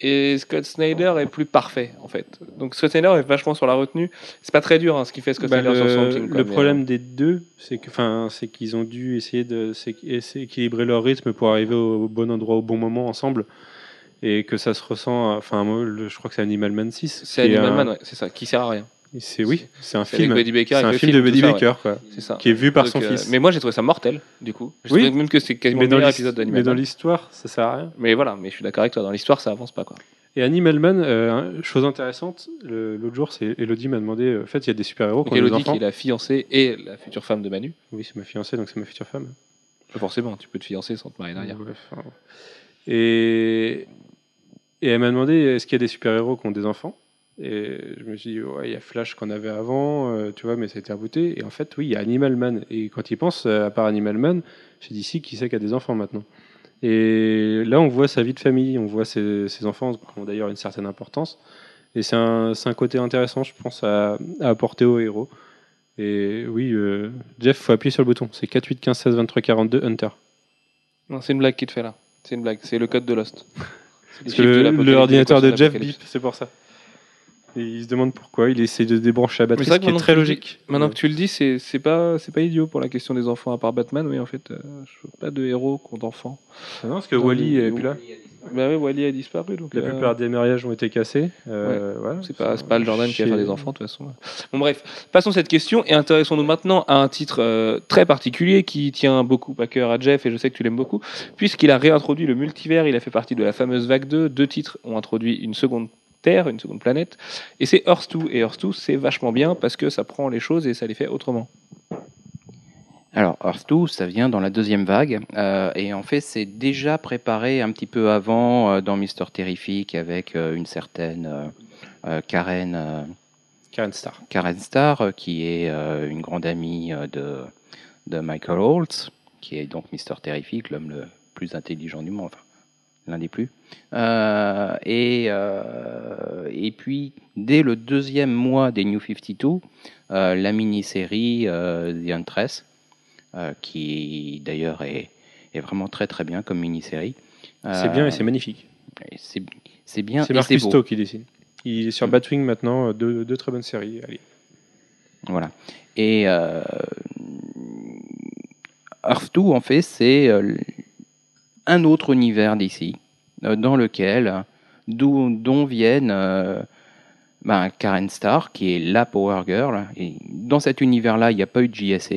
et Scott Snyder est plus parfait en fait. Donc Scott Snyder est vachement sur la retenue. C'est pas très dur hein, ce qu'il fait Scott Bah, Snyder sur le, Something. quoi, le problème des deux, c'est que, enfin, c'est qu'ils ont dû essayer de s'équilibrer leur rythme pour arriver au bon endroit au bon moment ensemble, et que ça se ressent. Enfin, je crois que c'est Animal Man 6. euh, c'est Animal un- Man, ouais, c'est ça, qui sert à rien. C'est oui, c'est un film. C'est un film de Buddy. Baker, quoi, C'est ça. qui est vu par son euh, fils. Mais moi j'ai trouvé ça mortel, du coup. Je Oui. même que c'est quasiment Mais le dans meilleur épisode mais d'Animal dans Man. l'histoire, ça sert à rien. Mais voilà, mais je suis d'accord avec toi, dans l'histoire ça avance pas quoi. Et Animal Man, euh, chose intéressante, l'autre jour, c'est Elodie m'a demandé. euh, En fait, il y a des ont des Elodie qui est la fiancée et la future femme de Manu. Oui, c'est ma fiancée, donc c'est ma future femme. Pas Forcément, tu peux te fiancer sans te marier derrière. Enfin, Et, et elle m'a demandé est-ce qu'il y a des super-héros qui ont des enfants? Et je me suis dit ouais, il y a Flash qu'on avait avant, euh, tu vois, mais ça a été rebooté. Et en fait, oui, il y a Animal Man. Et quand il pense, euh, à part Animal Man, j'ai dit si, qui c'est qui a des enfants maintenant? Et là, on voit sa vie de famille, on voit ses, ses enfants qui ont d'ailleurs une certaine importance. Et c'est un, un côté intéressant, je pense, à, à apporter aux héros. Et oui, euh, Jeff, faut appuyer sur le bouton. C'est 4, 8, 15, 16, 23, 42, Hunter. Non, c'est une blague qui te fait là. C'est une blague, c'est le code de Lost. [laughs] Parce que l'ordinateur de Jeff bip, c'est pour ça. Et il se demande pourquoi. Il essaie de débrancher la batterie, c'est vrai ce qui est très logique. Maintenant que tu le dis, c'est c'est pas, c'est pas idiot pour la question des enfants, à part Batman, oui, en fait, euh, je veux pas de héros qui ont d'enfants. Ah non, parce que Dans Wally est plus là. Bah oui, Wally a disparu, donc La euh, plupart des mariages ont été cassés. Euh, voilà. c'est pas, c'est pas le Jordan qui va faire des enfants, de toute façon. Bon, bref, passons cette question et intéressons-nous maintenant à un titre euh, très particulier qui tient beaucoup à cœur à Jeff, et je sais que tu l'aimes beaucoup, puisqu'il a réintroduit le multivers, il a fait partie de la fameuse vague 2. Deux titres ont introduit une seconde Terre, une seconde planète, et c'est Earth 2. Et Earth 2, c'est vachement bien parce que ça prend les choses et ça les fait autrement. Alors, Earth 2, ça vient dans la deuxième vague. euh, et en fait, c'est déjà préparé un petit peu avant euh, dans Mister Terrific avec euh, une certaine euh, euh, Karen, euh, Karen Star. Karen Starr, qui est euh, une grande amie de, de Michael Holtz, qui est donc Mister Terrific, l'homme le plus intelligents du monde, enfin, l'un des plus. Euh, et, euh, et puis, dès le deuxième mois des New 52, euh, la mini-série euh, The Huntress, qui d'ailleurs est, est vraiment très très bien comme mini-série. C'est bien et c'est magnifique. C'est bien C'est beau. Stowe qui dessine. Il est sur. Batwing maintenant, deux, deux très bonnes séries. Allez. Voilà. Et Earth 2, en fait, c'est un autre univers d'ici, euh, dans lequel, d'où, dont viennent euh, ben, Karen Starr, qui est la Power Girl. Et dans cet univers-là, il n'y a pas eu de JSA.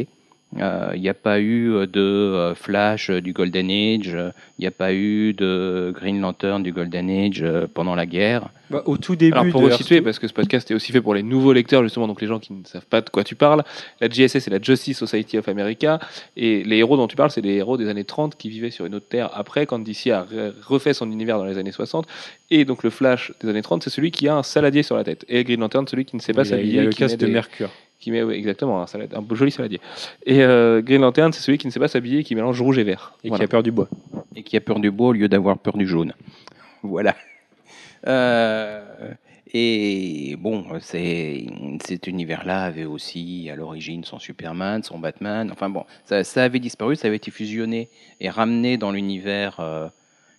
Euh, Il n'y a pas eu de euh, Flash euh, du Golden Age, euh, il n'y a pas eu de Green Lantern du Golden Age euh, pendant la guerre. Bah, au tout début Alors pour resituer, Earth parce que ce podcast est aussi fait pour les nouveaux lecteurs justement, donc les gens qui ne savent pas de quoi tu parles, la JSA c'est la Justice Society of America, et les héros dont tu parles c'est des héros des années 30 qui vivaient sur une autre terre après quand DC a re- refait son univers dans les années 60, et donc le Flash des années 30 c'est celui qui a un saladier sur la tête, et Green Lantern celui qui ne sait pas a, il y s'habiller, a le casque de des- Mercure. Qui met, oui, exactement, un, salade- un beau joli saladier. Et euh, Green Lantern c'est celui qui ne sait pas s'habiller, qui mélange rouge et vert. Et Voilà. qui a peur du bois. et qui a peur du bois au lieu d'avoir peur du jaune. [laughs] Voilà. Euh, et bon, c'est, cet univers-là avait aussi à l'origine son Superman, son Batman. Enfin bon, ça, ça avait disparu, ça avait été fusionné et ramené dans l'univers euh,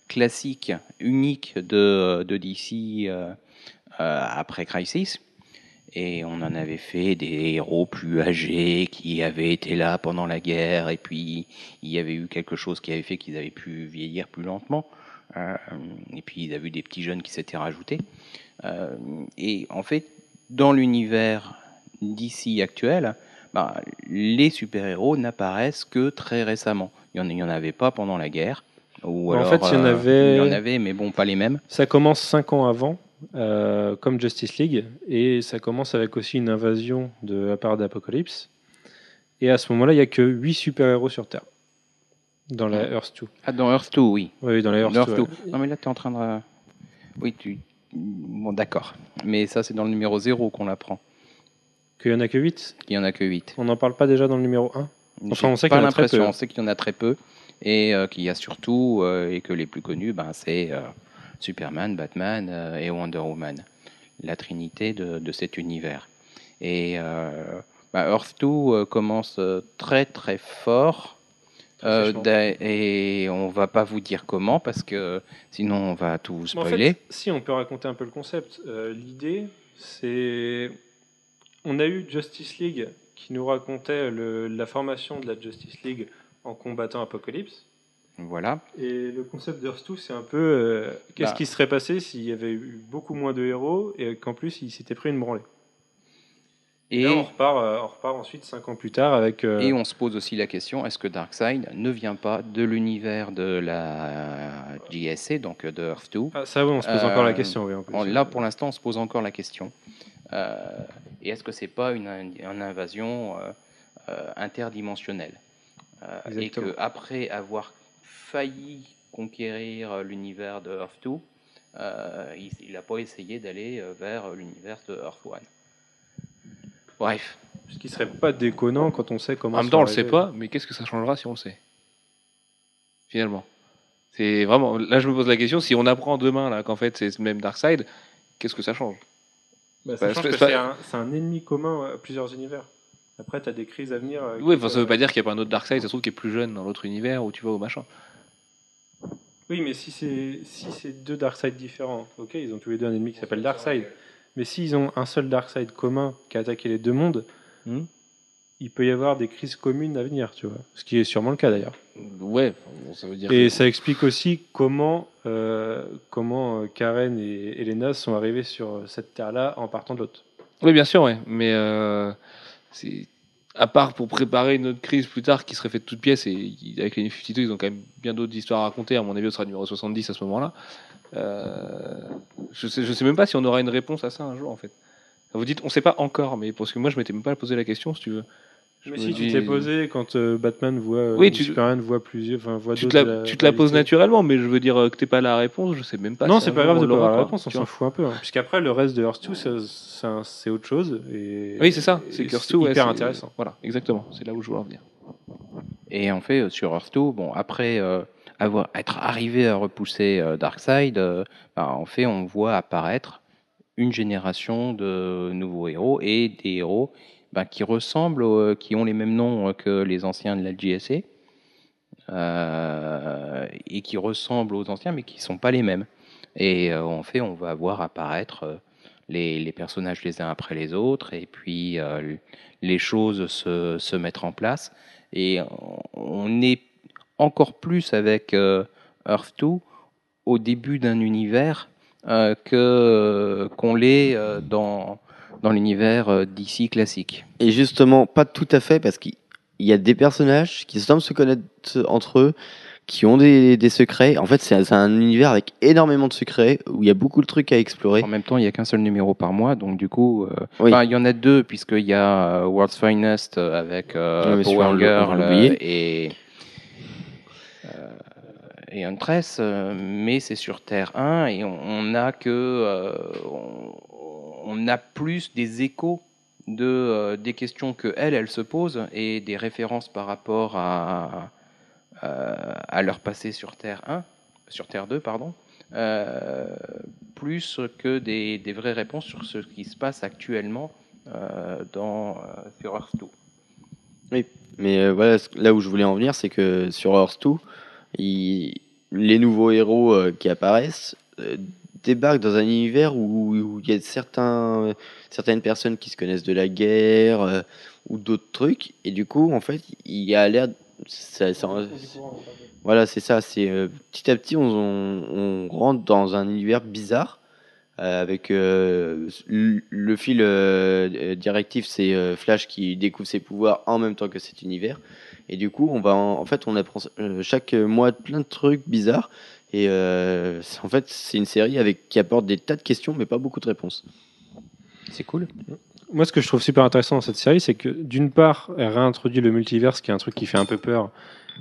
classique, unique de, de DC euh, euh, après Crisis. Et on en avait fait des héros plus âgés qui avaient été là pendant la guerre et puis il y avait eu quelque chose qui avait fait qu'ils avaient pu vieillir plus lentement. Euh, et puis il y a eu des petits jeunes qui s'étaient rajoutés. Euh, et en fait, dans l'univers d'ici actuel, bah, les super-héros n'apparaissent que très récemment. Il n'y en, avait pas pendant la guerre. Ou En fait, il y en euh, avait- il y en avait, mais bon, pas les mêmes. Ça commence cinq ans avant, euh, comme Justice League, et ça commence avec aussi une invasion de la part d'Apocalypse. Et à ce moment-là, il n'y a que 8 super-héros sur Terre. Dans la Earth 2. Ah, dans Earth 2, oui. Oui, dans la Earth, Dans Earth 2. 2. Non, mais là, tu es en train de. Oui, tu. Bon, d'accord. Mais ça, c'est dans le numéro 0 qu'on l'apprend. Qu'il n'y en a que 8. Il n'y en a que 8. On n'en parle pas déjà dans le numéro 1 Enfin, on sait qu'il y en a très peu. On sait qu'il y en a très peu. Et euh, qu'il y a surtout, euh, et que les plus connus, ben, c'est euh, Superman, Batman euh, et Wonder Woman. La trinité de, de cet univers. Et euh, bah, Earth 2 euh, commence très très fort. Euh, et on va pas vous dire comment parce que sinon on va tout En spoiler. fait, si on peut raconter un peu le concept, euh, l'idée, c'est. On a eu Justice League qui nous racontait le- la formation de la Justice League en combattant Apocalypse. Voilà. Et le concept d'Earth 2, c'est un peu euh, qu'est-ce Bah. qui serait passé s'il y avait eu beaucoup moins de héros et qu'en plus il s'était pris une branlée? Et, Et, là, on repart, euh, on repart ensuite cinq ans plus tard avec. euh, et on se pose aussi la question est-ce que Darkseid ne vient pas de l'univers de la JSA, donc de Earth 2 Ah, ça, oui, on se pose encore la question. Oui, en plus. On- Là, pour l'instant, on se pose encore la question. Et est-ce que c'est pas une, in- une invasion interdimensionnelle? Et Exactement. qu'après avoir failli conquérir euh, l'univers de Earth 2, euh, il n'a pas essayé d'aller euh, vers l'univers de Earth 1. Bref, Ce qui serait pas déconnant quand on sait comment. En même temps, on le sait pas, mais qu'est-ce que ça changera si on le sait? Finalement. C'est vraiment. Là, je me pose la question si on apprend demain là qu'en fait c'est ce même Darkseid, qu'est-ce que ça change? Bah, ça Bah, change que c'est un, ennemi commun à plusieurs univers. Après, tu as des crises à venir. Oui, enfin, ça veut pas dire qu'il n'y a pas un autre Darkseid, ça se trouve qui est plus jeune dans l'autre univers où tu vas au machin. Oui, mais si c'est si c'est deux Darkseid différents, ok, ils ont tous les deux un ennemi qui s'appelle Darkseid. Mais s'ils ont un seul Darkseid commun qui a attaqué les deux mondes, Hmm. il peut y avoir des crises communes à venir, tu vois. Ce qui est sûrement le cas d'ailleurs. Ouais, bon, ça veut dire. Et que- ça explique aussi comment, euh, comment euh, Karen et Elena sont arrivés sur cette terre-là en partant de l'autre. Oui, bien sûr, ouais. Mais euh, c'est à part pour préparer une autre crise plus tard qui serait faite de toutes pièces et avec les New 52, ils ont quand même bien d'autres histoires à raconter. À mon avis, ce sera numéro 70 à ce moment-là. Euh, je sais, je sais même pas si on aura une réponse à ça un jour en fait. Vous dites, on sait pas encore, mais parce que moi, je m'étais même pas posé la question, si tu veux. Je Mais si tu dis- te l'es posé quand euh, Batman voit, euh, Oui, tu- Superman voit plusieurs, enfin voit Tu te, la, de tu te la poses naturellement, mais je veux dire euh, que t'es pas la réponse, je sais même pas. Non, si c'est pas grave de pas avoir la réponse, on s'en fout un peu. hein. Puisqu'après, le reste de Earth 2, ça- c'est autre chose. Et, Oui, c'est ça. C'est que Earth c'est 2, ouais, hyper intéressant. Voilà, exactement. C'est là où je voulais en venir. Et en fait, euh, sur Earth 2, bon, après, euh, avoir, être arrivé à repousser euh, Darkseid, euh, bah, en fait, on voit apparaître une génération de nouveaux héros et des héros bah, qui ressemblent, aux- qui ont les mêmes noms euh, que les anciens de la JSA euh, et qui ressemblent aux anciens, mais qui ne sont pas les mêmes. Et euh, en fait, on va voir apparaître euh, les, personnages les uns après les autres, et puis euh, les choses se, mettre en place. Et on est encore plus avec euh, Earth 2 au début d'un univers euh, qu'on l'est euh, dans dans l'univers euh, d'ici classique. Et justement, pas tout à fait, parce qu'il y a des personnages qui semblent se connaître entre eux, qui ont des, des secrets. En fait, c'est un univers avec énormément de secrets, où il y a beaucoup de trucs à explorer. En même temps, il n'y a qu'un seul numéro par mois, donc du coup, euh, Oui. il y en a deux puisqu'il y a euh, World's Finest euh, avec euh, celui-là, on Power Girl et et Huntress, mais c'est sur Terre 1 et on, on a que euh, on, on a plus des échos de euh, des questions que elle elle se pose et des références par rapport à euh, à leur passé sur Terre 1 sur Terre 2 pardon euh, plus que des, des vraies réponses sur ce qui se passe actuellement dans sur Earth 2. Mais euh, voilà, là où je voulais en venir, c'est que sur Earth 2, il- les nouveaux héros qui apparaissent débarquent dans un univers où il y a certains, certaines personnes qui se connaissent de la guerre euh, ou d'autres trucs. Et du coup, en fait, il y a l'air. voilà, c'est ça. C'est euh, petit à petit, on, rentre dans un univers bizarre. euh, avec le fil directif, c'est Flash qui découvre ses pouvoirs en même temps que cet univers. Et du coup, on va en, fait, on apprend chaque mois plein de trucs bizarres. Et euh, en fait, c'est une série avec qui apporte des tas de questions, mais pas beaucoup de réponses. C'est cool. Moi, ce que je trouve super intéressant dans cette série, c'est que d'une part, elle réintroduit le multiverse, qui est un truc qui fait un peu peur,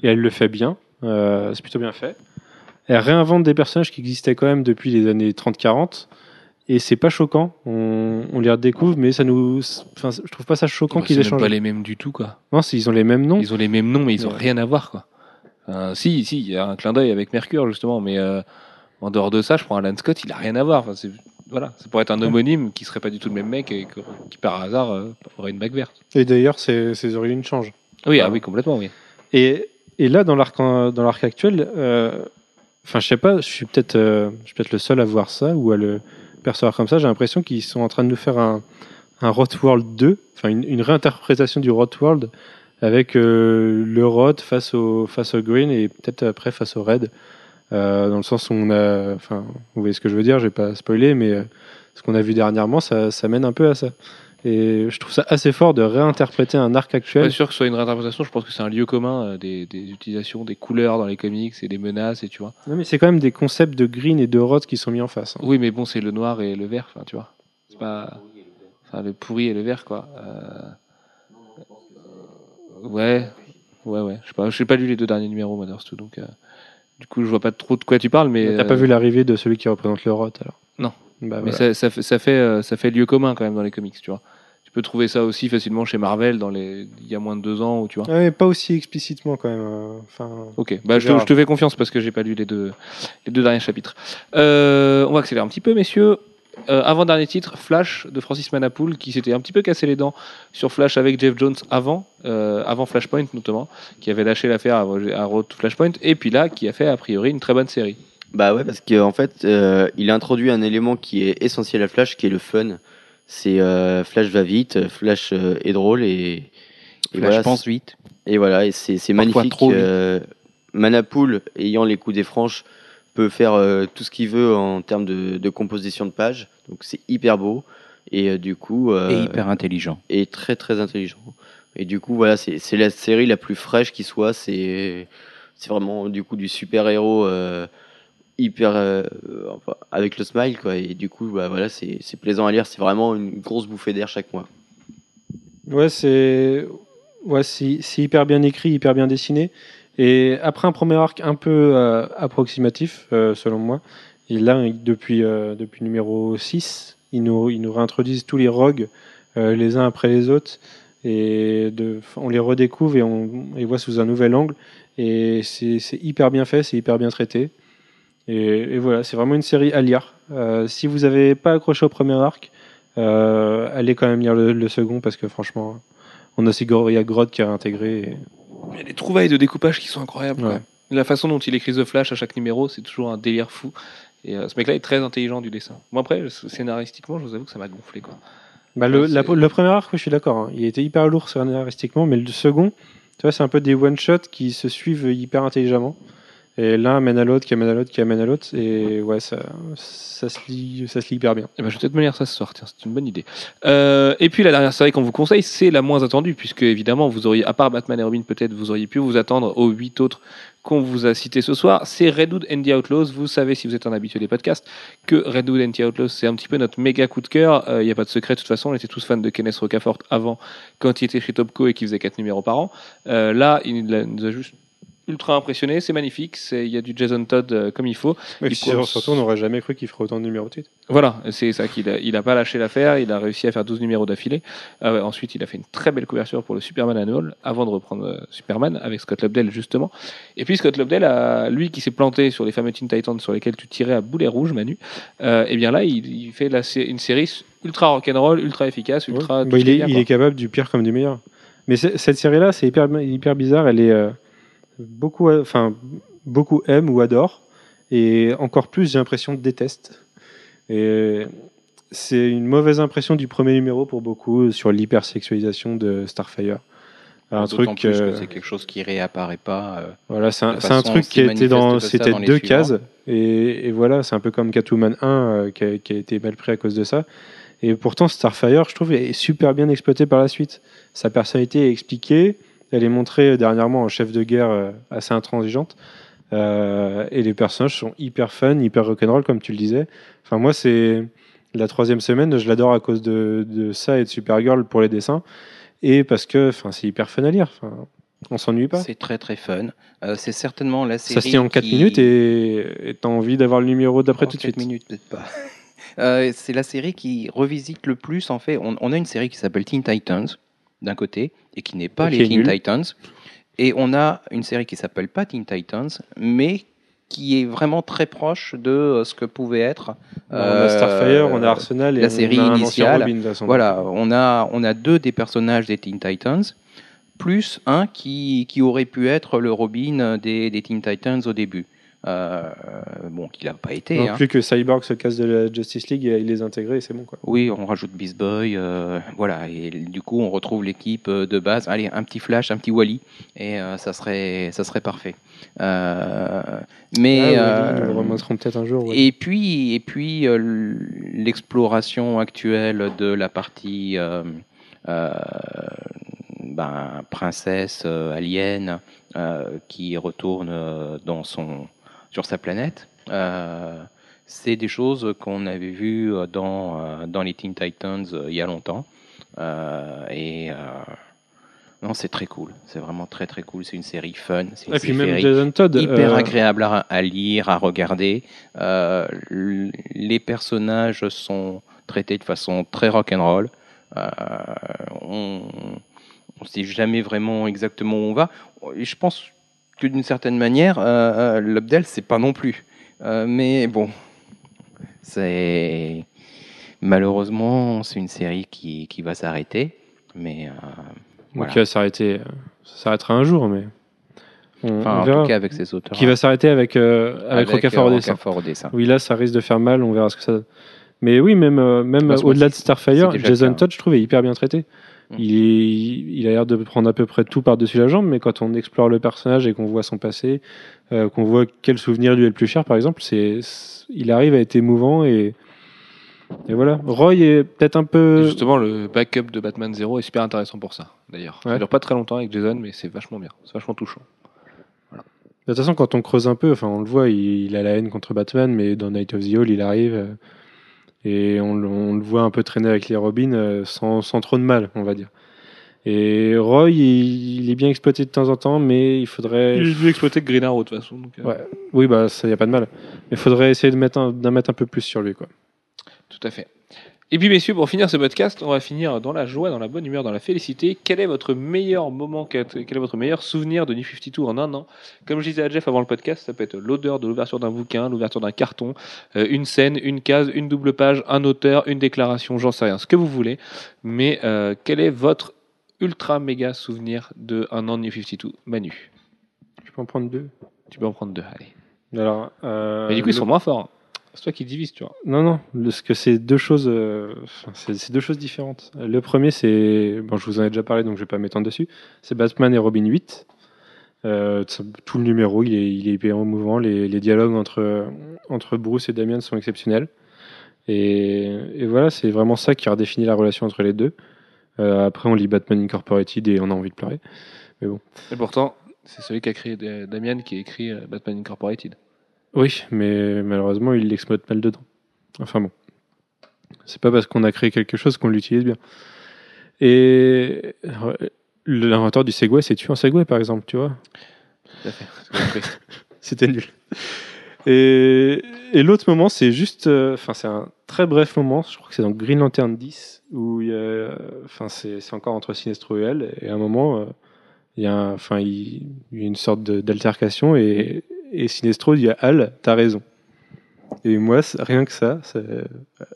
et elle le fait bien. Euh, c'est plutôt bien fait. Elle réinvente des personnages qui existaient quand même depuis les années 30-40. Et c'est pas choquant. On, on les redécouvre, mais ça nous. Enfin, je trouve pas ça choquant Bah, qu'ils aient même changé. pas les mêmes du tout, quoi. Non, ils ont les mêmes noms. Ils ont les mêmes noms, mais ils ont Ouais. rien à voir, quoi. Enfin, si, si, il y a un clin d'œil avec Mercure, justement, mais euh, en dehors de ça, je prends Alan Scott, il a rien à voir. Enfin, c'est- voilà, ça pourrait être un homonyme qui serait pas du tout le même mec et que- qui, par hasard, euh, aurait une bague verte. Et d'ailleurs, ses, ses origines changent. Oui, ah oui, complètement, oui. Et, et là, dans l'arc dans l'arc actuel, euh, enfin, je sais pas, je suis peut-être euh, je suis peut-être le seul à voir ça ou à le percevoir comme ça. J'ai l'impression qu'ils sont en train de nous faire un, un World 2, enfin une, une réinterprétation du World avec euh, le Rot face au face au Green et peut-être après face au Red. Euh, dans le sens où on a, enfin, vous voyez ce que je veux dire, je vais pas spoiler, mais euh, ce qu'on a vu dernièrement, ça, ça mène un peu à ça. Et je trouve ça assez fort de réinterpréter un arc Je suis actuel. pas sûr que ce soit une réinterprétation, je pense que c'est un lieu commun des, des utilisations, des couleurs dans les comics et des menaces, et tu vois. Non, mais c'est quand même des concepts de green et de rot qui sont mis en face. hein. Oui, mais bon, c'est le noir et le vert, enfin, tu vois. C'est pas. Enfin, le pourri et le vert, quoi. Euh, Ouais, ouais, ouais. Je sais pas, j'ai pas lu les deux derniers numéros, Mothers 2, donc. euh, Du coup, je vois pas trop de quoi tu parles, mais. T'as pas euh, vu l'arrivée de celui qui représente le rot alors? Non. Bah, Mais voilà. ça, ça fait, ça, fait, euh, ça fait lieu commun quand même dans les comics, tu vois. Tu peux trouver ça aussi facilement chez Marvel dans les... il y a moins de deux ans, ou tu vois. Ah, mais pas aussi explicitement quand même. Enfin, Ok, bah, je, te, verras. je te fais confiance parce que j'ai pas lu les deux, les deux derniers chapitres. Euh, on va accélérer un petit peu, messieurs. Euh, avant-dernier titre, Flash de Francis Manapoul, qui s'était un petit peu cassé les dents sur Flash avec Jeff Jones avant, euh, avant Flashpoint notamment, qui avait lâché l'affaire à, à Road to Flashpoint, et puis là, qui a fait a priori une très bonne série. Bah ouais, parce qu'en fait, euh, il a introduit un élément qui est essentiel à Flash, qui est le fun. C'est euh, Flash va vite, Flash euh, est drôle et, et Flash voilà, pense vite. Et voilà, et c'est magnifique. trop euh, Manapool, ayant les coups des franches, peut faire euh, tout ce qu'il veut en termes de, de composition de page. Donc c'est hyper beau. Et euh, du coup. euh, Et hyper intelligent. et très très intelligent. Et du coup, voilà, c'est c'est la série la plus fraîche qui soit. C'est c'est vraiment du coup du super héros hyper euh, enfin, avec le smile quoi. Et du coup, bah, voilà, c'est c'est plaisant à lire. C'est vraiment une grosse bouffée d'air chaque mois. ouais, c'est ouais, c'est c'est hyper bien écrit, hyper bien dessiné. Et après un premier arc un peu euh, approximatif, euh, selon moi, et là, depuis, euh, depuis numéro 6, ils nous, ils nous réintroduisent tous les rogues euh, les uns après les autres. et on les redécouvre et on, les voit sous un nouvel angle. Et c'est hyper bien fait, c'est hyper bien traité. Et, voilà, c'est vraiment une série à lire. Si vous n'avez pas accroché au premier arc, allez quand même lire le, second parce que franchement, on a aussi Gor- il y a Grodd qui a intégré. Il y a des trouvailles de découpage qui sont incroyables. Ouais. La façon dont il écrit The Flash à chaque numéro, c'est toujours un délire fou. Et euh, ce mec-là est très intelligent du dessin. Moi, après, scénaristiquement, je vous avoue que ça m'a gonflé. Quoi. Bah, le, la- le premier arc, je suis d'accord. hein. Il était hyper lourd scénaristiquement, mais le second, tu vois, c'est un peu des one-shots qui se suivent hyper intelligemment. Et l'un amène à l'autre, qui amène à l'autre, qui amène à l'autre. Et ouais, ça, ça, se lit, ça se lit hyper bien. Eh ben, je vais peut-être me lire ça ce soir, tiens, c'est une bonne idée. Euh, et puis la dernière série qu'on vous conseille, c'est la moins attendue, puisque évidemment, vous auriez, à part Batman et Robin, peut-être, vous auriez pu vous attendre aux huit autres qu'on vous a cités ce soir. C'est Redwood and the Outlaws. Vous savez, si vous êtes un habitué des podcasts, que Redwood and the Outlaws, c'est un petit peu notre méga coup de cœur. Il n'y a pas de secret, de toute façon, on était tous fans de Kenneth Rocafort avant, quand il était chez Topco et qu'il faisait quatre numéros par an. Euh, là, il nous a juste ultra impressionné, c'est magnifique, c'est- il y a du Jason Todd euh, comme il faut. Et Il surtout, on n'aurait jamais cru qu'il ferait autant de numéros de suite. Voilà, c'est ça qu'il a, il a pas lâché l'affaire, il a réussi à faire 12 numéros d'affilée. Euh, ensuite, il a fait une très belle couverture pour le Superman Annual avant de reprendre euh, Superman avec Scott Lobdell justement. Et puis Scott Lobdell, a, lui qui s'est planté sur les fameux Teen Titans sur lesquels tu tirais à boulet rouge, Manu, euh, et bien là, il, il fait la, une série ultra rock'n'roll, ultra efficace, ultra. Ouais. Bah, il, est, il capable du pire comme du meilleur. Mais cette série-là, c'est hyper, hyper bizarre. Elle est euh, beaucoup, enfin, beaucoup aiment ou adorent, et encore plus, j'ai l'impression déteste. Et c'est une mauvaise impression du premier numéro pour beaucoup sur l'hypersexualisation de Starfire. Un truc, plus que euh, c'est quelque chose qui réapparaît pas. euh, voilà, c'est un, truc qui a été dans, c'était deux suivants. cases, et, et voilà, c'est un peu comme Catwoman 1 euh, qui, a, qui a été mal pris à cause de ça. Et pourtant, Starfire, je trouve, est super bien exploité par la suite. Sa personnalité est expliquée, elle est montrée dernièrement en chef de guerre euh, assez intransigeante, euh, et les personnages sont hyper fun, hyper rock'n'roll, comme tu le disais. Enfin, moi, c'est la troisième semaine, je l'adore à cause de, de ça et de Supergirl pour les dessins, et parce que enfin, c'est hyper fun à lire. Enfin, on s'ennuie pas. C'est très très fun. Euh, c'est certainement la série. Ça se lit en 4 qui- minutes et tu as envie d'avoir le numéro d'après tout de suite. minutes, peut-être pas. [laughs] Euh, c'est la série qui revisite le plus, en fait. On, on a une série qui s'appelle Teen Titans, d'un côté, et qui n'est pas Et les Teen. Titans. Et on a une série qui s'appelle pas Teen Titans, mais qui est vraiment très proche de euh, ce que pouvait être. on a Starfire, on a euh, Arsenal et la on série a initiale. Robin, de. Voilà, on a, on a deux des personnages des Teen Titans, plus un qui, qui aurait pu être le Robin des, des Teen Titans au début. Euh, bon, qui n'a pas été. Non hein. plus que Cyborg se casse de la Justice League il les intègre et c'est bon quoi. Oui, on rajoute Beast Boy, euh, voilà, et du coup on retrouve l'équipe euh, de base. Allez, un petit Flash, un petit Wally, et euh, ça serait, ça serait parfait. Mais Ah, oui, nous le remonterons peut-être un jour. ouais. et puis, et puis l'exploration actuelle de la partie ben, princesse alien qui retourne dans son, sur sa planète. euh, c'est des choses qu'on avait vues euh, dans, euh, dans les Teen Titans il y a longtemps. Et non, c'est très cool. C'est vraiment très très cool. C'est une série fun. C'est une Et puis même série Jason Todd. hyper euh, agréable à, à lire, à regarder. Euh, les personnages sont traités de façon très rock'n'roll. Euh, on ne sait jamais vraiment exactement où on va. Je pense que d'une certaine manière, euh, euh, Lobdell, c'est pas non plus. Euh, mais bon, c'est malheureusement c'est une série qui, qui va s'arrêter. Mais euh, voilà. Qui va s'arrêter. Ça s'arrêtera un jour, mais. On, enfin, on en verra. tout cas avec ses auteurs. Qui va s'arrêter avec, euh, avec, Rocafort au dessin. Rocafort au dessin. Oui, là, ça risque de faire mal, on verra ce que ça donne. Mais oui, même, même au-delà de Starfire, Jason. Todd, je trouve, est hyper bien traité. Mm. Il, a l'air de prendre à peu près tout par-dessus la jambe, mais quand on explore le personnage et qu'on voit son passé, euh, qu'on voit quel souvenir lui est le plus cher, par exemple, c'est, il arrive à être émouvant et, et voilà. Roy est peut-être un Et peu. Justement, le backup de Batman Zero est super intéressant pour ça, d'ailleurs. Ça Ouais. dure pas très longtemps avec Jason, mais c'est vachement bien. C'est vachement touchant. De toute façon, quand on creuse un peu, enfin, on le voit, il, il a la haine contre Batman, mais dans Night of the Hall, il arrive euh, et on, le- on le voit un peu traîner avec les Robins euh, sans, sans trop de mal, on va dire. Et Roy, il, il est bien exploité de temps en temps, mais il faudrait. Il est mieux exploité que Green Arrow, de toute façon. donc, euh, Ouais. Oui, bah ça y a pas de mal. Mais il faudrait essayer de mettre d'en mettre un peu plus sur lui, quoi. Tout à fait. Et puis, messieurs, pour finir ce podcast, on va finir dans la joie, dans la bonne humeur, dans la félicité. Quel est votre meilleur moment, quel est votre meilleur souvenir de New 52 en un an? Comme je disais à Jeff avant le podcast, ça peut être l'odeur de l'ouverture d'un bouquin, l'ouverture d'un carton, euh, une scène, une case, une double page, un auteur, une déclaration, j'en sais rien, ce que vous voulez. Mais euh, quel est votre ultra méga souvenir de un an de New 52 Manu, Je peux en prendre deux. tu peux en prendre deux, allez. Alors, euh, Mais du coup, ils sont moins forts. C'est toi qui divises, tu vois. Non, non, parce que c'est deux choses, euh, c'est deux choses différentes. Le premier, c'est, bon, je vous en ai déjà parlé, donc je vais pas m'étendre dessus. C'est Batman et Robin 8. Euh, tout le numéro, il est, il est hyper émouvant. Les, les dialogues entre, entre Bruce et Damian sont exceptionnels. Et, voilà, c'est vraiment ça qui redéfinit la relation entre les deux. Euh, après, on lit Batman Incorporated et on a envie de pleurer. Et pourtant, c'est celui qui a créé Damian qui a écrit euh, Batman Incorporated. Oui, mais malheureusement, il l'exploite mal dedans. Enfin bon. C'est pas parce qu'on a créé quelque chose qu'on l'utilise bien. Et euh, l'inventeur du Segway s'est tué en Segway, par exemple, tu vois? [laughs] C'était nul. Et, et l'autre moment, c'est juste. euh, Enfin, c'est un très bref moment. Je crois que c'est dans Green Lantern 10, où il y a. Enfin, c'est c'est encore entre Sinestro et elle. Et à un moment, euh, il y a, un- enfin, il, il y a une sorte d'altercation. Et, et Sinestro dit à Al, t'as raison. Et moi, rien que ça,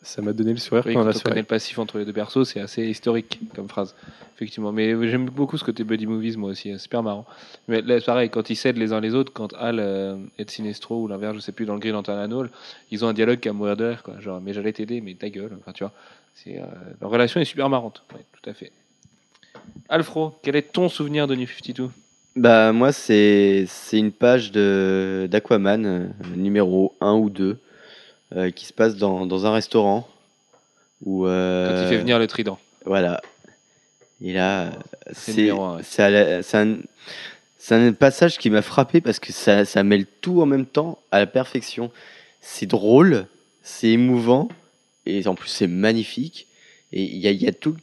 ça m'a donné le sourire Oui, pendant quand la soirée. le passif entre les deux persos, c'est assez historique comme phrase. Effectivement. Mais j'aime beaucoup ce côté buddy movies, moi aussi. C'est super marrant. Mais là, c'est pareil, quand ils s'aident les uns les autres, quand Al euh, est de Sinestro ou l'inverse, je sais plus, dans le Green Lantern ils ont un dialogue qui a mourir de rire, quoi. Genre, mais j'allais t'aider, mais ta gueule. Enfin, tu vois. Euh, leur relation est super marrante. Ouais, tout à fait. Alfro, quel est ton souvenir de New 52 Bah moi c'est c'est une page de d'Aquaman euh, numéro 1 ou 2 euh, qui se passe dans, dans un restaurant où Quand euh, il fait venir le trident. voilà. Et là c'est c'est un passage qui m'a frappé parce que ça ça mêle tout en même temps à la perfection. C'est drôle, c'est émouvant et en plus c'est magnifique et il y a, il y a tout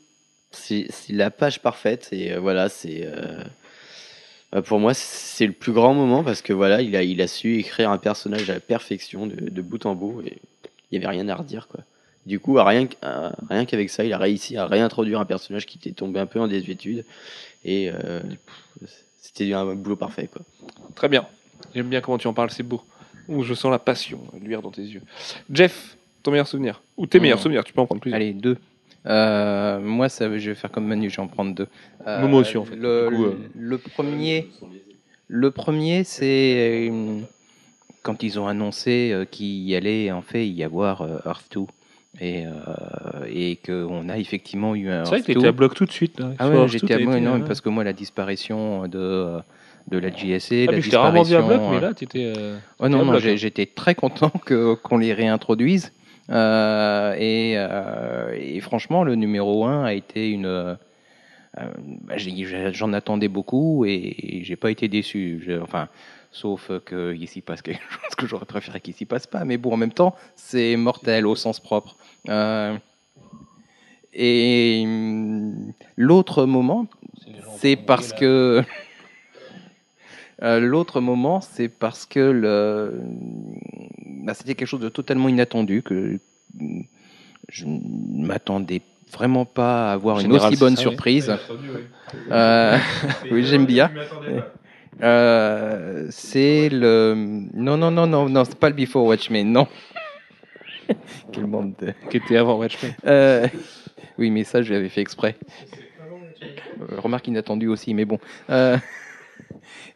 c'est la page parfaite et voilà c'est euh, pour moi c'est le plus grand moment parce que voilà il a il a su écrire un personnage à la perfection de, de bout en bout et il y avait rien à redire quoi du coup à rien qu'- à- rien qu'avec ça il a réussi à réintroduire un personnage qui était tombé un peu en désuétude et euh, c'était un boulot parfait quoi Très bien. J'aime bien comment tu en parles, c'est beau. Ouh, je sens la passion luire dans tes yeux. Jeff, ton meilleur souvenir? Ou tes meilleurs Mmh. souvenirs, tu peux en prendre plusieurs. Allez, deux. Euh, moi, ça, je vais faire comme Manu, je vais en prendre deux. Euh, Moi aussi, en fait. Le, Du coup, euh, le premier, le premier, c'est euh, quand ils ont annoncé euh, qu'il y allait en fait y avoir euh, Earth 2 et, euh, et qu'on a effectivement eu un C'est vrai Earth que 2. t'étais à bloc tout de suite. Là. Ah ouais, j'étais 2, à été, non, euh, parce que moi, la disparition de, de la JSA, Ah, la rarement vu à bloc, disparition, mais euh, là, t'étais. euh, Ouais, non, non, bloc, hein. j'étais très content qu'on les réintroduise. Euh, et, euh, et franchement, le numéro 1 a été une. euh, bah, J'en attendais beaucoup et, j'ai pas été déçu. Je- enfin, sauf qu'il s'y passe quelque [laughs] chose que j'aurais préféré qu'il s'y passe pas. Mais bon, en même temps, c'est mortel au sens propre. Et hum, l'autre moment, c'est parce que. Euh, L'autre moment, c'est parce que le... bah, c'était quelque chose de totalement inattendu, que je ne m'attendais vraiment pas à avoir En une général, aussi bonne ça, surprise. Euh, [laughs] oui, j'aime bien. [laughs] Euh, c'est le... Non, non, non, non, non, c'est pas le Before Watchmen, non. [laughs] Quel monde de... Qui était avant Watchmen. Euh, oui, mais ça, je l'avais fait exprès. Euh, remarque inattendue aussi, mais bon.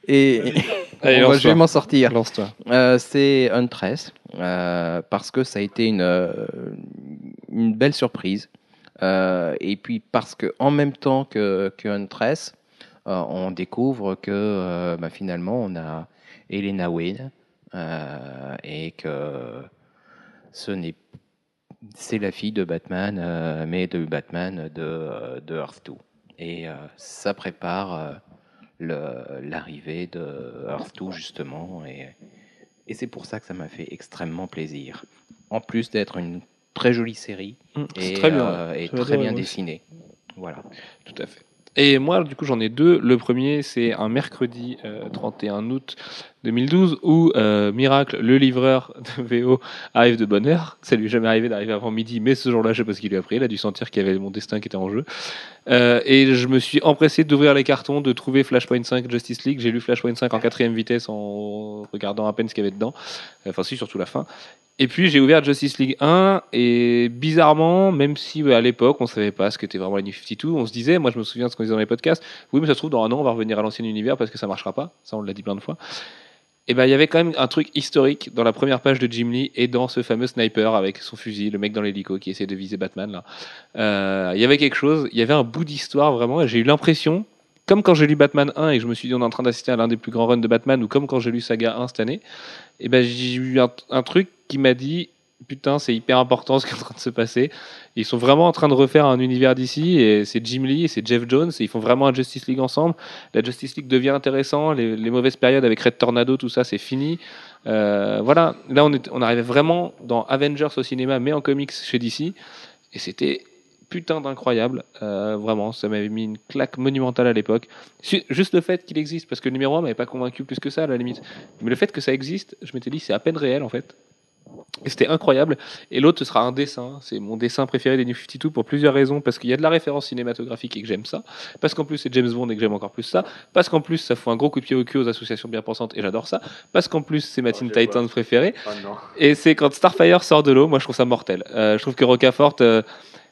Et Allez, on va- je vais m'en sortir. Lance-toi. Euh, c'est Huntress, euh, parce que ça a été une, euh, une belle surprise. Euh, et puis parce que en même temps que, que Huntress, on découvre que bah, finalement on a Elena Wayne et que ce n'est c'est la fille de Batman, mais de Batman de, de Earth 2. Et ça prépare l'arrivée de Earth 2 justement. Et, et c'est pour ça que ça m'a fait extrêmement plaisir. En plus d'être une très jolie série Mmh, C'est et, très bien. euh, et très bien dessinée. Voilà. Tout à fait. Et moi, du coup, j'en ai deux. Le premier, c'est un mercredi euh, 31 août 2012 où euh, Miracle, le livreur de VO, arrive de bonne heure. Ça lui est jamais arrivé d'arriver avant midi, mais ce jour-là, je sais pas ce qu'il lui a pris. Il a dû sentir qu'il y avait mon destin qui était en jeu. Euh, et je me suis empressé d'ouvrir les cartons, de trouver Flashpoint 5 Justice League. J'ai lu Flashpoint 5 en quatrième vitesse en regardant à peine ce qu'il y avait dedans. Enfin, si, surtout la fin. Et puis j'ai ouvert Justice League 1 et bizarrement, même si à l'époque on savait pas ce qu'était vraiment la New 52, on se disait, moi je me souviens de ce qu'on disait dans les podcasts, oui mais ça se trouve dans un an on va revenir à l'ancien univers parce que ça marchera pas, ça on l'a dit plein de fois. Et ben il y avait quand même un truc historique dans la première page de Jim Lee et dans ce fameux sniper avec son fusil, le mec dans l'hélico qui essaie de viser Batman là. Euh, Il y avait quelque chose, il y avait un bout d'histoire vraiment et j'ai eu l'impression, comme quand j'ai lu Batman 1 et que je me suis dit on est en train d'assister à l'un des plus grands runs de Batman ou comme quand j'ai lu Saga 1 cette année, et ben j'ai eu un, un truc qui m'a dit putain c'est hyper important ce qui est en train de se passer. Ils sont vraiment en train de refaire un univers d'ici et c'est Jim Lee c'est Jeff Jones et ils font vraiment un Justice League ensemble. La Justice League devient intéressant, les, mauvaises périodes avec Red Tornado, tout ça c'est fini. Euh, voilà, là on, est, arrivait vraiment dans Avengers au cinéma mais en comics chez DC et c'était putain d'incroyable, Euh, vraiment, ça m'avait mis une claque monumentale à l'époque. Juste le fait qu'il existe, parce que le numéro 1 m'avait pas convaincu plus que ça à la limite, mais le fait que ça existe, je m'étais dit c'est à peine réel en fait. Et c'était incroyable. Et l'autre, ce sera un dessin. C'est mon dessin préféré des New 52 pour plusieurs raisons. Parce qu'il y a de la référence cinématographique et que j'aime ça. Parce qu'en plus, c'est James Bond et que j'aime encore plus ça. Parce qu'en plus, ça fout un gros coup de pied au cul aux associations bien pensantes et j'adore ça. Parce qu'en plus, c'est ma Teen Titans préférée. Et c'est quand Starfire sort de l'eau, moi je trouve ça mortel. Euh, je trouve que Rocafort, euh,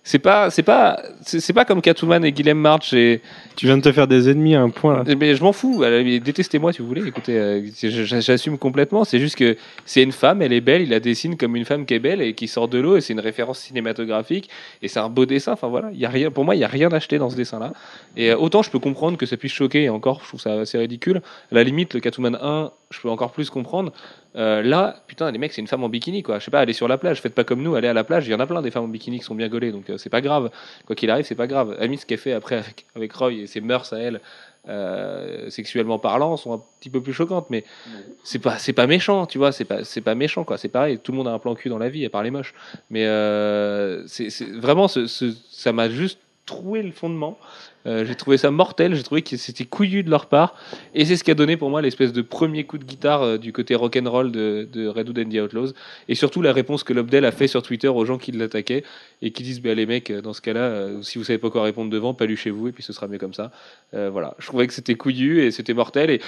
c'est pas, c'est pas, c'est pas comme Catwoman et Guillaume March. Et, Tu viens de te faire des ennemis à un point là. mais je m'en fous. euh, Détestez-moi si vous voulez. Écoutez, euh, j'assume complètement. C'est juste que c'est une femme, elle est belle, il la dessine comme une femme qui est belle et qui sort de l'eau. Et c'est une référence cinématographique. Et c'est un beau dessin. Enfin voilà, il y a rien. Pour moi, il y a rien acheté dans ce dessin-là. Et euh, autant je peux comprendre que ça puisse choquer. Et encore, je trouve ça assez ridicule. À la limite, le Catwoman 1, je peux encore plus comprendre. Euh, là, putain, les mecs, c'est une femme en bikini, quoi. Je sais pas, allez sur la plage, faites pas comme nous, allez à la plage. Il y en a plein des femmes en bikini qui sont bien gaulées, donc euh, c'est pas grave. Quoi qu'il arrive, c'est pas grave. Ami, ce qu'elle fait après avec, Roy et ses mœurs à elle, euh, sexuellement parlant, sont un petit peu plus choquantes, mais c'est pas, c'est pas méchant, tu vois. C'est pas, c'est pas méchant, quoi. C'est pareil. Tout le monde a un plan cul dans la vie, à part les moches. Mais euh, c'est vraiment, ça m'a juste troué le fondement. Euh, j'ai trouvé ça mortel, j'ai trouvé que c'était couillu de leur part, et c'est ce qui a donné pour moi l'espèce de premier coup de guitare euh, du côté rock'n'roll de, de Red Hood and the Outlaws, et surtout la réponse que Lobdell a fait sur Twitter aux gens qui l'attaquaient, et qui disent bah, les mecs, euh, dans ce cas-là, si vous savez pas quoi répondre devant, pas lui chez vous, et puis ce sera mieux comme ça. Voilà, je trouvais que c'était couillu et c'était mortel, et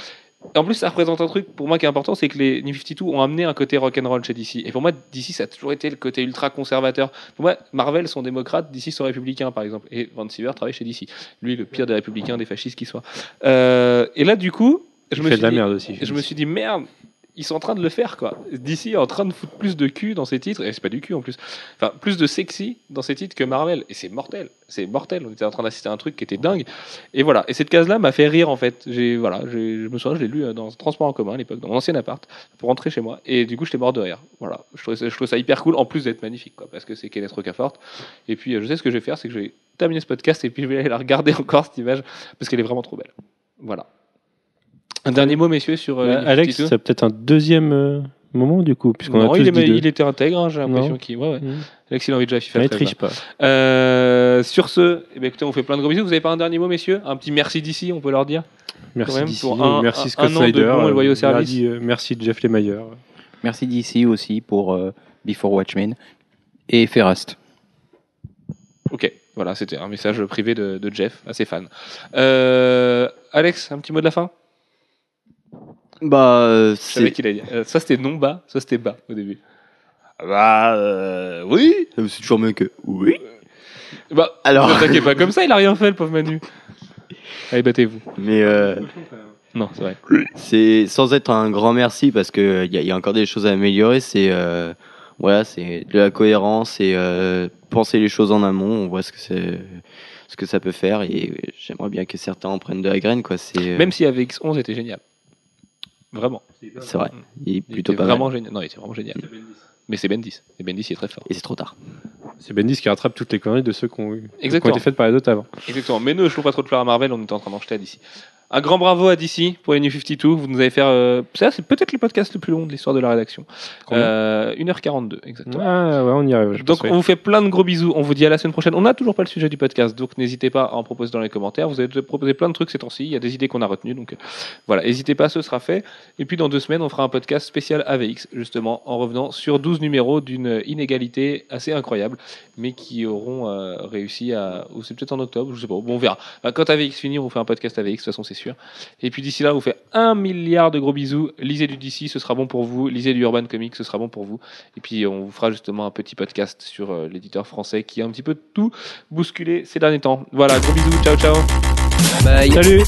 en plus, ça représente un truc pour moi qui est important, c'est que les New 52 ont amené un côté rock'n'roll chez DC. Et pour moi, DC, ça a toujours été le côté ultra conservateur. Pour moi, Marvel sont démocrates, DC sont républicains, par exemple. Et Van Siever travaille chez DC. Lui, le pire des républicains, des fascistes qui soit. Euh, et là, du coup, je Il me suis de la dit- merde aussi. je me suis dit, merde, ils sont en train de le faire, quoi. DC est en train de foutre plus de cul dans ses titres, et c'est pas du cul en plus, enfin, plus de sexy dans ses titres que Marvel. Et c'est mortel, c'est mortel. On était en train d'assister à un truc qui était dingue. Et voilà. Et cette case-là m'a fait rire, en fait. J'ai, voilà, je me souviens, je l'ai lu euh, dans transport en commun à l'époque, dans mon ancien appart, pour rentrer chez moi. Et du coup, j'étais mort de rire. Voilà. Je trouvais ça, je trouvais ça hyper cool, en plus d'être magnifique, quoi, parce que c'est Kenneth Rocafort. Et puis, euh, je sais ce que je vais faire, c'est que je vais terminer ce podcast et puis je vais aller la regarder [laughs] encore, cette image, parce qu'elle est vraiment trop belle. Voilà. Un dernier mot, messieurs, sur euh, New Alex, 52? ça peut-être un deuxième euh, moment du coup, puisqu'on a Non, tous il, dit il était intègre, hein, j'ai l'impression qu'il. Ouais, ouais. Mmh. Alex, il a envie de jouer à FIFA il 13, triche pas. là. Euh, sur ce, eh ben, écoutez, on fait plein de gros bisous. Vous avez pas un dernier mot, messieurs? Un petit merci d'ici, on peut leur dire? Merci même, pour un- merci un- Scott un an de et loyaux services. merci, euh, merci Jeff Lemire. Merci DC aussi pour euh, Before Watchmen et Ferrast. Ok, voilà, c'était un message privé de, de Jeff à ses fans. Euh, Alex, un petit mot de la fin? Bah, euh, Je savais c'est. qu'il allait dire. Euh, ça c'était non bas, ça c'était bas au début. Bah, euh, oui. C'est toujours mieux que. Oui. Bah, Alors. ne t'inquiète pas comme ça, il a rien fait, le pauvre Manu. [laughs] Allez, battez-vous. Mais euh, Non, c'est vrai. c'est sans être un grand merci parce que il y, a- y a encore des choses à améliorer. C'est euh, voilà, c'est de la cohérence et euh, penser les choses en amont. On voit ce que c'est, ce que ça peut faire et j'aimerais bien que certains en prennent de la graine. Quoi. C'est euh, Même si avec X11 était génial. Vraiment. c'est vrai. Il est plutôt pas vraiment mal. génial. Non, il était vraiment génial. Mais c'est Bendis. Et Bendis, il est très fort. Et c'est trop tard. C'est Bendis qui rattrape toutes les conneries de ceux qui ont, eu- qui ont été faites par les autres avant. Exactement. Mais ne jetons pas trop de fleurs à Marvel, on était en train d'en jeter d'ici. Un grand bravo à DC pour les New 52. Vous nous avez fait. euh, ça, c'est peut-être le podcast le plus long de l'histoire de la rédaction. Euh, 1h42, exactement. Ah ouais, on y arrive. je Donc pense, oui. on vous fait plein de gros bisous. On vous dit à la semaine prochaine. On n'a toujours pas le sujet du podcast, donc n'hésitez pas à en proposer dans les commentaires. Vous avez proposé plein de trucs ces temps-ci. Il y a des idées qu'on a retenues, donc euh, voilà. N'hésitez pas, ce sera fait. Et puis dans deux semaines, on fera un podcast spécial AVX, justement, en revenant sur 12 numéros d'une inégalité assez incroyable, mais qui auront euh, réussi à. Ou c'est peut-être en octobre, je sais pas. Bon, on verra. Bah, quand AVX finit, on fait un podcast AVX, de toute façon, c'est sûr. Et puis d'ici là, on vous fait un milliard de gros bisous. Lisez du DC, ce sera bon pour vous. Lisez du Urban Comics, ce sera bon pour vous. Et puis on vous fera justement un petit podcast sur euh, l'éditeur français qui a un petit peu tout bousculé ces derniers temps. Voilà, gros bisous, ciao ciao. Bye. Salut